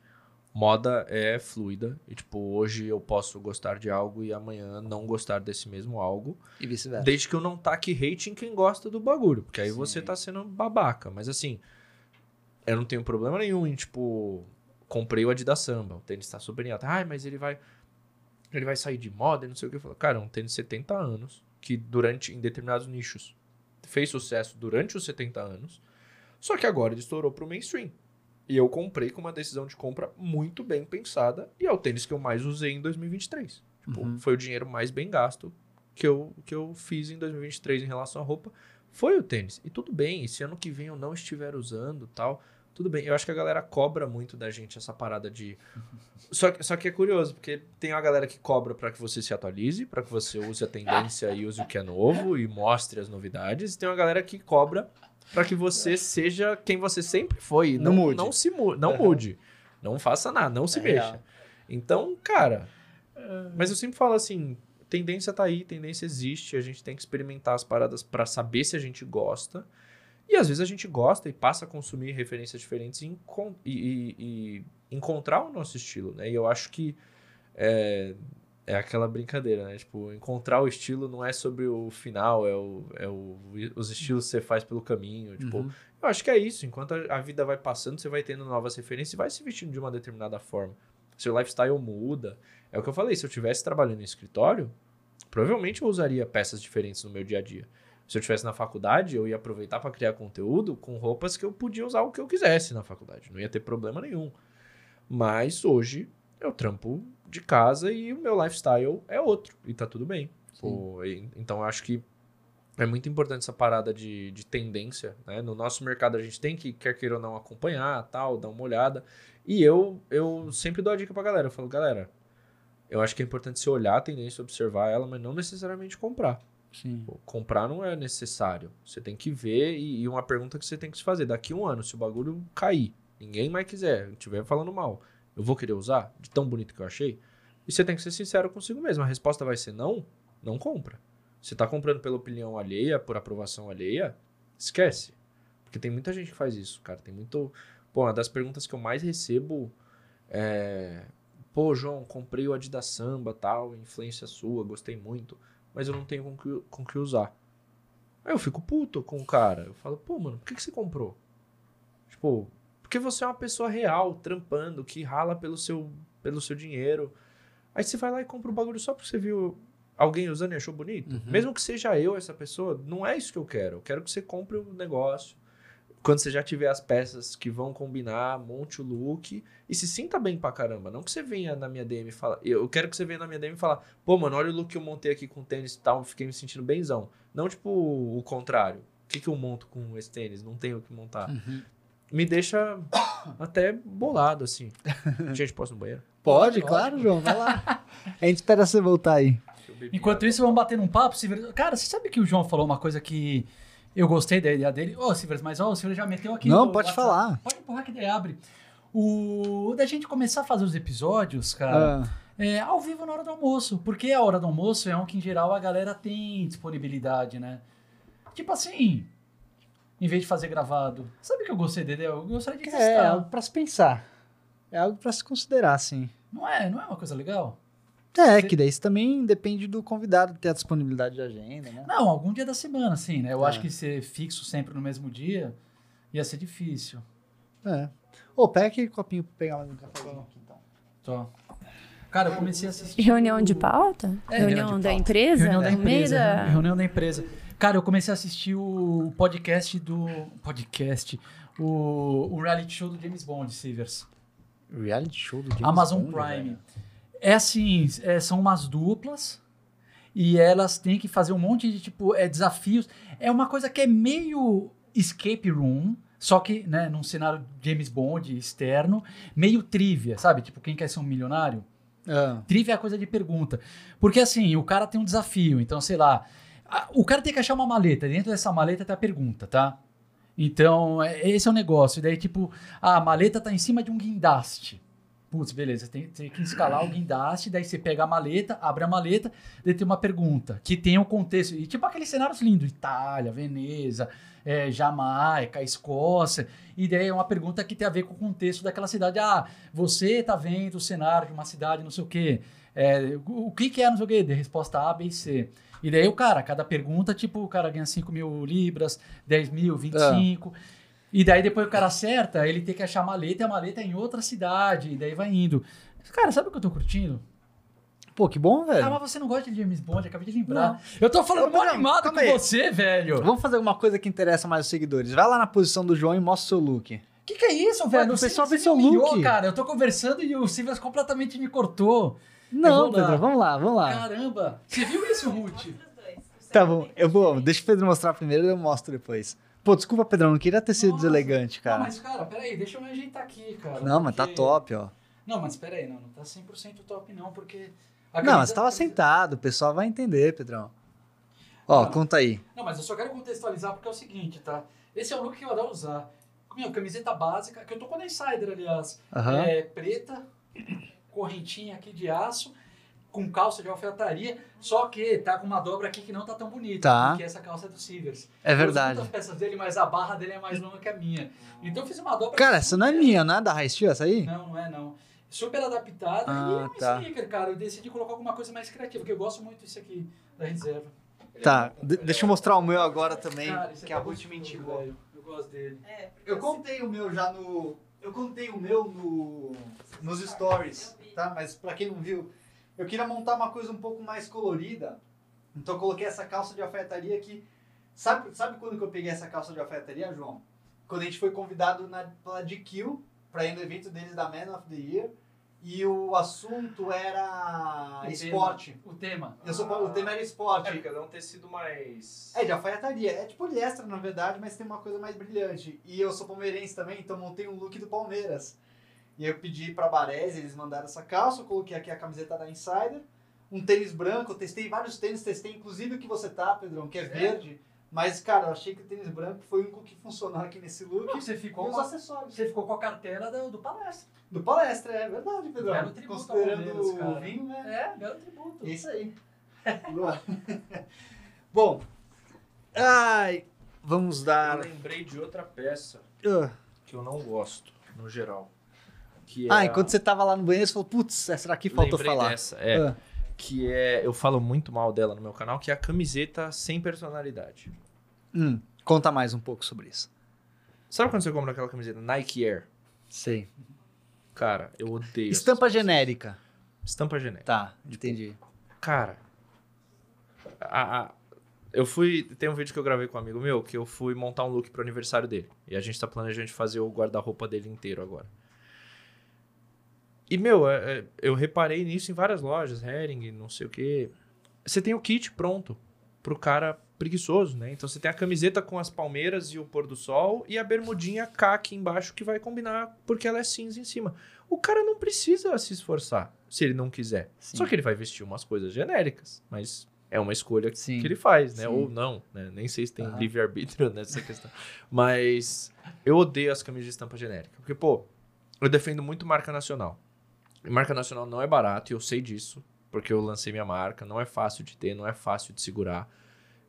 moda é fluida. E, tipo, hoje eu posso gostar de algo e amanhã não gostar desse mesmo algo. E vice-versa. Desde que eu não taque hate em quem gosta do bagulho. Porque aí Sim. você tá sendo babaca. Mas assim, eu não tenho problema nenhum em, tipo, comprei o Adidas Samba. O tênis tá super em alta. Ai, mas ele vai. Ele vai sair de moda e não sei o que. Eu falo, cara, é um tênis de 70 anos. Que durante, em determinados nichos, fez sucesso durante os 70 anos. Só que agora ele estourou pro mainstream. E eu comprei com uma decisão de compra muito bem pensada. E é o tênis que eu mais usei em 2023. Tipo, Uhum. foi o dinheiro mais bem gasto que eu, que eu fiz em 2023 em relação à roupa. Foi o tênis. E tudo bem, e se ano que vem eu não estiver usando tal, tudo bem. Eu acho que a galera cobra muito da gente essa parada de. Só que, só que é curioso, porque tem uma galera que cobra para que você se atualize, para que você use a tendência e use o que é novo e mostre as novidades. E tem uma galera que cobra para que você seja quem você sempre foi. Não Não, mude. Não se mu não Uhum. mude. Não faça nada, não se É mexa. real. Então, cara. Mas eu sempre falo assim: tendência tá aí, tendência existe. A gente tem que experimentar as paradas para saber se a gente gosta. E às vezes a gente gosta e passa a consumir referências diferentes e, encon- e- e- e encontrar o nosso estilo, né? E eu acho que é, é aquela brincadeira, né? Tipo, encontrar o estilo não é sobre o final, é, o, é o, os estilos que você faz pelo caminho. Tipo, Uhum. eu acho que é isso. Enquanto a, vida vai passando, você vai tendo novas referências e vai se vestindo de uma determinada forma. Seu lifestyle muda. É o que eu falei, se eu estivesse trabalhando em escritório, provavelmente eu usaria peças diferentes no meu dia a dia. Se eu estivesse na faculdade, eu ia aproveitar para criar conteúdo com roupas que eu podia usar o que eu quisesse na faculdade. Não ia ter problema nenhum. Mas hoje eu trampo de casa e o meu lifestyle é outro. E tá tudo bem. Pô, e- então eu acho que é muito importante essa parada de, de tendência. Né? No nosso mercado a gente tem que, quer queira ou não, acompanhar, tal, dar uma olhada. E eu, eu sempre dou a dica pra galera. Eu falo, galera, eu acho que é importante você olhar a tendência, observar ela, mas não necessariamente comprar. Sim. Comprar não é necessário. Você tem que ver e, e uma pergunta que você tem que se fazer. Daqui a um ano, se o bagulho cair, ninguém mais quiser, estiver falando mal, eu vou querer usar? De tão bonito que eu achei? E você tem que ser sincero consigo mesmo. A resposta vai ser não, não compra. Você tá comprando pela opinião alheia, por aprovação alheia, esquece. Porque tem muita gente que faz isso, cara. Tem muito... Pô, uma das perguntas que eu mais recebo é... Pô, João, comprei o Adidas Samba, tal, influência sua, gostei muito mas eu não tenho com que, com que usar. Aí eu fico puto com o cara. Eu falo, pô, mano, por que, que você comprou? Tipo, porque você é uma pessoa real, trampando, que rala pelo seu, pelo seu dinheiro. Aí você vai lá e compra o bagulho só porque você viu alguém usando e achou bonito. Uhum. Mesmo que seja eu essa pessoa, não é isso que eu quero. Eu quero que você compre o negócio. Quando você já tiver as peças que vão combinar, monte o look e se sinta bem pra caramba. Não que você venha na minha DM e fala. Eu quero que você venha na minha DM e falar, pô, mano, olha o look que eu montei aqui com tênis e tal, fiquei me sentindo benzão. Não, tipo, o contrário. O que, que eu monto com esse tênis? Não tenho o que montar. Uhum. Me deixa até bolado, assim. Gente, posso ir no banheiro? Pode, Pode, claro. João. Vai lá. A gente espera você voltar aí. Enquanto isso, vamos bater num papo. Silver. Cara, você sabe que o João falou uma coisa que eu gostei da ideia dele? Ô, Silver, mas ó, o Silver já meteu aqui Não, no pode WhatsApp. falar. Pode empurrar que daí abre. O da gente começar a fazer os episódios, cara, Ah, é ao vivo na hora do almoço. Porque a hora do almoço é um que, em geral, a galera tem disponibilidade, né? Tipo assim, em vez de fazer gravado. Sabe o que eu gostei dele? Eu gostaria de é testar. algo pra se pensar. É algo pra se considerar, sim. Não é? Não é uma coisa legal? É, Você- que daí isso também depende do convidado ter a disponibilidade de agenda, né? Não, algum dia da semana, sim, né? Eu É. acho que ser fixo sempre no mesmo dia ia ser difícil. É. Ô, pega aquele copinho pra pegar mais um café aqui, então. Só. Cara, eu comecei a assistir. Reunião de pauta? É, reunião reunião de da pauta. empresa? Reunião da empresa. da- Reunião da empresa. Cara, eu comecei a assistir o podcast do. Podcast. O, o reality show do James Bond, Silvers. Reality show do James Amazon Bond, Prime. velho. É assim, é, são umas duplas e elas têm que fazer um monte de tipo é, desafios. É uma coisa que é meio escape room, só que né, num cenário James Bond externo, meio trivia, sabe? Tipo, quem quer ser um milionário? Ah, Trivia é coisa de pergunta. Porque assim, o cara tem um desafio, então sei lá, o cara tem que achar uma maleta, dentro dessa maleta tem a pergunta, tá? Então, é- esse é o negócio. Daí, tipo, a maleta tá em cima de um guindaste. Putz, beleza, tem, tem que escalar o guindaste, daí você pega a maleta, abre a maleta, daí tem uma pergunta que tem um contexto. E tipo aqueles cenários lindos, Itália, Veneza, é, Jamaica, Escócia. E daí é uma pergunta que tem a ver com o contexto daquela cidade. Ah, você tá vendo o cenário de uma cidade, não sei o quê. É, o o que, que é, não sei o quê? De resposta A, B e C. E daí o cara, cada pergunta, tipo, o cara ganha 5 mil libras, 10 mil, 25. E daí depois o cara acerta, ele tem que achar a maleta e a maleta é em outra cidade. E daí vai indo. Cara, sabe o que eu tô curtindo? Pô, que bom, velho. Ah, mas você não gosta de James Bond, acabei de lembrar. Eu tô falando Pedrão, animado com aí. você, velho. Vamos fazer uma coisa que interessa mais os seguidores. Vai lá na posição do João e mostra o seu look. Que que é isso, velho? o pessoal vê seu look. cara. Eu tô conversando e o Silvas completamente me cortou. Não, lá. Pedro, vamos lá, vamos lá. Caramba. Você viu isso, Ruth? Tá bom, eu vou. Deixa o Pedro mostrar primeiro e eu mostro depois. Pô, desculpa, Pedrão, não queria ter sido Nossa. deselegante, cara. Não, mas, cara, peraí, deixa eu me ajeitar aqui, cara. Não, mas tá porque- top, ó. Não, mas peraí, não, não tá 100% top não, porque... a Não, mas você tava sentado, o pessoal vai entender, Pedrão. Ó, Não. conta aí. Não, mas eu só quero contextualizar porque é o seguinte, tá? Esse é o look que eu adoro usar. Meu, camiseta básica, que eu tô com a Insider, aliás. Aham. É preta, correntinha aqui de aço, com calça de alfaiataria, só que tá com uma dobra aqui que não tá tão bonita, Tá. porque essa calça é do Silvers. É Eu uso verdade. muitas peças dele, mas a barra dele é mais longa que a minha. Então eu fiz uma dobra... Cara, essa não é minha, não é da High Steel essa aí? Não, não é não. Super adaptada Ah, e é um tá. sneaker, cara. Eu decidi colocar alguma coisa mais criativa, porque eu gosto muito disso aqui, da reserva. Tá, de- deixa eu mostrar o meu agora também, Cara, isso que aqui a é Ruth gostoso, me indicou. Eu gosto dele. É, Eu assim, contei o meu já no. Eu contei o meu no, nos stories, tá? Mas pra quem não viu, eu queria montar uma coisa um pouco mais colorida. Então eu coloquei essa calça de alfaiataria aqui. Sabe, sabe quando que eu peguei essa calça de alfaiataria, João? Quando a gente foi convidado na, pela GQ pra ir no evento deles da Man of the Year. E o assunto era O tema. esporte. O tema. Eu sou, o tema era É, esporte. porque não ter sido mais. É, de alfaiataria. É tipo poliéster, na verdade, mas tem uma coisa mais brilhante. E eu sou palmeirense também, então montei um look do Palmeiras. E eu pedi pra Baresi, eles mandaram essa calça, eu coloquei aqui a camiseta da Insider, um tênis branco, eu testei vários tênis, testei inclusive o que você tá, Pedrão, que é verde. Mas, cara, eu achei que o tênis branco foi o único que funcionou aqui nesse look. Não, você E ficou, os com a, acessórios. você ficou com a cartela do, do palestra. Do palestra, é verdade, Pedrão. Belo tributo ao Considerando Palmeiras, o cara. vinho, né? É, belo tributo. É isso aí. Bom, ai, vamos Eu dar. lembrei de outra peça Ah. que eu não gosto, no geral. Que Ah, é enquanto você tava lá no banheiro, você falou, putz, será que faltou Lembrei falar? Dessa, é, Ah. Que é. Eu falo muito mal dela no meu canal, que é a camiseta sem personalidade. Hum, conta mais um pouco sobre isso. Sabe quando você compra aquela camiseta Nike Air? Sei. Cara, eu odeio. Estampa genérica. Estampa genérica. Tá, entendi. Cara, a- a- eu fui. Tem um vídeo que eu gravei com um amigo meu que eu fui montar um look pro aniversário dele. E a gente tá planejando fazer o guarda-roupa dele inteiro agora. E, meu, é- é, eu reparei nisso em várias lojas, Hering, não sei o quê. Você tem o kit pronto pro cara preguiçoso, né? Então você tem a camiseta com as palmeiras e o pôr do sol e a bermudinha caque embaixo que vai combinar porque ela é cinza em cima. O cara não precisa se esforçar se ele não quiser. Sim. Só que ele vai vestir umas coisas genéricas, mas é uma escolha Sim. que ele faz, né? Sim. Ou não, né? Nem sei se tem Aham. livre-arbítrio nessa questão. Mas eu odeio as camisas de estampa genérica. Porque, pô, eu defendo muito marca nacional. Marca nacional não é barato, e eu sei disso, porque eu lancei minha marca. Não é fácil de ter, não é fácil de segurar.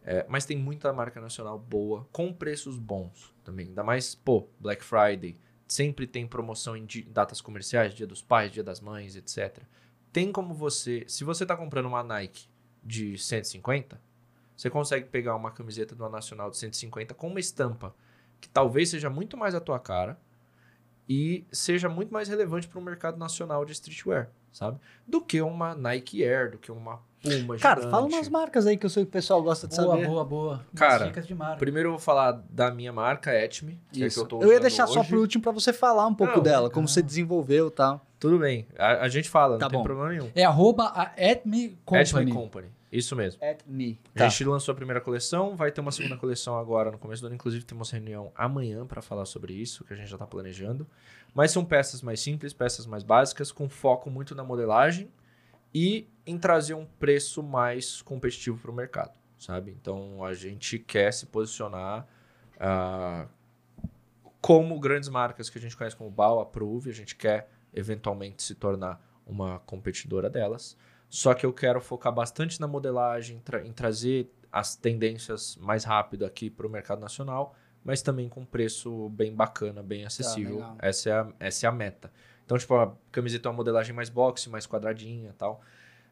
É, mas tem muita marca nacional boa, com preços bons também. Ainda mais, pô, Black Friday. Sempre tem promoção em datas comerciais, Dia dos Pais, Dia das Mães, etc. Tem como você. Se você tá comprando uma Nike de 150, você consegue pegar uma camiseta do Nacional de 150 com uma estampa que talvez seja muito mais a tua cara e seja muito mais relevante para o mercado nacional de streetwear, sabe? Do que uma Nike Air, do que uma Puma, Cara, gigante. fala umas marcas aí que eu sei que o pessoal gosta de Boa, saber. boa, boa. Umas Cara, dicas de marca. Primeiro eu vou falar da minha marca, Etme, que é que eu tô eu ia deixar só hoje. por último pra você falar um pouco Não, dela, como não. você desenvolveu e tal. Tudo bem, a, a gente fala, Tá não tem bom. problema nenhum. É arroba a Etme Company. Etme Company, isso mesmo. At me. A gente lançou a primeira coleção, vai ter uma segunda coleção agora no começo do ano. Inclusive, temos reunião amanhã para falar sobre isso, que a gente já está planejando. Mas são peças mais simples, peças mais básicas, com foco muito na modelagem e em trazer um preço mais competitivo para o mercado, sabe? Então, a gente quer se posicionar ah, como grandes marcas que a gente conhece como Bal, Approve. A gente quer, eventualmente, se tornar uma competidora delas. Só que eu quero focar bastante na modelagem, tra- em trazer as tendências mais rápido aqui para o mercado nacional, mas também com preço bem bacana, bem acessível. legal. essa, é a, essa é a meta. Então, tipo, a camiseta é uma modelagem mais boxe, mais quadradinha e tal.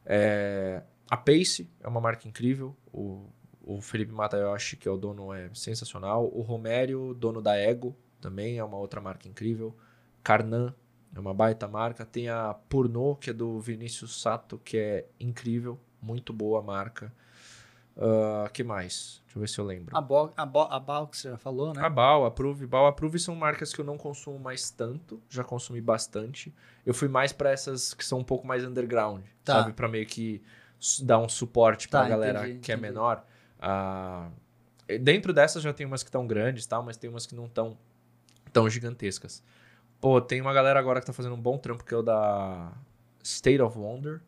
É, a Pace é uma marca incrível. O, o Felipe Matayoshi, que é o dono, é sensacional. O Romério, dono da Ego, também é uma outra marca incrível. Carnan é uma baita marca. Tem a Purnô, que é do Vinícius Sato, que é incrível. Muito boa a marca. Ah, que mais? Deixa eu ver se eu lembro. A, Bo a, Bo a Bal que você já falou, né? A Bal, a Approve, Bal, Approve são marcas que eu não consumo mais tanto, já consumi bastante. Eu fui mais pra essas que são um pouco mais underground, Tá. sabe? Pra meio que dar um suporte pra Tá, galera entendi, que é entendi. menor. Ah, e dentro dessas já tem umas que estão grandes, tal, mas tem umas que não estão tão gigantescas. Pô, tem uma galera agora que tá fazendo um bom trampo que é o da State of Wonder,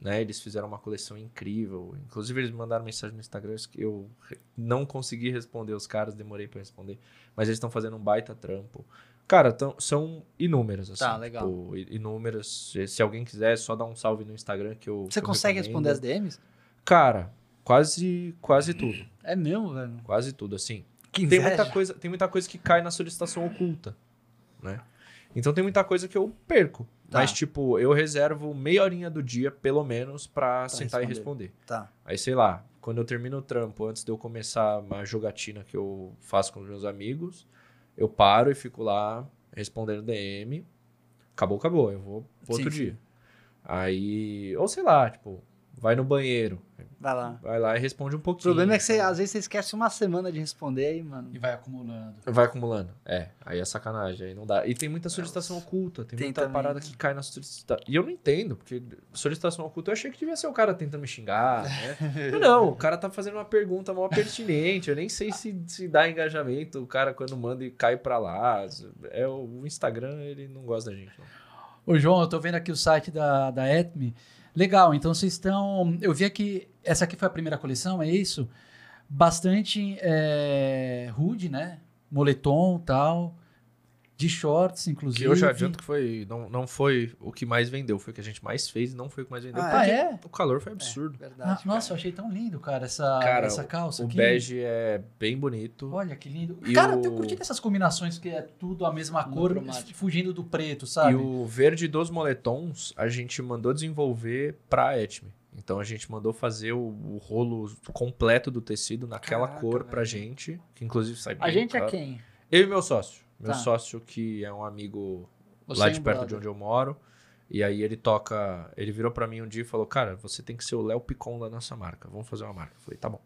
né? Eles fizeram uma coleção incrível. Inclusive, eles me mandaram mensagem no Instagram que eu não consegui responder os caras, demorei pra responder. Mas eles estão fazendo um baita trampo. Cara, tão- são inúmeras, assim. Tá, legal. tipo, inúmeras. Se- alguém quiser, é só dar um salve no Instagram que eu. Você que eu consegue recomendo. responder as DMs? Cara, quase, quase tudo. É mesmo, velho? Quase tudo, assim. Que Tem muita, coisa, tem muita coisa que cai na solicitação oculta, né? Então tem muita coisa que eu perco. Tá. Mas, tipo, eu reservo meia horinha do dia, pelo menos, pra sentar e responder. responder. Tá. Aí, sei lá, quando eu termino o trampo, antes de eu começar uma jogatina que eu faço com os meus amigos, eu paro e fico lá respondendo DM. Acabou, acabou. Eu vou pro outro Sim, dia. Aí, ou sei lá, tipo, vai no banheiro, Vai lá. vai lá e responde um O pouquinho. problema é que você, sabe? às vezes você esquece uma semana de responder aí, mano. E vai acumulando. Vai acumulando. É, aí é sacanagem, aí não dá. E tem muita solicitação oculta, tem, Tem muita também. parada que cai na solicitação. E eu não entendo, porque solicitação oculta eu achei que devia ser o cara tentando me xingar, né? Não, o cara tá fazendo uma pergunta mal pertinente, eu nem sei se, se dá engajamento, o cara quando manda e cai pra lá. É o o Instagram, ele não gosta da gente. Não. Ô, João, eu tô vendo aqui o site da, da Etme. Legal, então vocês estão. Eu vi aqui. Essa aqui foi a primeira coleção, é isso? Bastante é, rude, né? Moletom tal. De shorts, inclusive. Que eu já adianto que foi, não, não foi o que mais vendeu, foi o que a gente mais fez e não foi o que mais vendeu. Ah, porque é? O calor foi absurdo. Ah, Verdade. nossa, eu achei tão lindo, cara, essa, Cara, essa calça o aqui. bege é bem bonito. Olha que lindo. E cara, o- eu curti dessas combinações que é tudo a mesma cor, fugindo do preto, sabe? E o verde dos moletons a gente mandou desenvolver pra Etme. Então a gente mandou fazer o, o rolo completo do tecido naquela Caraca, cor pra velho. gente, que inclusive sai bem A gente é quem? Eu e meu sócio. Meu Tá. sócio que é um amigo Você lá e de perto brother. de onde eu moro. E aí ele toca, ele virou pra mim um dia e falou: "Cara, você tem que ser o Léo Picon da nossa marca. Vamos fazer uma marca". Eu falei: "Tá bom".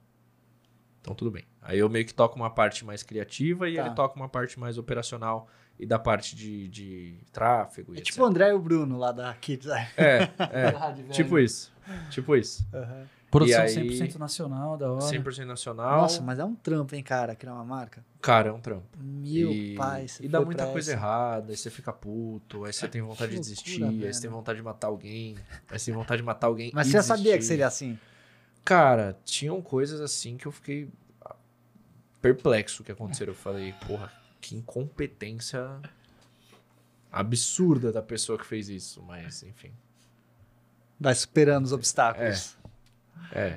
Então tudo bem. Aí eu meio que toco uma parte mais criativa e Tá. ele toca uma parte mais operacional e da parte de, de tráfego e É tipo o André e o Bruno lá da Kids. É, é. Tipo isso. Tipo isso. Produção E aí- 100% nacional, da hora. 100% nacional. Nossa, mas é um trampo, hein, cara, criar uma marca. Cara, é um trampo. Meu e, pai, você E dá muita coisa essa. errada, aí você fica puto, aí você tem vontade de loucura, desistir, aí velho. você tem vontade de matar alguém, aí você tem vontade de matar alguém Mas e você já sabia que seria assim? Cara, tinham coisas assim que eu fiquei perplexo que aconteceram. Eu falei, porra, que incompetência absurda da pessoa que fez isso, mas enfim. Vai superando os obstáculos. É,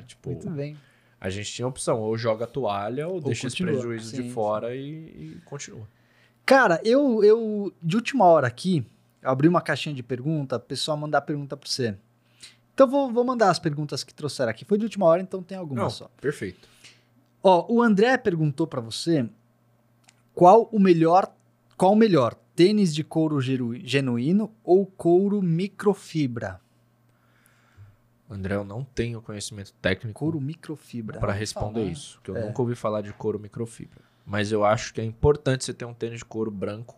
tipo, Muito bem. a gente tinha a opção, ou joga a toalha, ou, deixa esse continua. prejuízo Sim, de fora e, e continua. Cara, eu, eu, de última hora aqui, abri uma caixinha de pergunta, o pessoal mandar pergunta pra você. Então vou, vou mandar as perguntas que trouxeram aqui. Foi de última hora, então tem algumas Não, só. perfeito. Ó, o André perguntou pra você qual o melhor, qual o melhor, tênis de couro genuíno ou couro microfibra? André, eu não tenho conhecimento técnico Couro microfibra. para responder falar. isso, que eu É. nunca ouvi falar de couro microfibra. Mas eu acho que é importante você ter um tênis de couro branco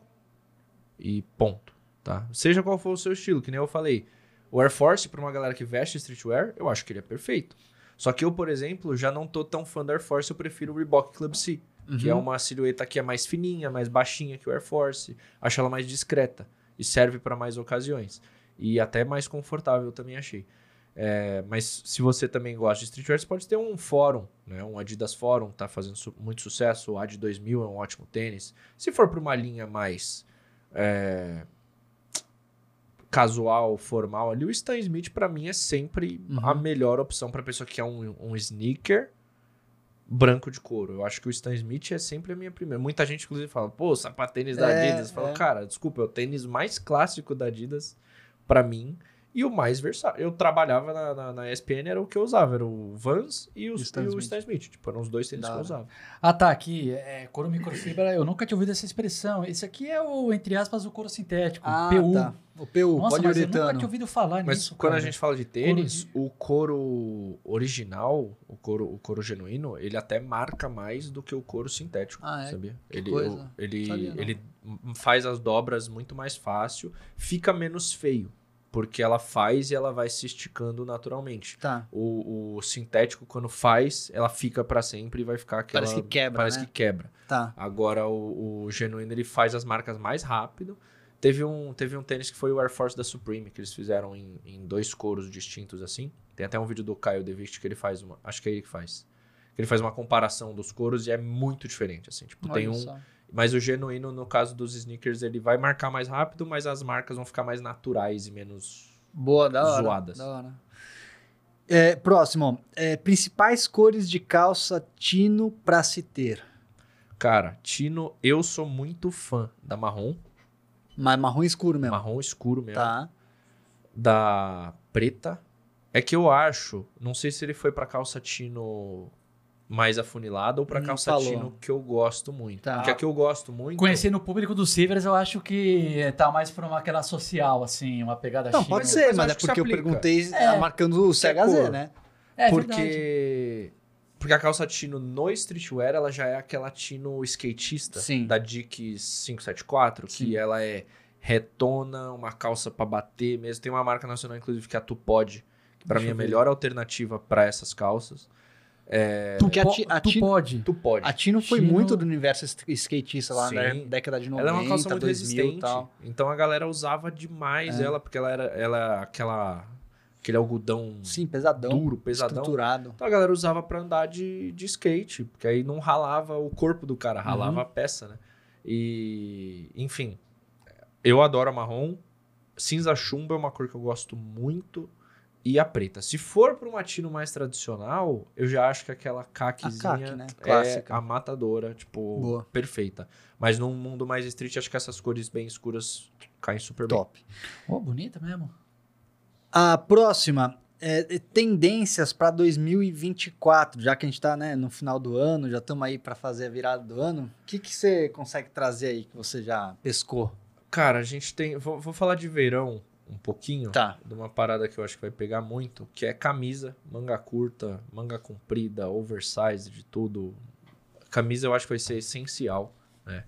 e ponto, tá? Seja qual for o seu estilo, que nem eu falei. O Air Force, pra uma galera que veste streetwear, eu acho que ele é perfeito. Só que eu, por exemplo, já não tô tão fã do Air Force, eu prefiro o Reebok Club C, que é Uhum. uma silhueta que é mais fininha, mais baixinha que o Air Force. Acho ela mais discreta e serve para mais ocasiões. E até mais confortável também achei. É, mas se você também gosta de streetwear, você pode ter um fórum, né? Um Adidas Fórum tá fazendo su- muito sucesso. O Ad 2000 é um ótimo tênis. Se for para uma linha mais é, casual, formal, ali o Stan Smith para mim é sempre Uhum. a melhor opção para pessoa que quer um, um sneaker branco de couro. Eu acho que o Stan Smith é sempre a minha primeira. Muita gente inclusive fala: "Pô, sapatênis da É, Adidas". Eu falo: é. "Cara, desculpa, é o tênis mais clássico da Adidas para mim e o mais versátil. Eu trabalhava na, na, na ESPN, era o que eu usava, era o Vans e o, E o Stan e o Smith. Stan Smith. Tipo, eram os dois tênis que eu usava. Ah, tá, aqui, é, couro microfibra, eu nunca tinha ouvido essa expressão. Esse aqui é o, entre aspas, o couro sintético, Ah, PU. tá. O PU, Nossa, mas eu nunca poliuretano. tinha ouvido falar Mas nisso, quando a cara. gente fala de tênis, o couro original, o couro, o couro genuíno, ele até marca mais do que o couro sintético, Ah, é? sabia? Que ele, coisa. o- ele, Sabia ele faz as dobras muito mais fácil, fica menos feio, porque ela faz e ela vai se esticando naturalmente. Tá. O, o sintético, quando faz, ela fica pra sempre e vai ficar aquela... Parece que quebra, Parece né? que quebra. Tá. Agora o, o genuíno ele faz as marcas mais rápido. Teve um, teve um tênis que foi o Air Force da Supreme, que eles fizeram em, em dois coros distintos assim. Tem até um vídeo do Caio DeVicht que ele faz uma. Acho que é ele que faz. Que ele faz uma comparação dos coros e é muito diferente, assim. Tipo, tem Olha um. só. Mas o genuíno, no caso dos sneakers, ele vai marcar mais rápido, mas as marcas vão ficar mais naturais e menos. Boa, da hora. Zoadas. Da hora. É, próximo. É, principais cores de calça tino pra se ter. Cara, Tino, eu sou muito fã da marrom. Mas marrom escuro mesmo. Marrom escuro mesmo. Tá. da preta. É que eu acho, não sei se ele foi pra calça tino mais afunilada ou pra Não calça falou. tino que eu gosto muito. Tá. Porque a que eu gosto muito. Conhecendo o público do Silvers, eu acho que tá mais pra uma aquela social, assim, uma pegada Não, pode mas ser, eu mas é porque eu perguntei É. marcando o é CHZ, cor. né? É verdade. porque. Porque a calça tino no streetwear, ela já é aquela tino skatista Sim. da Dickies 574, Sim. que ela é retona, uma calça pra bater mesmo. Tem uma marca nacional, inclusive, que é a Tupod, que pra Deixa mim é a melhor alternativa pra essas calças. É, Tu, Porque a po- ti- a tu pode. Tupod. A Tino foi Tino- muito do universo skatista lá Sim. na década de 90, Ela é uma calça muito 2000 e resistente. tal. Então a galera usava demais É. ela, porque ela era ela, aquela, aquele algodão Sim, pesadão. duro, pesadão. Estruturado. Então a galera usava pra andar de, de skate, porque aí não ralava o corpo do cara, ralava Uhum. a peça, né? E, enfim, eu adoro a marrom. Cinza chumbo é uma cor que eu gosto muito. E a preta. Se for pra uma tino mais tradicional, eu já acho que aquela caquezinha caqui, né? é Clássica. a matadora, tipo, Boa. perfeita. Mas num mundo mais street, acho que essas cores bem escuras caem super bem. Top. Oh, bonita mesmo. A próxima é é tendências para 2024, já que a gente tá né, no final do ano, já estamos aí para fazer a virada do ano. O que, que você consegue trazer aí que você já pescou? Cara, a gente tem. Vou, vou falar de verão um pouquinho. Tá. De uma parada que eu acho que vai pegar muito, que é camisa, manga curta, manga comprida, oversize, de tudo. Camisa eu acho que vai ser essencial. Né?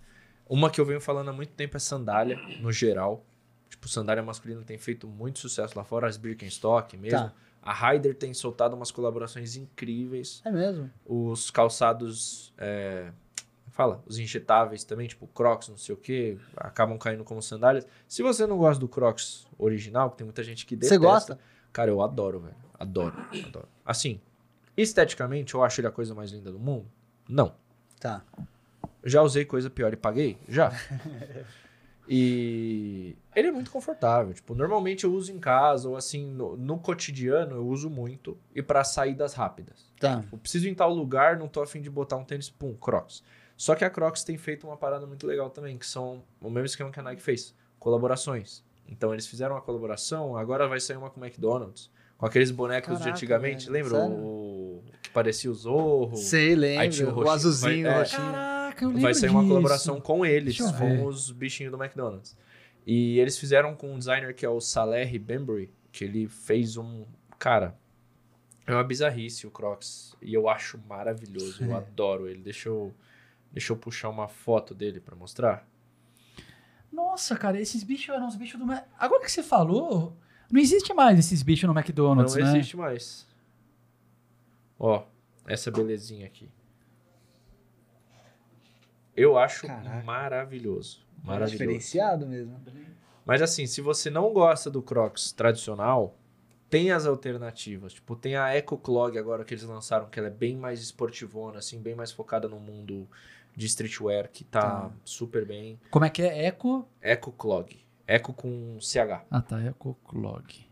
Uma que eu venho falando há muito tempo é sandália, no geral. Tipo, sandália masculina tem feito muito sucesso lá fora, as Birkenstock mesmo. Tá. A Ryder tem soltado umas colaborações incríveis. É mesmo? Os calçados. é, Fala, os injetáveis também, tipo Crocs, não sei o que, acabam caindo como sandálias. Se você não gosta do Crocs original, que tem muita gente que Você detesta. gosta? Cara, eu adoro, velho. Adoro, adoro. Assim, esteticamente, eu acho ele a coisa mais linda do mundo? Não. Tá. Já usei coisa pior e paguei? Já. e ele é muito confortável. Tipo, normalmente eu uso em casa ou assim, no, no cotidiano eu uso muito e para saídas rápidas. Tá. Eu preciso ir em tal lugar, não tô afim de botar um tênis, pum, Crocs. Só que a Crocs tem feito uma parada muito legal também, que são o mesmo esquema que a Nike fez, colaborações. Então eles fizeram uma colaboração, agora vai sair uma com o McDonald's, com aqueles bonecos de Caraca, antigamente, velho, lembra? sério? O que parecia o Zorro. Sei, Aí tinha lembro. o O, azulzinho, vai- o é. roxinho. Caraca, eu lembro Vai sair uma disso. colaboração com eles, com os bichinhos do McDonald's. E eles fizeram com um designer que é o Saleh Bembury, que ele fez um. Cara, É uma bizarrice o Crocs. E eu acho maravilhoso. Eu adoro ele. Deixa eu, deixa eu puxar uma foto dele pra mostrar. Nossa, cara, esses bichos eram os bichos do. Mac- Agora que você falou, não existe mais esses bichos no McDonald's, Não né? existe mais. Ó, essa belezinha aqui. Eu acho Caraca. maravilhoso. É Maravilhoso. Diferenciado mesmo. Mas assim, se você não gosta do Crocs tradicional, tem as alternativas. Tipo, tem a Eco Clog agora que eles lançaram, que ela é bem mais esportivona, assim, bem mais focada no mundo de streetwear, que tá, Tá. super bem. Como é que é? Eco. Eco Clog. Eco com CH. Ah, tá. Eco Clog.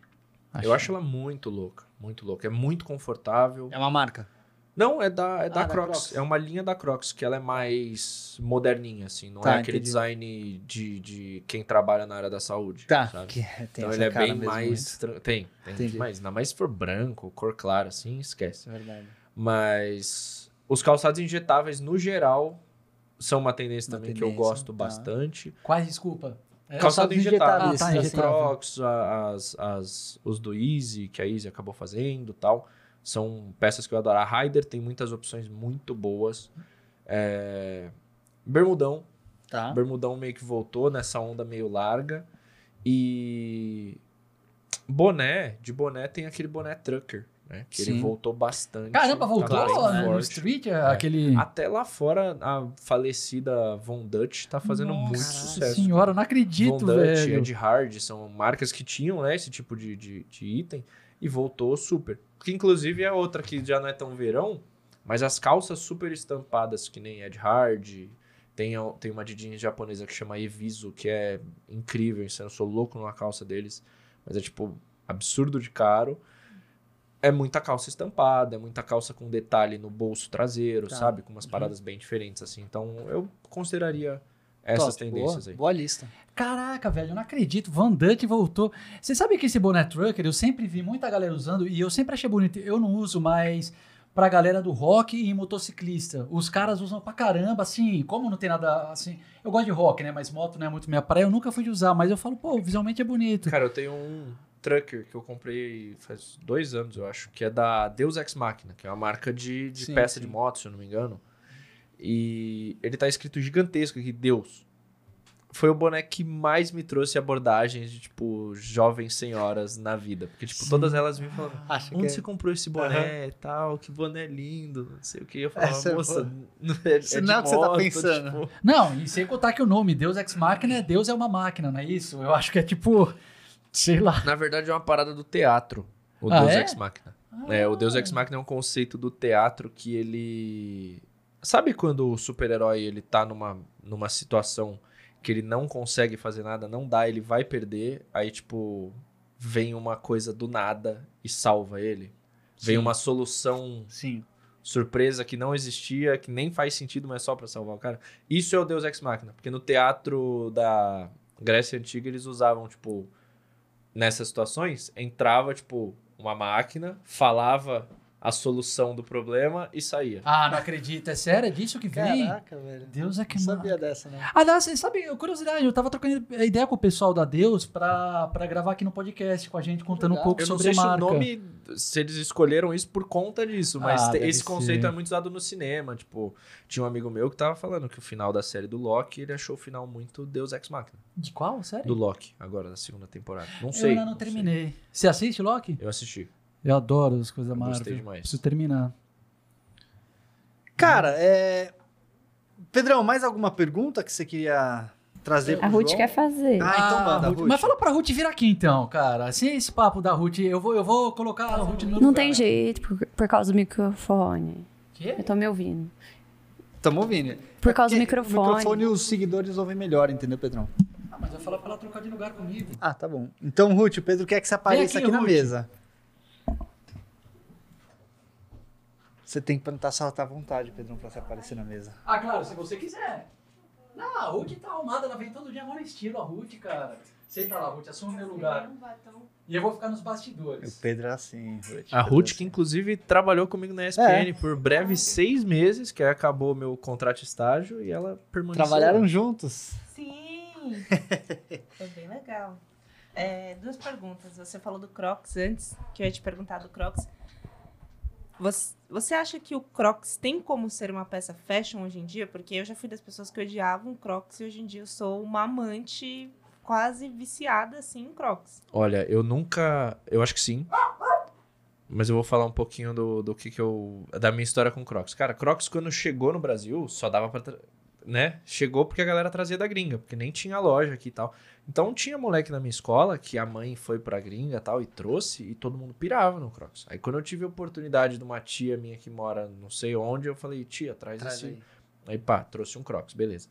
Eu acho ela muito louca, muito louca. É muito confortável. É uma marca. Não, é da, é da, Ah, da Crocs. Crocs. É uma linha da Crocs, que ela é mais moderninha, assim. Não Tá, é aquele entendi. design de, de quem trabalha na área da saúde. Tá. sabe? Que tem Então ele é bem mais. tran- Tem, tem Entendi. mais. Ainda mais se for branco, cor clara, assim, esquece. É verdade. Mas os calçados injetáveis, no geral, são uma tendência Uma também que eu tendência, gosto tá. bastante. Quais, desculpa? É, Calçado injetável. injetáveis, Ah, tá, os injetável. Crocs, as, as, os do Easy, que a Easy acabou fazendo tal. São peças que eu adoro. A Ryder tem muitas opções muito boas. É, Bermudão. Tá. Bermudão meio que voltou nessa onda meio larga. E boné, de boné tem aquele boné trucker, né? Que ele Sim. voltou bastante. Caramba, tá voltou né, no. Street? Aquele. Até lá fora, a falecida Von Dutch tá fazendo Nossa muito sucesso. senhora, eu não acredito, Von Dutch, velho. Ed Hard, são marcas que tinham né, esse tipo de, de, de item e voltou super. Que inclusive é outra que já não é tão verão, mas as calças super estampadas, que nem Ed Hard. Tem, tem uma de jeans japonesa que chama Eviso, que é incrível. Eu sou louco numa calça deles, mas é tipo absurdo de caro. É muita calça estampada, é muita calça com detalhe no bolso traseiro, Tá. sabe? Com umas paradas bem diferentes, assim. Então eu consideraria essas Top, tendências boa, aí. Boa lista. Caraca, velho, eu não acredito. Van Dutch voltou. Você sabe que esse boné trucker eu sempre vi muita galera usando e eu sempre achei bonito. Eu não uso mais pra galera do rock e motociclista. Os caras usam pra caramba, assim, como não tem nada assim. Eu gosto de rock, né? Mas moto não é muito minha praia, eu nunca fui de usar, mas eu falo, pô, visualmente é bonito. Cara, eu tenho um trucker que eu comprei faz dois anos, eu acho, que é da Deus Ex Machina, que é uma marca de, de Sim, peça sim. de moto, se eu não me engano. E ele tá escrito gigantesco aqui, Deus. Foi o boné que mais me trouxe abordagens de, tipo, jovens senhoras na vida. Porque, tipo, todas elas vinham falando, Acho onde que você comprou esse boné e tal? Que boné lindo, não sei o que. Eu falava, Essa é moça, é, é Isso de não é o que você tá pensando. tipo, Não, e sem contar que o nome Deus Ex Machina é Deus é uma máquina, não é isso? Eu acho que é tipo, sei lá. Na verdade, é uma parada do teatro. O Ah, Deus é? Ex Machina. É, o Deus Ex Machina é um conceito do teatro que ele... Sabe quando o super-herói ele tá numa, numa situação que ele não consegue fazer nada, não dá, ele vai perder, aí, tipo, vem uma coisa do nada e salva ele? Vem Sim. uma solução Sim. surpresa que não existia, que nem faz sentido, mas é só pra salvar o cara. Isso é o Deus Ex Machina, porque no teatro da Grécia Antiga eles usavam, tipo, nessas situações, entrava, tipo, uma máquina, falava a solução do problema e saía. Ah, não acredito. É sério? É disso que vem? Caraca, velho. Deus é que Não sabia dessa, né? Ah, não, você sabe, curiosidade, eu tava trocando ideia com o pessoal da Deus pra, pra gravar aqui no podcast com a gente, contando um Legal. pouco Eu não sobre sei a se o marca. nome, se eles escolheram isso por conta disso, mas Ah, esse conceito ser. é muito usado no cinema. Tipo, tinha um amigo meu que tava falando que o final da série do Loki, ele achou o final muito Deus Ex Machina. De qual, sério? Do Loki, agora, da segunda temporada. Não eu sei. ainda não sei. terminei. Você assiste, Loki? Eu assisti. Eu adoro as coisas da Marvel. demais. Preciso terminar. Cara, é. Pedrão, mais alguma pergunta que você queria trazer pro A Ruth João? quer fazer. Ah, então manda, Ruth. Ruth. Mas fala pra Ruth vir aqui então, cara. Sem esse papo da Ruth, eu vou, eu vou colocar a Ruth no meu Não lugar. tem jeito, por, por causa do microfone. Quê? Eu tô me ouvindo. Tamo ouvindo. Por causa do microfone. O microfone os seguidores ouvem melhor, entendeu, Pedrão? Ah, mas eu vou falar pra ela trocar de lugar comigo. Ah, tá bom. Então, Ruth, o Pedro quer que você apareça aqui, aqui, na mesa. Você tem que perguntar se ela tá à vontade, Pedrão, pra você aparecer na mesa. Ah, claro, se você quiser. Não, a Ruth tá arrumada, ela vem todo dia, mora estilo a Ruth, cara. Senta lá, Ruth, assume meu lugar. E eu vou ficar nos O bastidores. Pedro é assim, Ruth. A Pedro Ruth, é que assim. inclusive trabalhou comigo na ESPN por breves seis meses, que aí acabou meu contrato de estágio e ela permaneceu. Trabalharam juntos. Sim! Foi bem legal. É, duas perguntas. Você falou do Crocs antes, que eu ia te perguntar do Crocs. Você, você acha que o Crocs tem como ser uma peça fashion hoje em dia? Porque eu já fui das pessoas que odiavam Crocs e hoje em dia eu sou uma amante quase viciada assim em Crocs. Olha, eu nunca. Eu acho que sim. Mas eu vou falar um pouquinho do, do que, que eu. da minha história com Crocs. Cara, Crocs, quando chegou no Brasil, só dava pra. Né? Chegou porque a galera trazia da gringa, porque nem tinha loja aqui e tal. Então tinha moleque na minha escola que a mãe foi pra gringa e tal e trouxe e todo mundo pirava no Crocs. Aí quando eu tive a oportunidade de uma tia minha que mora não sei onde, eu falei, tia, traz, Traz esse. aí. Aí pá, trouxe um Crocs, beleza.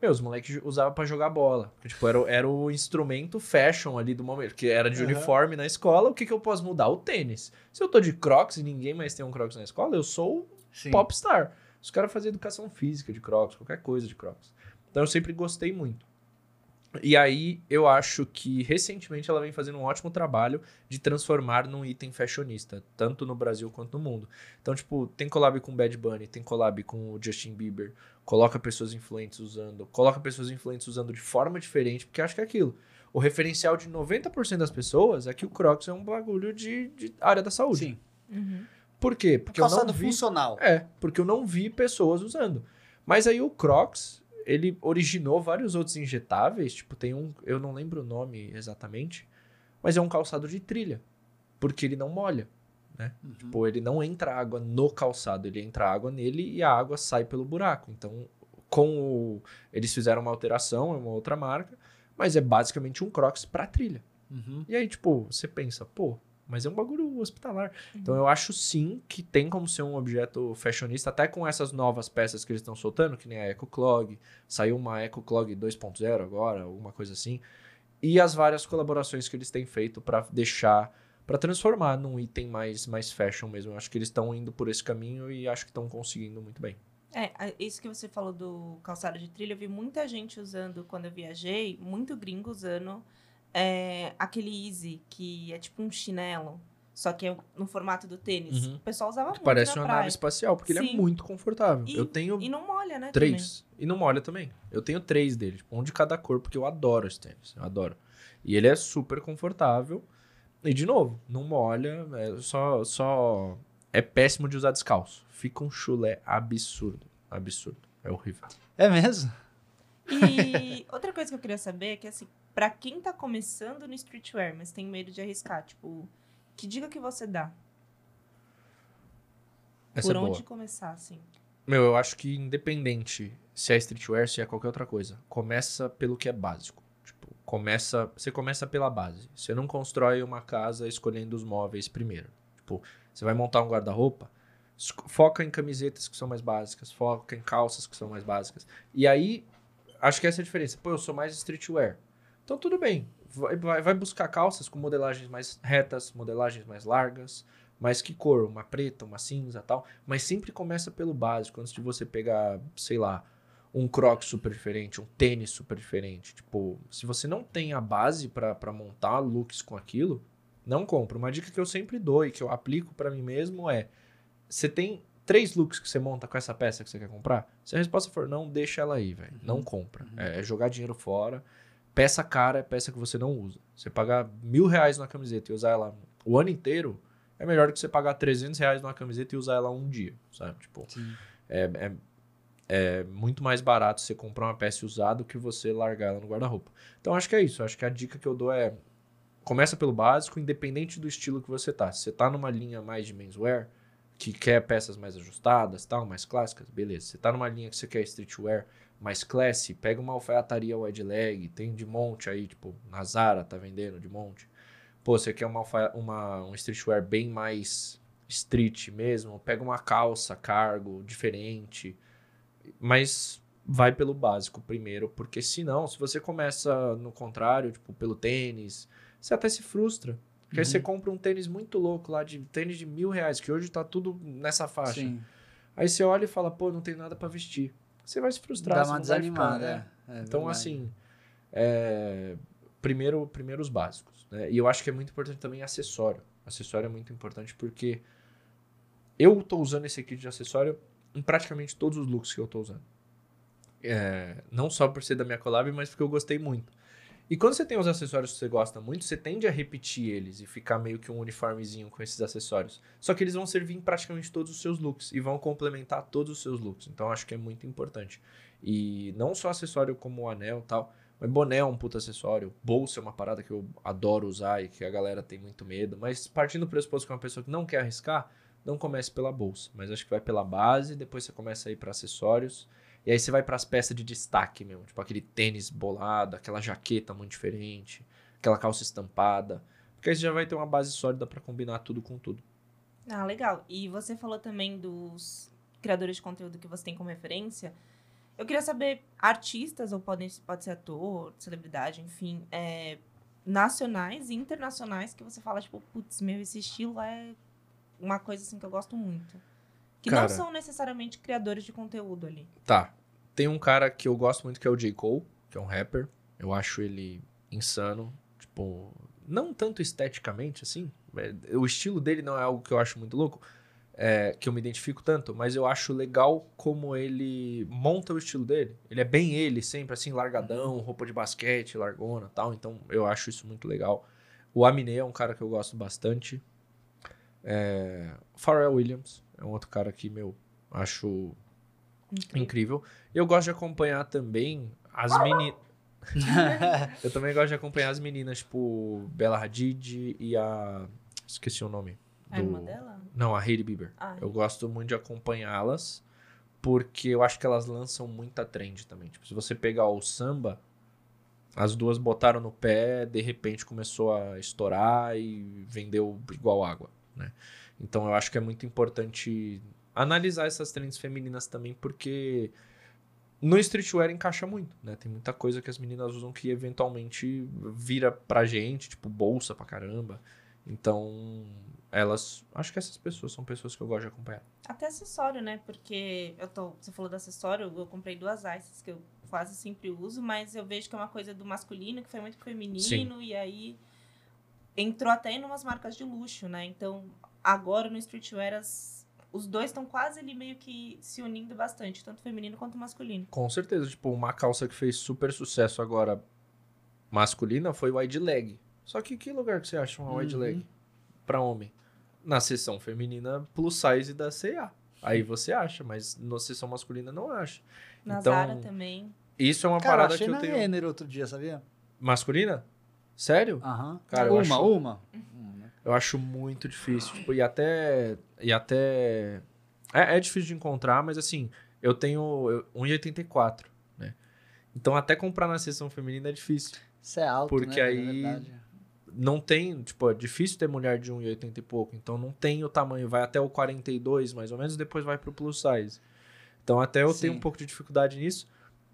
Meu, os moleques usavam pra jogar bola. Porque, tipo, era, o- era o instrumento fashion ali do momento. Que era de Aham. uniforme na escola. O que, que eu posso mudar? O tênis. Se eu tô de Crocs e ninguém mais tem um Crocs na escola, eu sou Sim. popstar. Os caras faziam educação física de Crocs, qualquer coisa de Crocs. Então eu sempre gostei muito. E aí eu acho que recentemente ela vem fazendo um ótimo trabalho de transformar num item fashionista, tanto no Brasil quanto no mundo. Então, tipo, tem collab com Bad Bunny, tem collab com o Justin Bieber, coloca pessoas influentes usando, coloca pessoas influentes usando de forma diferente, porque acho que é aquilo. O referencial de 90% das pessoas é que o Crocs é um bagulho de, de área da saúde. Sim. Por quê? Porque eu não Calçado vi... funcional. É, porque eu não vi pessoas usando. Mas aí o Crocs, ele originou vários outros injetáveis, tipo, tem um, eu não lembro o nome exatamente, mas é um calçado de trilha, porque ele não molha, né? Uhum. Tipo, ele não entra água no calçado, ele entra água nele e a água sai pelo buraco. Então, com o eles fizeram uma alteração, é uma outra marca, mas é basicamente um Crocs pra trilha. Uhum. E aí, tipo, você pensa, pô, mas é um bagulho hospitalar. Então eu acho sim que tem como ser um objeto fashionista, até com essas novas peças que eles estão soltando, que nem a Eco Clog, saiu uma Eco Clog 2.0 agora, alguma coisa assim. E as várias colaborações que eles têm feito pra deixar, pra transformar num item mais, mais fashion mesmo. Eu acho que eles estão indo por esse caminho e acho que estão conseguindo muito bem. É, isso que você falou do calçado de trilha, eu vi muita gente usando quando eu viajei, muito gringo usando é, aquele Easy, que é tipo um chinelo, só que é no formato do tênis. Uhum. O pessoal usava muito Parece na uma praia. nave espacial, porque ele é Sim. muito confortável. E, eu tenho e não molha, né? Três. E não molha também. Eu tenho três dele, tipo, um de cada cor, porque eu adoro esse tênis. Eu adoro. E ele é super confortável. E, de novo, não molha, é só, só. É péssimo de usar descalço. Fica um chulé absurdo. Absurdo. É horrível. É mesmo? E outra coisa que eu queria saber é que, assim, pra quem tá começando no streetwear, mas tem medo de arriscar, tipo, que dica que você dá? Essa por é boa. onde começar, assim? Meu, eu acho que independente se é streetwear, se é qualquer outra coisa, começa pelo que é básico. Tipo, começa, você começa pela base. Você não constrói uma casa escolhendo os móveis primeiro. Tipo, você vai montar um guarda-roupa, foca em camisetas que são mais básicas, foca em calças que são mais básicas. E aí, acho que essa é a diferença. Pô, eu sou mais streetwear. Então tudo bem. Vai, vai, vai buscar calças com modelagens mais retas, modelagens mais largas, mas que cor? Uma preta, uma cinza tal. Mas sempre começa pelo básico, antes de você pegar, sei lá, um crocs super diferente, um tênis super diferente. Tipo, se você não tem a base pra pra montar looks com aquilo, não compra. Uma dica que eu sempre dou e que eu aplico pra mim mesmo é: você tem três looks que você monta com essa peça que você quer comprar? Se a resposta for não, deixa ela aí, velho. Não compra. É, é jogar dinheiro fora. Peça cara é peça que você não usa. Você pagar mil reais numa camiseta e usar ela o ano inteiro, é melhor do que você pagar 300 reais numa camiseta e usar ela um dia, sabe? Tipo, é, é, é muito mais barato você comprar uma peça usada do que você largar ela no guarda-roupa. Então acho que é isso. Acho que a dica que eu dou é começa pelo básico, independente do estilo que você tá. Se você tá numa linha mais de menswear, que quer peças mais ajustadas, tal, mais clássicas, beleza. Você tá numa linha que você quer streetwear mais classy, pega uma alfaiataria wide leg, tem de monte aí, tipo, na Zara tá vendendo de monte. Pô, você quer uma, uma um streetwear bem mais street mesmo, pega uma calça cargo diferente, mas vai pelo básico primeiro, porque senão, se você começa no contrário, tipo, pelo tênis, você até se frustra. Porque aí você compra um tênis muito louco lá, de tênis de mil reais, que hoje tá tudo nessa faixa. Sim. Aí você olha e fala, pô, não tem nada pra vestir. Você vai se frustrar. Dá uma desanimada. ficar, né? é. É Então, assim, é, primeiro, primeiro os básicos. Né? E eu acho que é muito importante também acessório. Acessório é muito importante porque eu tô usando esse kit de acessório em praticamente todos os looks que eu tô usando. É, não só por ser da minha collab, mas porque eu gostei muito. E quando você tem os acessórios que você gosta muito, você tende a repetir eles e ficar meio que um uniformezinho com esses acessórios. Só que eles vão servir em praticamente todos os seus looks e vão complementar todos os seus looks. Então acho que é muito importante. E não só acessório como o anel tal, mas boné é um puta acessório, bolsa é uma parada que eu adoro usar e que a galera tem muito medo. Mas partindo do pressuposto que é uma pessoa que não quer arriscar, não comece pela bolsa, mas acho que vai pela base, depois você começa a ir para acessórios. E aí você vai para as peças de destaque mesmo, tipo aquele tênis bolado, aquela jaqueta muito diferente, aquela calça estampada. Porque aí você já vai ter uma base sólida para combinar tudo com tudo. Ah, legal. E você falou também dos criadores de conteúdo que você tem como referência. Eu queria saber, artistas, ou podem, pode ser ator, celebridade, enfim, é, nacionais e internacionais que você fala, tipo, putz, meu, esse estilo é uma coisa assim que eu gosto muito. Que Cara. não são necessariamente criadores de conteúdo ali. Tá. Tem um cara que eu gosto muito que é o J. Cole, que é um rapper. Eu acho ele insano. Tipo, não tanto esteticamente, assim. é, O estilo dele não é algo que eu acho muito louco. é, que eu me identifico tanto, mas eu acho legal como ele monta o estilo dele. Ele é bem ele, sempre assim, largadão, roupa de basquete, largona tal. Então eu acho isso muito legal. O Aminé é um cara que eu gosto bastante. É, Pharrell Williams é um outro cara que, meu, acho incrível. Eu gosto de acompanhar também as meninas. eu também gosto de acompanhar as meninas, tipo Bella Hadid e a. Esqueci o nome. A irmã dela? Não, a Hailey Bieber. Ah, Eu gosto muito de acompanhá-las, porque eu acho que elas lançam muita trend também. Tipo, se você pegar o samba, as duas botaram no pé, de repente começou a estourar e vendeu igual água, né? Então eu acho que é muito importante analisar essas trends femininas também, porque no streetwear encaixa muito, né? Tem muita coisa que as meninas usam que eventualmente vira pra gente, tipo bolsa pra caramba. Então, elas, acho que essas pessoas são pessoas que eu gosto de acompanhar. Até acessório, né? Porque eu tô, você falou do acessório, eu comprei duas ices que eu quase sempre uso, mas eu vejo que é uma coisa do masculino que foi muito feminino e aí entrou até em umas marcas de luxo, né? Então, agora no streetwear as, os dois estão quase ali meio que se unindo bastante, tanto feminino quanto masculino. Com certeza, tipo, uma calça que fez super sucesso agora masculina foi o wide leg. Só que que lugar que você acha uma wide Uhum. leg pra homem? Na seção feminina plus size da C&A. Aí você acha, mas na seção masculina não acha. Na Então, Zara também. Isso é uma Cara, parada achei que eu na tenho. Renner outro dia, sabia? Masculina? Sério? Aham. Cara, eu uma, acho- uma. Eu acho muito difícil. Tipo, e até. E até. É, é difícil de encontrar, mas assim, eu tenho eu- 1,84, né? Então até comprar na seção feminina é difícil. Isso é alto, Porque né? aí- É verdade. Não tem, tipo, é difícil ter mulher de 1,80 e pouco. Então não tem o tamanho, vai até o 42 mais ou menos, depois vai pro plus size. Então até eu tenho Sim. um pouco de dificuldade nisso,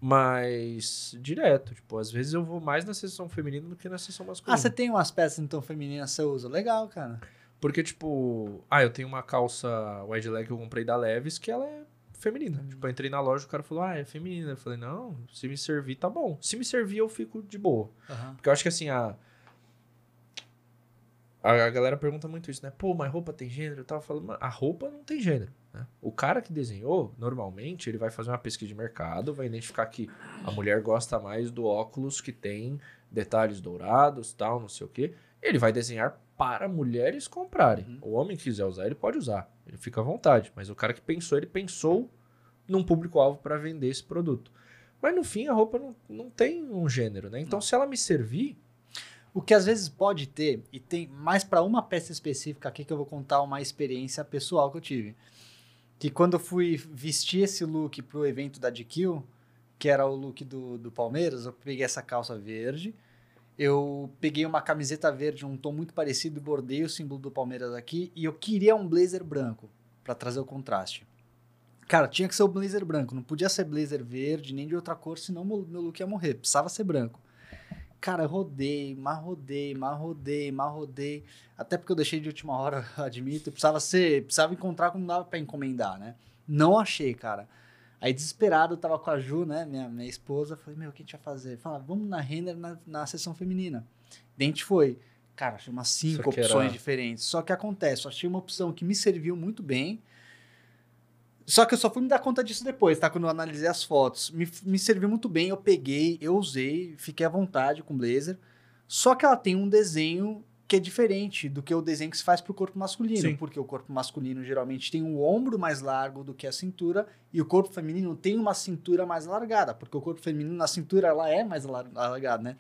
mas direto, tipo, às vezes eu vou mais na seção feminina do que na seção masculina. Ah, você tem umas peças então femininas que você usa? Legal, cara. Porque, tipo, ah, eu tenho uma calça wide leg que eu comprei da Levis que ela é feminina. Tipo, eu entrei na loja, o cara falou, ah, é feminina. Eu falei, não, se me servir, tá bom. Se me servir, eu fico de boa. Aham. Porque eu acho que assim, a. A galera pergunta muito isso, né? Pô, mas roupa tem gênero? Eu tava falando, "Mano, a roupa não tem gênero. Né? O cara que desenhou, normalmente, ele vai fazer uma pesquisa de mercado, vai identificar que a mulher gosta mais do óculos que tem detalhes dourados, tal, não sei o quê. Ele vai desenhar para mulheres comprarem. Uhum. O homem que quiser usar, ele pode usar. Ele fica à vontade. Mas o cara que pensou, ele pensou num público-alvo para vender esse produto. Mas no fim, a roupa não, não tem um gênero, né? Então, se ela me servir, O que às vezes pode ter, e tem mais pra uma peça específica aqui que eu vou contar uma experiência pessoal que eu tive. Que quando eu fui vestir esse look pro evento da DQ, que era o look do, do Palmeiras, eu peguei essa calça verde, eu peguei uma camiseta verde, um tom muito parecido, bordei o símbolo do Palmeiras aqui, e eu queria um blazer branco pra trazer o contraste. Cara, tinha que ser o blazer branco, não podia ser blazer verde, nem de outra cor, senão meu look ia morrer, precisava ser branco. Cara, eu rodei, mas rodei, mas rodei, mas rodei. Até porque eu deixei de última hora, admito. Precisava ser, precisava encontrar como dava pra encomendar, né? Não achei, cara. Aí, desesperado, eu tava com a Ju, né, minha, minha esposa. Falei, meu, o que a gente vai fazer? Fala, vamos na Renner na, na sessão feminina. Gente foi. Cara, achei umas cinco que era- opções diferentes. Só que acontece, achei uma opção que me serviu muito bem. Só que eu só fui me dar conta disso depois, tá? Quando eu analisei as fotos. Me, me serviu muito bem, eu peguei, eu usei, fiquei à vontade com o blazer. Só que ela tem um desenho que é diferente do que o desenho que se faz pro corpo masculino. Sim. Porque o corpo masculino geralmente tem um ombro mais largo do que a cintura, e o corpo feminino tem uma cintura mais alargada, porque o corpo feminino na cintura ela é mais alar- alargada, né?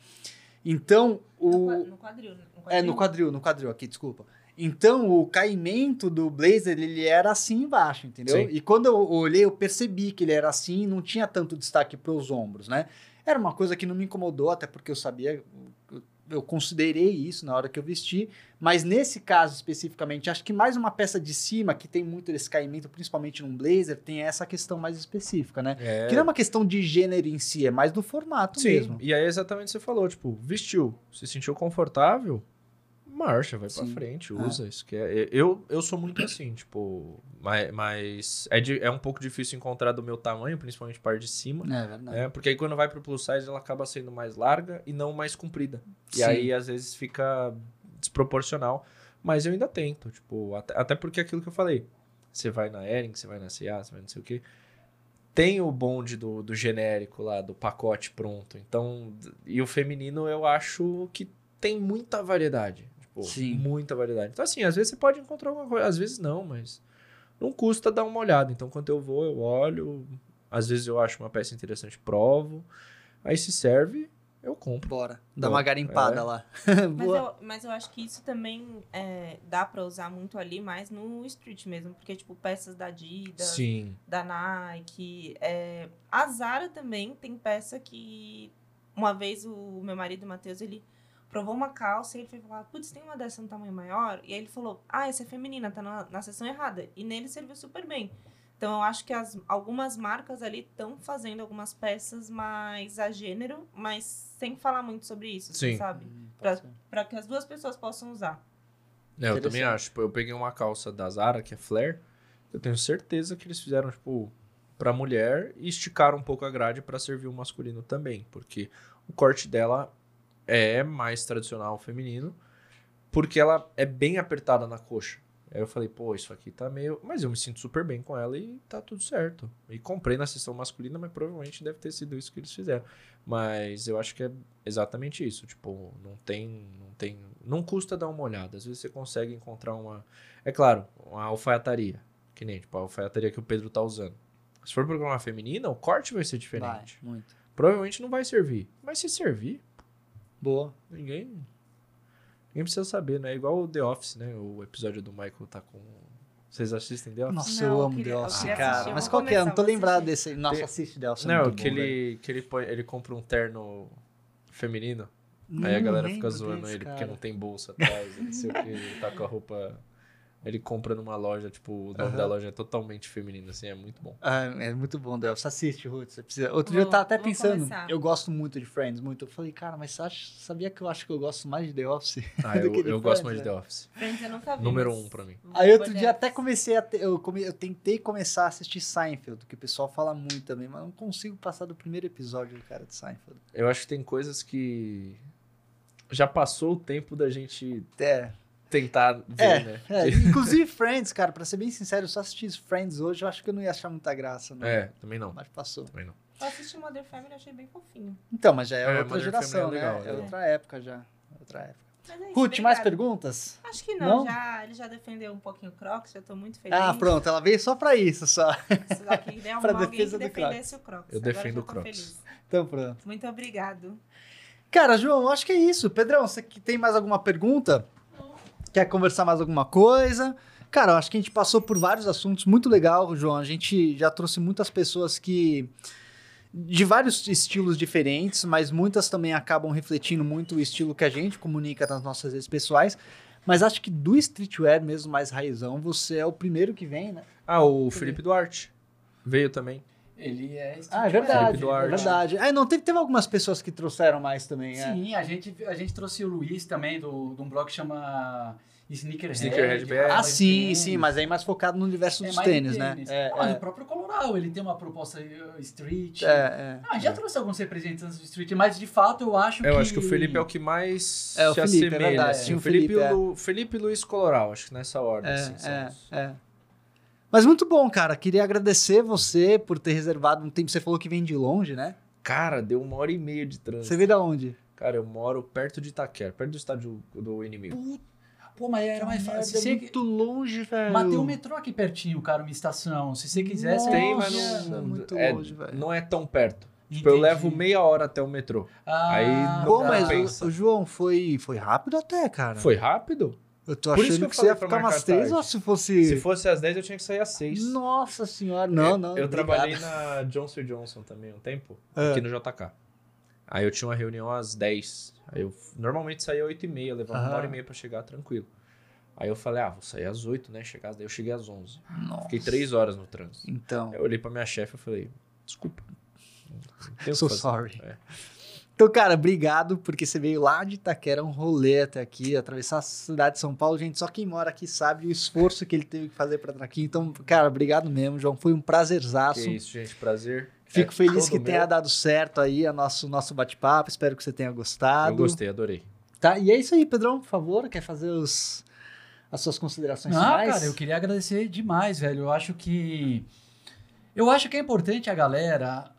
Então, No, o. no quadril. No quadril. É, no quadril, no quadril aqui, desculpa. Então, o caimento do blazer, ele era assim embaixo, entendeu? Sim. E quando eu olhei, eu percebi que ele era assim e não tinha tanto destaque para os ombros, né? Era uma coisa que não me incomodou, até porque eu sabia, eu- considerei isso na hora que eu vesti, mas nesse caso especificamente, acho que mais uma peça de cima que tem muito esse caimento, principalmente num blazer, tem essa questão mais específica, né? É. Que não é uma questão de gênero em si, é mais do formato Sim, mesmo. e aí é exatamente o que você falou, tipo, vestiu, se sentiu confortável, marcha, vai pra Sim. frente, É. usa. Isso que é, eu, eu sou muito assim, tipo, mas, mas é, de- é um pouco difícil encontrar do meu tamanho, principalmente parte de cima. É verdade. É, porque aí quando vai pro plus size ela acaba sendo mais larga e não mais comprida. E Sim. aí às vezes fica desproporcional. Mas eu ainda tento, tipo, até, até porque aquilo que eu falei. Você vai na Ering, você vai na CA, você vai não sei o quê. Tem o bonde do, do genérico lá, do pacote pronto. Então, e o feminino eu acho que tem muita variedade. Tipo, Sim. muita variedade. Então, assim, às vezes você pode encontrar alguma coisa, às vezes não, mas não custa dar uma olhada. Então, quando eu vou, eu olho. Às vezes eu acho uma peça interessante, provo. Aí se serve, eu compro. Bora. Dá Bom, uma garimpada é. lá. Mas eu, mas eu acho que isso também é, dá pra usar muito ali, mais no street mesmo. Porque, tipo, peças da Adidas, Sim. da Nike. é, a Zara também tem peça que... Uma vez o meu marido, o Matheus, ele provou uma calça e ele foi falar, putz, tem uma dessa no tamanho maior? E aí ele falou, ah, essa é feminina, tá na, na seção errada. E nele serviu super bem. Então eu acho que as, algumas marcas ali estão fazendo algumas peças mais a gênero, mas sem falar muito sobre isso, Sim. sabe? Ser. Pra que as duas pessoas possam usar. É, eu também acho. Tipo, eu peguei uma calça da Zara, que é flare. Eu tenho certeza que eles fizeram, tipo, pra mulher e esticaram um pouco a grade pra servir o masculino também. Porque o corte dela é mais tradicional feminino. Porque ela é bem apertada na coxa. Aí eu falei, pô, isso aqui tá meio. Mas eu me sinto super bem com ela e tá tudo certo. E comprei na seção masculina, mas provavelmente deve ter sido isso que eles fizeram. Mas eu acho que é exatamente isso. Tipo, não tem. Não tem. Não custa dar uma olhada. Às vezes você consegue encontrar uma. É claro, uma alfaiataria. Que nem, tipo, a alfaiataria que o Pedro tá usando. Se for programar feminina, o corte vai ser Vai, diferente. muito. Provavelmente não vai servir. Mas se servir, Boa. ninguém. Ninguém precisa saber, né? Igual o The Office, né? O episódio do Michael tá com. Vocês assistem The Office? Nossa, Não, eu amo queria- The Office, cara. assistir, Mas qual que é? Eu Não tô lembrado desse. Nossa, Tem- assiste The Office. é Não, muito que, bom, velho. ele, que ele, põe, ele compra um terno feminino. Não aí a galera fica zoando desse, ele porque cara. não tem bolsa atrás, não sei o que, ele tá com a roupa. Ele compra numa loja, tipo, o nome Aham. da loja é totalmente feminino, assim, é muito bom. Ah, é muito bom, The Office. Assiste, Ruth. Você precisa. Outro dia eu Vou- tava até vou pensando. começar. Eu gosto muito de Friends, muito. Eu falei, cara, mas você acha- sabia que eu acho que eu gosto mais de The Office? Ah, eu, Do que de eu gosto Friends, mais de né? The Office. Friends eu nunca vi. Número um pra mim. vou Aí outro dia até comecei a. te- eu, come- eu tentei começar a assistir Seinfeld, que o pessoal fala muito também, mas não consigo passar do primeiro episódio, cara, de Seinfeld. Eu acho que tem coisas que. Já passou o tempo da gente É, tentar ver, É, né? é, inclusive Friends, cara, pra ser bem sincero, eu só assisti Friends hoje, eu acho que eu não ia achar muita graça, não. É, também não. Mas passou. Também não. Eu assisti Modern Family e achei bem fofinho. Então, mas já é, É, outra geração, Family é né? legal, é é. outra época já. Outra época. Mas é Ruth, mais perguntas? Acho que não, Não? Já, ele já defendeu um pouquinho o Crocs, já tô muito feliz. Ah, pronto, ela veio só pra isso, só. Só que né, Pra alguém defesa que do Crocs. o Crocs. Eu Agora defendo já o tô Crocs. feliz. Então pronto. Muito obrigado. Cara, João, eu acho que é isso. Pedrão, você que tem mais alguma pergunta? Quer conversar mais alguma coisa? Cara, eu acho que a gente passou por vários assuntos muito legal, João. A gente já trouxe muitas pessoas que de vários estilos diferentes, mas muitas também acabam refletindo muito o estilo que a gente comunica nas nossas redes pessoais. Mas acho que do streetwear mesmo mais raizão, você é o primeiro que vem, né? Ah, o Felipe Duarte veio também. Ele é Ah, é streetwear, verdade. Felipe É verdade. Ah, não, teve, teve algumas pessoas que trouxeram mais também. é. Sim, a gente, a gente trouxe o Luiz também, do, de um blog que chama Sneakerhead. Sneakerhead BR. Ah, de sim, tênis. sim, mas aí mais focado no universo É dos mais de tênis, né? tênis. É, mas é, o próprio Coloral, ele tem uma proposta uh, street. é, é. Ah, já trouxe alguns representantes do street, mas de fato eu acho que... Eu acho que o Felipe é o que mais É, o se Felipe, é assemelha. verdade, assim. sim, O o Felipe, Felipe, é. Lu- Felipe e Luiz Coloral, acho que nessa ordem. É, assim, são é, os- é. Mas muito bom, cara. Queria agradecer você por ter reservado um tempo. Você falou que vem de longe, né? Cara, deu uma hora e meia de trânsito. Você veio da onde? Cara, eu moro perto de Itaquera, perto do estádio do inimigo. Pô, mas era mais fácil. Se É você... muito longe, velho. Mas tem um metrô aqui pertinho, cara, uma estação. Se você quiser, você Tem, mas Nossa, não, é muito é- longe, velho. não é tão perto. Tipo, eu levo meia hora até o metrô. Ah, Aí não Pô, dá. mas o, o João foi, foi rápido até, cara. Foi rápido? Eu tô Por isso achando que que, eu você ia ficar umas três tarde. ou se fosse. Se fosse às 10, eu tinha que sair às 6. Nossa senhora, não, não. Eu obrigado. trabalhei na Johnson Johnson também um tempo, Ah. aqui no JK. Aí eu tinha uma reunião às 10. Aí eu normalmente saía às 8 e meia, levava uma hora e meia pra chegar tranquilo. Aí eu falei, ah, vou sair às 8, né? Chegar às 10. Eu cheguei às 11. Nossa. Fiquei 3 horas no trânsito. Então, Aí eu olhei pra minha chefe e falei, desculpa. So que sorry. É. Então, cara, obrigado porque você veio lá de Itaquera, um rolê até aqui, atravessar a cidade de São Paulo. Gente, só quem mora aqui sabe o esforço que ele teve que fazer pra estar aqui. Então, cara, obrigado mesmo, João. Foi um prazerzaço. Que isso, gente. Prazer. Fico É feliz que tenha meu. dado certo aí a nosso, nosso bate-papo. Espero que você tenha gostado. Eu gostei, adorei. Tá? E é isso aí, Pedrão, por favor, quer fazer os, as suas considerações Não, finais? cara, eu queria agradecer demais, velho. Eu acho que. Eu acho que é importante a galera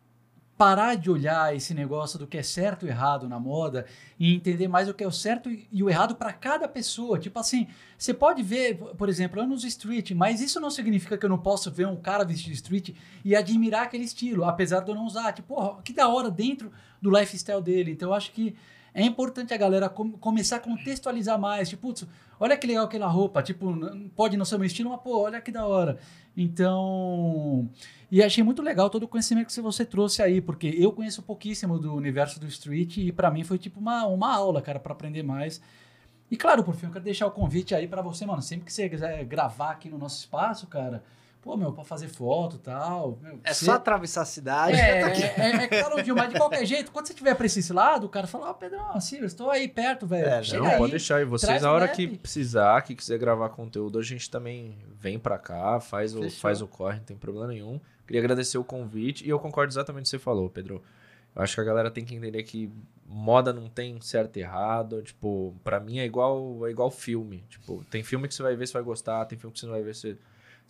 parar de olhar esse negócio do que é certo e errado na moda e entender mais o que é o certo e o errado para cada pessoa. Tipo assim, você pode ver, por exemplo, eu uso street, mas isso não significa que eu não posso ver um cara vestido street e admirar aquele estilo, apesar de eu não usar. Tipo, que da hora dentro do lifestyle dele. Então eu acho que é importante a galera com- começar a contextualizar mais. Tipo, putz, olha que legal aquela roupa. Tipo, pode não ser meu estilo, mas pô, olha que da hora. Então. E achei muito legal todo o conhecimento que você trouxe aí, porque eu conheço pouquíssimo do universo do street e pra mim foi tipo uma, uma aula, cara, pra aprender mais. E claro, por fim, eu quero deixar o convite aí pra você, mano. Sempre que você quiser gravar aqui no nosso espaço, cara, pô, meu, pra fazer foto e tal. meu, É você- só atravessar a cidade. é, é, é, é claro, Gil, mas de qualquer jeito, quando você estiver pra esse lado, o cara fala, ó, Pedrão, assim, eu estou aí perto, velho. É, Chega Não, aí. pode deixar. E vocês, traz a o hora que precisar, que quiser gravar conteúdo, a gente também vem pra cá, faz o, faz o corre, não tem problema nenhum. Queria agradecer o convite e eu concordo exatamente com o que você falou, Pedro. Eu acho que a galera tem que entender que moda não tem certo e errado. Tipo, pra mim é igual, é igual filme. Tipo, tem filme que você vai ver, você vai gostar, tem filme que você não vai ver, você,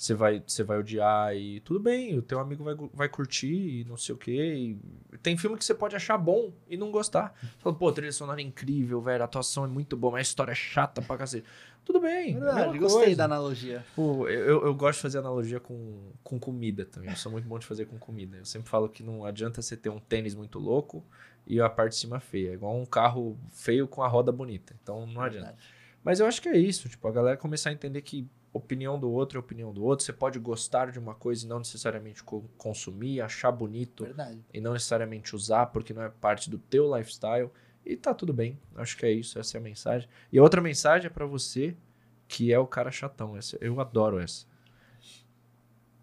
você, vai, você vai odiar. E tudo bem, o teu amigo vai, vai curtir e não sei o quê. Tem filme que você pode achar bom e não gostar. Você Fala, pô, trilha sonora é incrível, velho, a atuação é muito boa, mas a história é chata pra cacete. Tudo bem, é Verdade, mesma gostei coisa. da analogia. Pô, eu, eu gosto de fazer analogia com, com comida também. Eu sou muito bom de fazer com comida. Eu sempre falo que não adianta você ter um tênis muito louco e a parte de cima feia. É igual um carro feio com a roda bonita. Então não adianta. Mas eu acho que é isso. Tipo, a galera começar a entender que opinião do outro é opinião do outro. Você pode gostar de uma coisa e não necessariamente co- consumir, achar bonito Verdade. e não necessariamente usar porque não é parte do teu lifestyle. E tá tudo bem. Acho que é isso, essa é a mensagem. E a outra mensagem é pra você que é o cara chatão. Essa, eu adoro essa.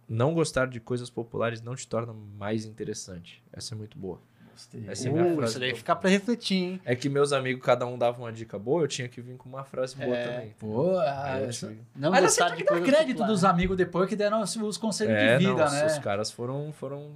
Não gostar de coisas populares não te torna mais interessante. Essa é muito boa. Gostei. Essa é a minha Uh, frase isso daí do- fica pra refletir, hein? É que meus amigos, cada um dava uma dica boa, eu tinha que vir com uma frase boa É. também. Pô, ah, essa- Não Mas você tem que dar crédito popular. dos amigos depois que deram os, os conselhos É, de vida, não, né? os caras foram, foram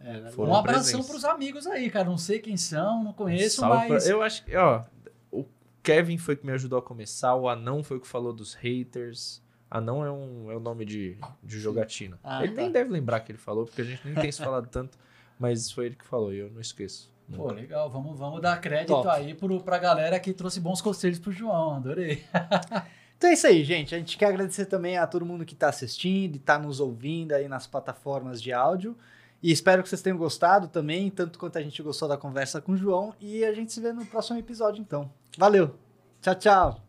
É. Foram Um abração presença. pros amigos aí, cara. Não sei quem são, não conheço, Salve mas. pra- Eu acho que, ó, o Kevin foi que me ajudou a começar, o Anão foi o que falou dos haters. Anão é um, é um nome de, de jogatina. Ah, ele tá. nem deve lembrar que ele falou, porque a gente nem tem se falado tanto, mas foi ele que falou e eu não esqueço. Pô, legal. Vamos, vamos dar crédito Top. aí pro, pra galera que trouxe bons conselhos pro João. Adorei. Então é isso aí, gente. A gente quer agradecer também a todo mundo que está assistindo e está nos ouvindo aí nas plataformas de áudio. E espero que vocês tenham gostado também, tanto quanto a gente gostou da conversa com o João. E a gente se vê no próximo episódio, então. Valeu! Tchau, tchau!